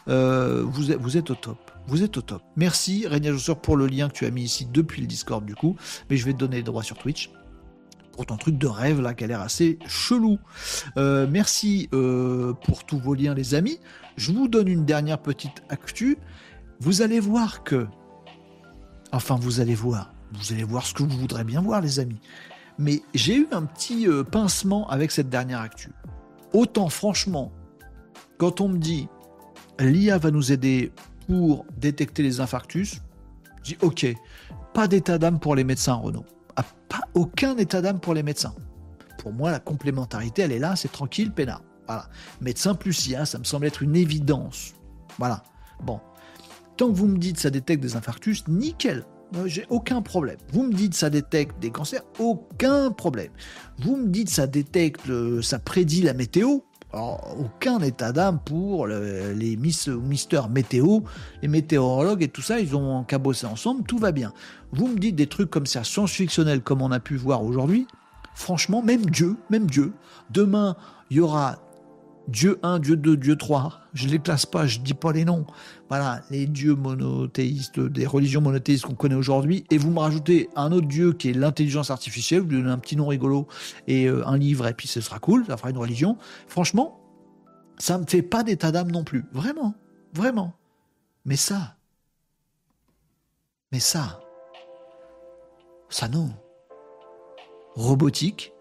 Euh, vous, êtes, au top. Vous êtes au top. Merci Régnier pour le lien que tu as mis ici depuis le Discord du coup. Mais je vais te donner les droits sur Twitch pour ton truc de rêve là qui a l'air assez chelou. Euh, merci euh, pour tous vos liens les amis. Je vous donne une dernière petite actu. Vous allez voir que... Enfin vous allez voir. Vous allez voir ce que vous voudrez bien voir les amis. Mais j'ai eu un petit euh, pincement avec cette dernière actu. Autant franchement, quand on me dit l'IA va nous aider pour détecter les infarctus, je dis ok, pas d'état d'âme pour les médecins Renault pas aucun état d'âme pour les médecins. Pour moi, la complémentarité, elle est là, c'est tranquille, peinard. Voilà. Médecin plus IA, ça me semble être une évidence. Voilà. Bon. Tant que vous me dites ça détecte des infarctus, nickel. Euh, j'ai aucun problème. Vous me dites ça détecte des cancers, aucun problème. Vous me dites ça détecte, ça prédit la météo, aucun état d'âme pour les Miss Mister Météo, les météorologues et tout ça, ils ont cabossé ensemble, tout va bien. Vous me dites des trucs comme ça, science-fictionnels, comme on a pu voir aujourd'hui, franchement, même Dieu, même Dieu, demain, il y aura Dieu 1, Dieu 2, Dieu 3, je ne les classe pas, je ne dis pas les noms. Voilà, les dieux monothéistes, des religions monothéistes qu'on connaît aujourd'hui, et vous me rajoutez un autre dieu qui est l'intelligence artificielle, vous lui donnez un petit nom rigolo et euh, un livre, et puis ce sera cool, ça fera une religion. Franchement, ça ne me fait pas d'état d'âme non plus. Vraiment, vraiment. Mais ça, mais ça, ça non. Robotique,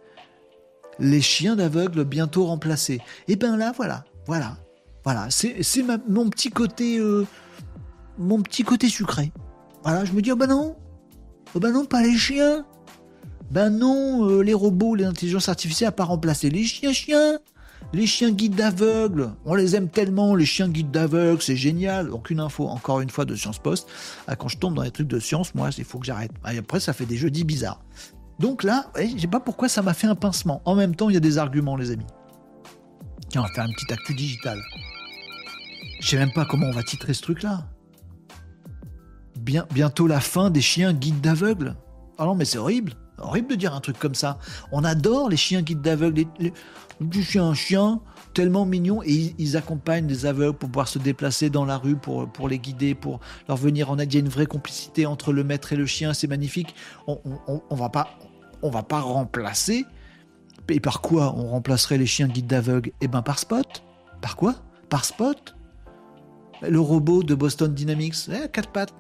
les chiens d'aveugle bientôt remplacés. Et eh ben là, voilà, voilà, voilà, c'est mon petit côté, euh, mon petit côté sucré. Voilà, je me dis, oh ben non, oh ben non, pas les chiens. Ben non, euh, les robots, l'intelligence artificielle n'a pas remplacé les chiens, chiens. Les chiens guides d'aveugle, on les aime tellement, les chiens guides d'aveugle, c'est génial. Aucune info, encore une fois, de Science Post. Ah, quand je tombe dans les trucs de science, moi, il faut que j'arrête. Après, ça fait des jeudis bizarres. Donc là, je sais pas pourquoi ça m'a fait un pincement. En même temps, il y a des arguments, les amis. Tiens, on va faire un petit actu digital. Je sais même pas comment on va titrer ce truc-là. Bien, bientôt la fin des chiens guides d'aveugle. Ah non, mais c'est horrible. Horrible de dire un truc comme ça. On adore les chiens guides d'aveugle. Du chien, un chien tellement mignon et ils, accompagnent les aveugles pour pouvoir se déplacer dans la rue, pour, pour les guider, pour leur venir en aide. Il y a une vraie complicité entre le maître et le chien. C'est magnifique. On, on, va pas on va pas remplacer. Et par quoi on remplacerait les chiens guides d'aveugle Eh ben par Spot. Par quoi? Par Spot Le robot de Boston Dynamics, eh, quatre pattes,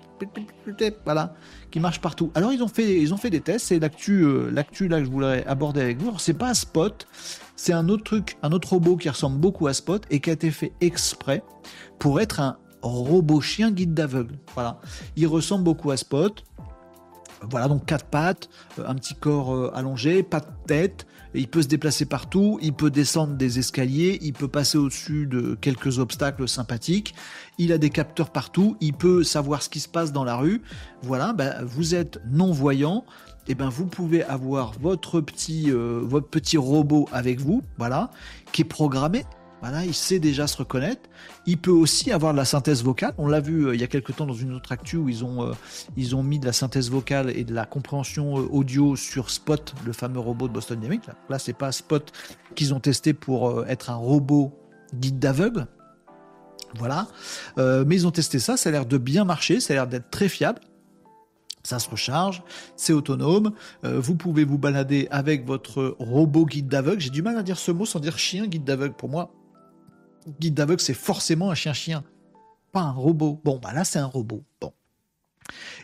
voilà, qui marche partout. Alors ils ont fait, ils ont fait des tests. C'est l'actu, euh, l'actu là que je voulais aborder avec vous. C'est pas Spot, c'est un autre truc, un autre robot qui ressemble beaucoup à Spot et qui a été fait exprès pour être un robot chien guide d'aveugle. Voilà, il ressemble beaucoup à Spot. Voilà, donc quatre pattes, euh, un petit corps euh, allongé, pas de tête, il peut se déplacer partout, il peut descendre des escaliers, il peut passer au-dessus de quelques obstacles sympathiques, il a des capteurs partout, il peut savoir ce qui se passe dans la rue. Voilà, ben, vous êtes non-voyant, et eh ben vous pouvez avoir votre petit, euh, votre petit robot avec vous, voilà, qui est programmé voilà, il sait déjà se reconnaître. Il peut aussi avoir de la synthèse vocale. On l'a vu euh, il y a quelque temps dans une autre actu où ils ont, euh, ils ont mis de la synthèse vocale et de la compréhension euh, audio sur Spot, le fameux robot de Boston Dynamics. Là, là c'est pas Spot qu'ils ont testé pour être un robot guide d'aveugle. Voilà. mais ils ont testé ça, ça a l'air de bien marcher, ça a l'air d'être très fiable. Ça se recharge, c'est autonome. vous pouvez vous balader avec votre robot guide d'aveugle. J'ai du mal à dire ce mot sans dire chien guide d'aveugle. Pour moi, guide d'aveugle, c'est forcément un chien-chien, pas un robot. Bon, bah là, c'est un robot. Bon.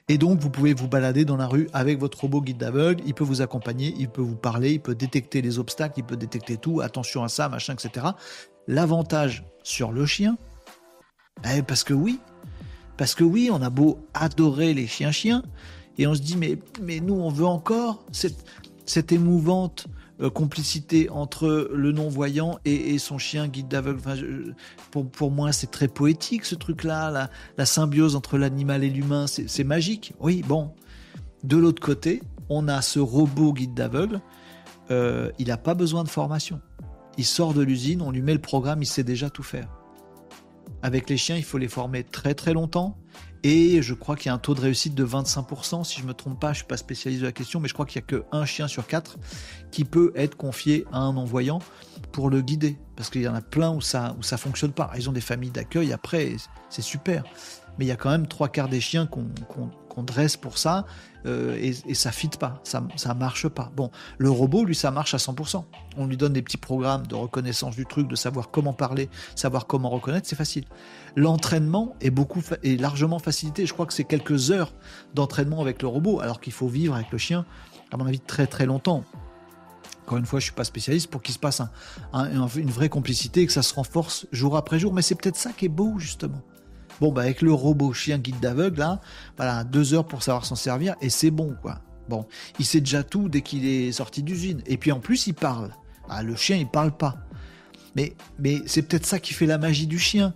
Et donc, vous pouvez vous balader dans la rue avec votre robot guide d'aveugle. Il peut vous accompagner, il peut vous parler, il peut détecter les obstacles, il peut détecter tout. Attention à ça, machin, etc. L'avantage sur le chien, eh, parce que oui, parce que oui, on a beau adorer les chiens-chiens, et on se dit, mais, mais nous, on veut encore cette, cette émouvante euh, complicité entre le non-voyant et, son chien guide d'aveugle. pour, pour, moi, c'est très poétique ce truc-là, la, symbiose entre l'animal et l'humain, c'est magique. Oui, bon. De l'autre côté, on a ce robot guide d'aveugle, euh, il n'a pas besoin de formation. Il sort de l'usine, on lui met le programme, il sait déjà tout faire. Avec les chiens, il faut les former très très longtemps et je crois qu'il y a un taux de réussite de 25%, si je ne me trompe pas, je ne suis pas spécialiste de la question, mais je crois qu'il n'y a qu'un chien sur quatre qui peut être confié à un non-voyant pour le guider. Parce qu'il y en a plein où ça où ça fonctionne pas. Ils ont des familles d'accueil, après, c'est super. Mais il y a quand même trois quarts des chiens qu'on dresse pour ça, euh, et, ça fit pas, ça, ça marche pas. Bon, le robot, lui, ça marche à 100%. On lui donne des petits programmes de reconnaissance du truc, de savoir comment parler, savoir comment reconnaître, c'est facile. L'entraînement est beaucoup est largement facilité. Je crois que c'est quelques heures d'entraînement avec le robot, alors qu'il faut vivre avec le chien, à mon avis, très très longtemps. Encore une fois, je suis pas spécialiste pour qu'il se passe une vraie complicité et que ça se renforce jour après jour. Mais c'est peut-être ça qui est beau justement. Bon, bah avec le robot chien guide d'aveugle, là, voilà, deux heures pour savoir s'en servir et c'est bon, quoi. Bon, il sait déjà tout dès qu'il est sorti d'usine. Et puis en plus, il parle. Ah, le chien, il parle pas. Mais, mais c'est peut-être ça qui fait la magie du chien.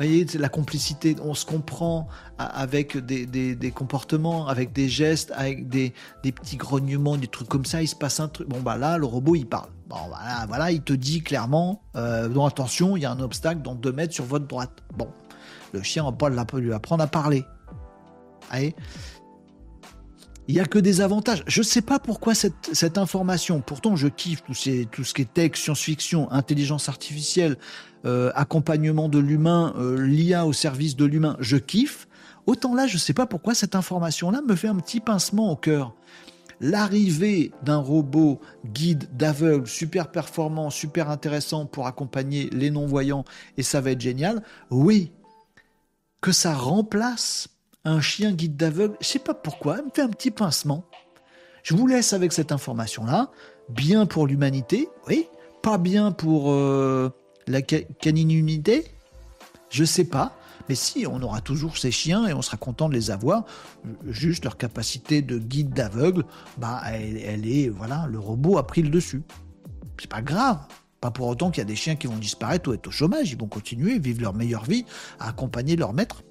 Vous voyez, la complicité, on se comprend avec des, des, comportements, avec des gestes, avec des, des, petits grognements, des trucs comme ça, il se passe un truc. Bon, bah là, le robot, il parle. Bon, voilà, voilà il te dit clairement, euh, attention, il y a un obstacle dans deux mètres sur votre droite. Bon, le chien, on va pas lui apprendre à parler. Allez. Il n'y a que des avantages. Je ne sais pas pourquoi cette, information, pourtant je kiffe tout, ce qui est texte, science-fiction, intelligence artificielle, euh, accompagnement de l'humain, euh, au service de l'humain, je kiffe. Autant là, je ne sais pas pourquoi cette information-là me fait un petit pincement au cœur. L'arrivée d'un robot guide d'aveugle super performant, super intéressant pour accompagner les non-voyants, et ça va être génial, oui, que ça remplace un chien guide d'aveugle, je sais pas pourquoi, elle me fait un petit pincement. Je vous laisse avec cette information-là. Bien pour l'humanité, oui. Pas bien pour euh, la caninité, je sais pas. Mais si, on aura toujours ces chiens et on sera content de les avoir. Juste leur capacité de guide d'aveugle, bah, elle, est, voilà, le robot a pris le dessus. C'est pas grave. Pas pour autant qu'il y a des chiens qui vont disparaître ou être au chômage, ils vont continuer, vivre leur meilleure vie, à accompagner leur maître.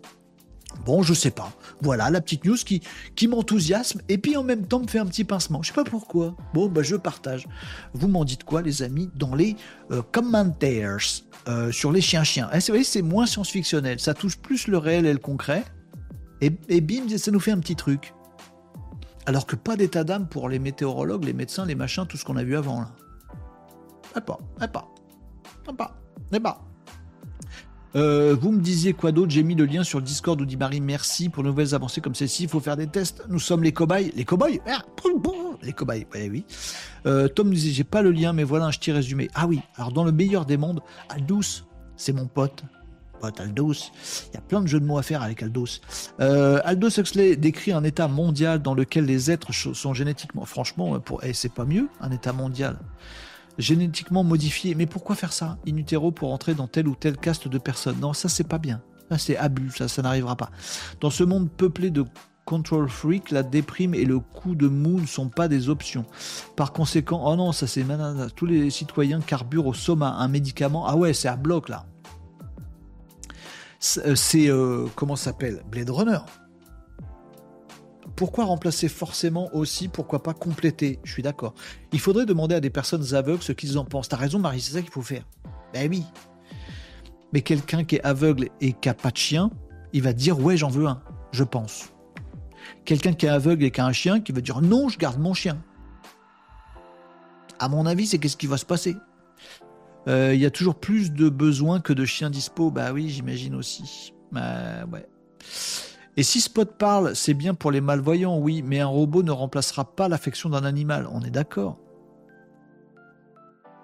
Bon, je sais pas. Voilà la petite news qui, m'enthousiasme et puis en même temps me fait un petit pincement. Je sais pas pourquoi. Bon, bah je partage. Vous m'en dites quoi, les amis, dans les euh, commentaires euh, sur les chiens-chiens eh, Vous voyez, c'est moins science-fictionnel. Ça touche plus le réel et le concret. Et, et bim, ça nous fait un petit truc. Alors que pas d'état d'âme pour les météorologues, les médecins, les machins, tout ce qu'on a vu avant là. Eh pas, eh pas, eh pas, eh pas. Euh, vous me disiez quoi d'autre? J'ai mis le lien sur Discord où dit Marie merci pour de nouvelles avancées comme celle-ci. Il faut faire des tests. Nous sommes les cobayes. Les cobayes? Ah, Les cobayes, oui, oui. Euh, Tom nous disait j'ai pas le lien, mais voilà un petit résumé. Ah oui, alors dans le meilleur des mondes, Aldous, c'est mon pote. Pote Aldous. Il y a plein de jeux de mots à faire avec Aldous. Euh, Aldous Huxley décrit un état mondial dans lequel les êtres sont génétiquement. Franchement, pour, eh, c'est pas mieux, un état mondial génétiquement modifié. Mais pourquoi faire ça In utero pour entrer dans telle ou telle caste de personnes? Non, ça c'est pas bien. Ça c'est abus, ça, ça n'arrivera pas. Dans ce monde peuplé de control freak, la déprime et le coup de mou ne sont pas des options. Par conséquent, oh non, ça c'est tous les citoyens carburent au soma, un médicament. Ah ouais, c'est à bloc là. C'est euh, euh, comment s'appelle? Blade Runner. Pourquoi remplacer forcément aussi Pourquoi pas compléter? Je suis d'accord. Il faudrait demander à des personnes aveugles ce qu'ils en pensent. T'as raison, Marie, c'est ça qu'il faut faire. Ben oui. Mais quelqu'un qui est aveugle et qui n'a pas de chien, il va dire ouais, j'en veux un, je pense. Quelqu'un qui est aveugle et qui a un chien, qui va dire non, je garde mon chien. À mon avis, c'est qu'est-ce qui va se passer? Euh, Il y a toujours plus de besoins que de chiens dispo. Bah oui, j'imagine aussi. Bah ouais. Et si Spot parle, c'est bien pour les malvoyants, oui, mais un robot ne remplacera pas l'affection d'un animal, on est d'accord.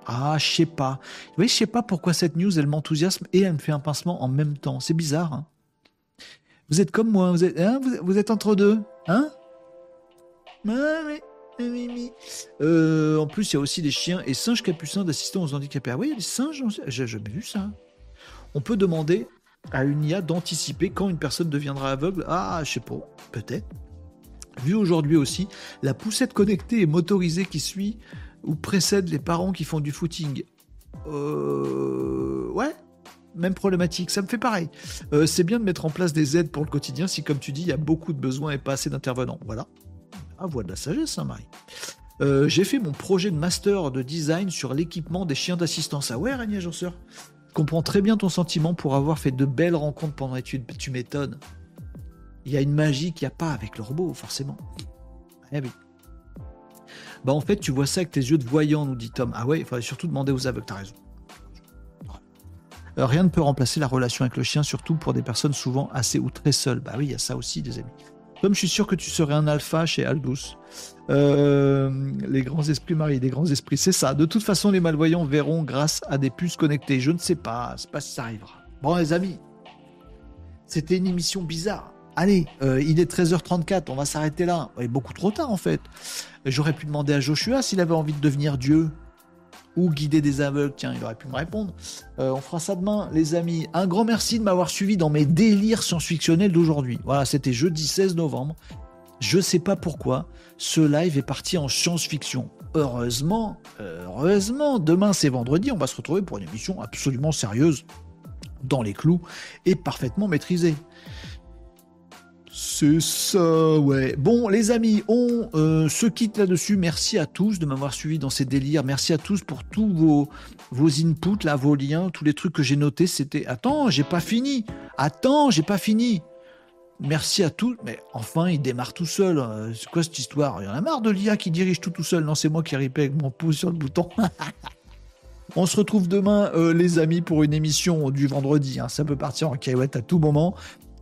Ah, je sais pas. Oui, je sais pas pourquoi cette news, elle m'enthousiasme et elle me fait un pincement en même temps. C'est bizarre. Hein. vous êtes comme moi, vous êtes, hein, vous, êtes entre deux, hein? Euh, en plus, il y a aussi des chiens et singes capucins d'assistants aux handicapés. Ah oui, il singes, j'ai jamais vu ça. On peut demander à une IA d'anticiper quand une personne deviendra aveugle. Ah, je sais pas, peut-être. Vu aujourd'hui aussi, la poussette connectée et motorisée qui suit ou précède les parents qui font du footing. Euh, ouais, même problématique, ça me fait pareil. Euh, c'est bien de mettre en place des aides pour le quotidien si, comme tu dis, il y a beaucoup de besoins et pas assez d'intervenants. Voilà. Ah, voix de la sagesse, hein, Marie. Euh, j'ai fait mon projet de master de design sur l'équipement des chiens d'assistance. Ah ouais, Régnier Je comprends très bien ton sentiment pour avoir fait de belles rencontres pendant l'étude. Tu m'étonnes. Il y a une magie qu'il n'y a pas avec le robot, forcément. Eh oui. Bah en fait, tu vois ça avec tes yeux de voyant, nous dit Tom. Ah ouais, il faudrait surtout demander aux aveugles, t'as raison. Euh, rien ne peut remplacer la relation avec le chien, surtout pour des personnes souvent assez ou très seules. Bah oui, il y a ça aussi, des amis. Tom, je suis sûr que tu serais un alpha chez Aldous. Euh, les grands esprits, Marie, les grands esprits, c'est ça. De toute façon, les malvoyants verront grâce à des puces connectées. Je ne sais pas, sais pas si ça arrivera. Bon, les amis, c'était une émission bizarre. Allez, euh, il est 13h34, on va s'arrêter là. Il est beaucoup trop tard en fait. J'aurais pu demander à Joshua s'il avait envie de devenir Dieu ou guider des aveugles. Tiens, il aurait pu me répondre. Euh, on fera ça demain, les amis. Un grand merci de m'avoir suivi dans mes délires science-fictionnels d'aujourd'hui. Voilà, c'était jeudi 16 novembre. Je sais pas pourquoi, ce live est parti en science-fiction. Heureusement, heureusement, demain c'est vendredi, on va se retrouver pour une émission absolument sérieuse, dans les clous et parfaitement maîtrisée. C'est ça, ouais. Bon, les amis, on euh, se quitte là-dessus. Merci à tous de m'avoir suivi dans ces délires. Merci à tous pour tous vos, vos inputs, là, vos liens, tous les trucs que j'ai notés. C'était. Attends, j'ai pas fini. Attends, j'ai pas fini. Merci à tous. Mais enfin, il démarre tout seul. Euh, c'est quoi cette histoire? Il y en a marre de l'IA qui dirige tout tout seul. Non, c'est moi qui ripé avec mon pouce sur le bouton. On se retrouve demain, euh, les amis, pour une émission du vendredi. Hein. Ça peut partir en caillouette à tout moment.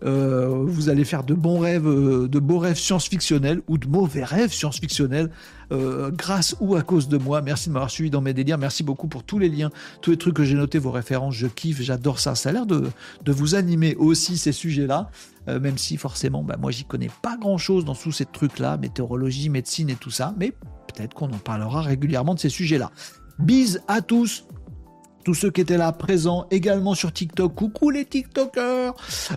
Euh, vous allez faire de bons rêves, euh, de beaux rêves science-fictionnels ou de mauvais rêves science-fictionnels euh, grâce ou à cause de moi. Merci de m'avoir suivi dans mes délires. Merci beaucoup pour tous les liens, tous les trucs que j'ai notés, vos références. Je kiffe, j'adore ça. Ça a l'air de, vous animer aussi ces sujets-là. même si forcément, bah, moi j'y connais pas grand-chose dans tous ces trucs-là, météorologie, médecine et tout ça, mais peut-être qu'on en parlera régulièrement de ces sujets-là. Bise à tous, tous ceux qui étaient là présents également sur TikTok. Coucou les TikTokers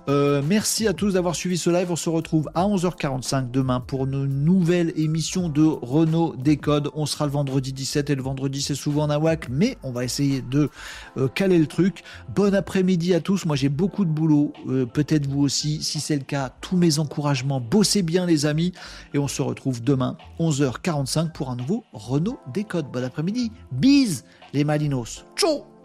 euh, Merci à tous d'avoir suivi ce live. On se retrouve à 11h45 demain pour une nouvelle émission de Renault Décode. On sera le vendredi 17 et le vendredi c'est souvent Nawak, mais on va essayer de euh, caler le truc. Bon après-midi à tous. Moi j'ai beaucoup de boulot. Euh, peut-être vous aussi. Si c'est le cas, tous mes encouragements. Bossez bien les amis. Et on se retrouve demain 11h45 pour un nouveau Renault Décode. Bon après-midi. Bise les Malinos. Ciao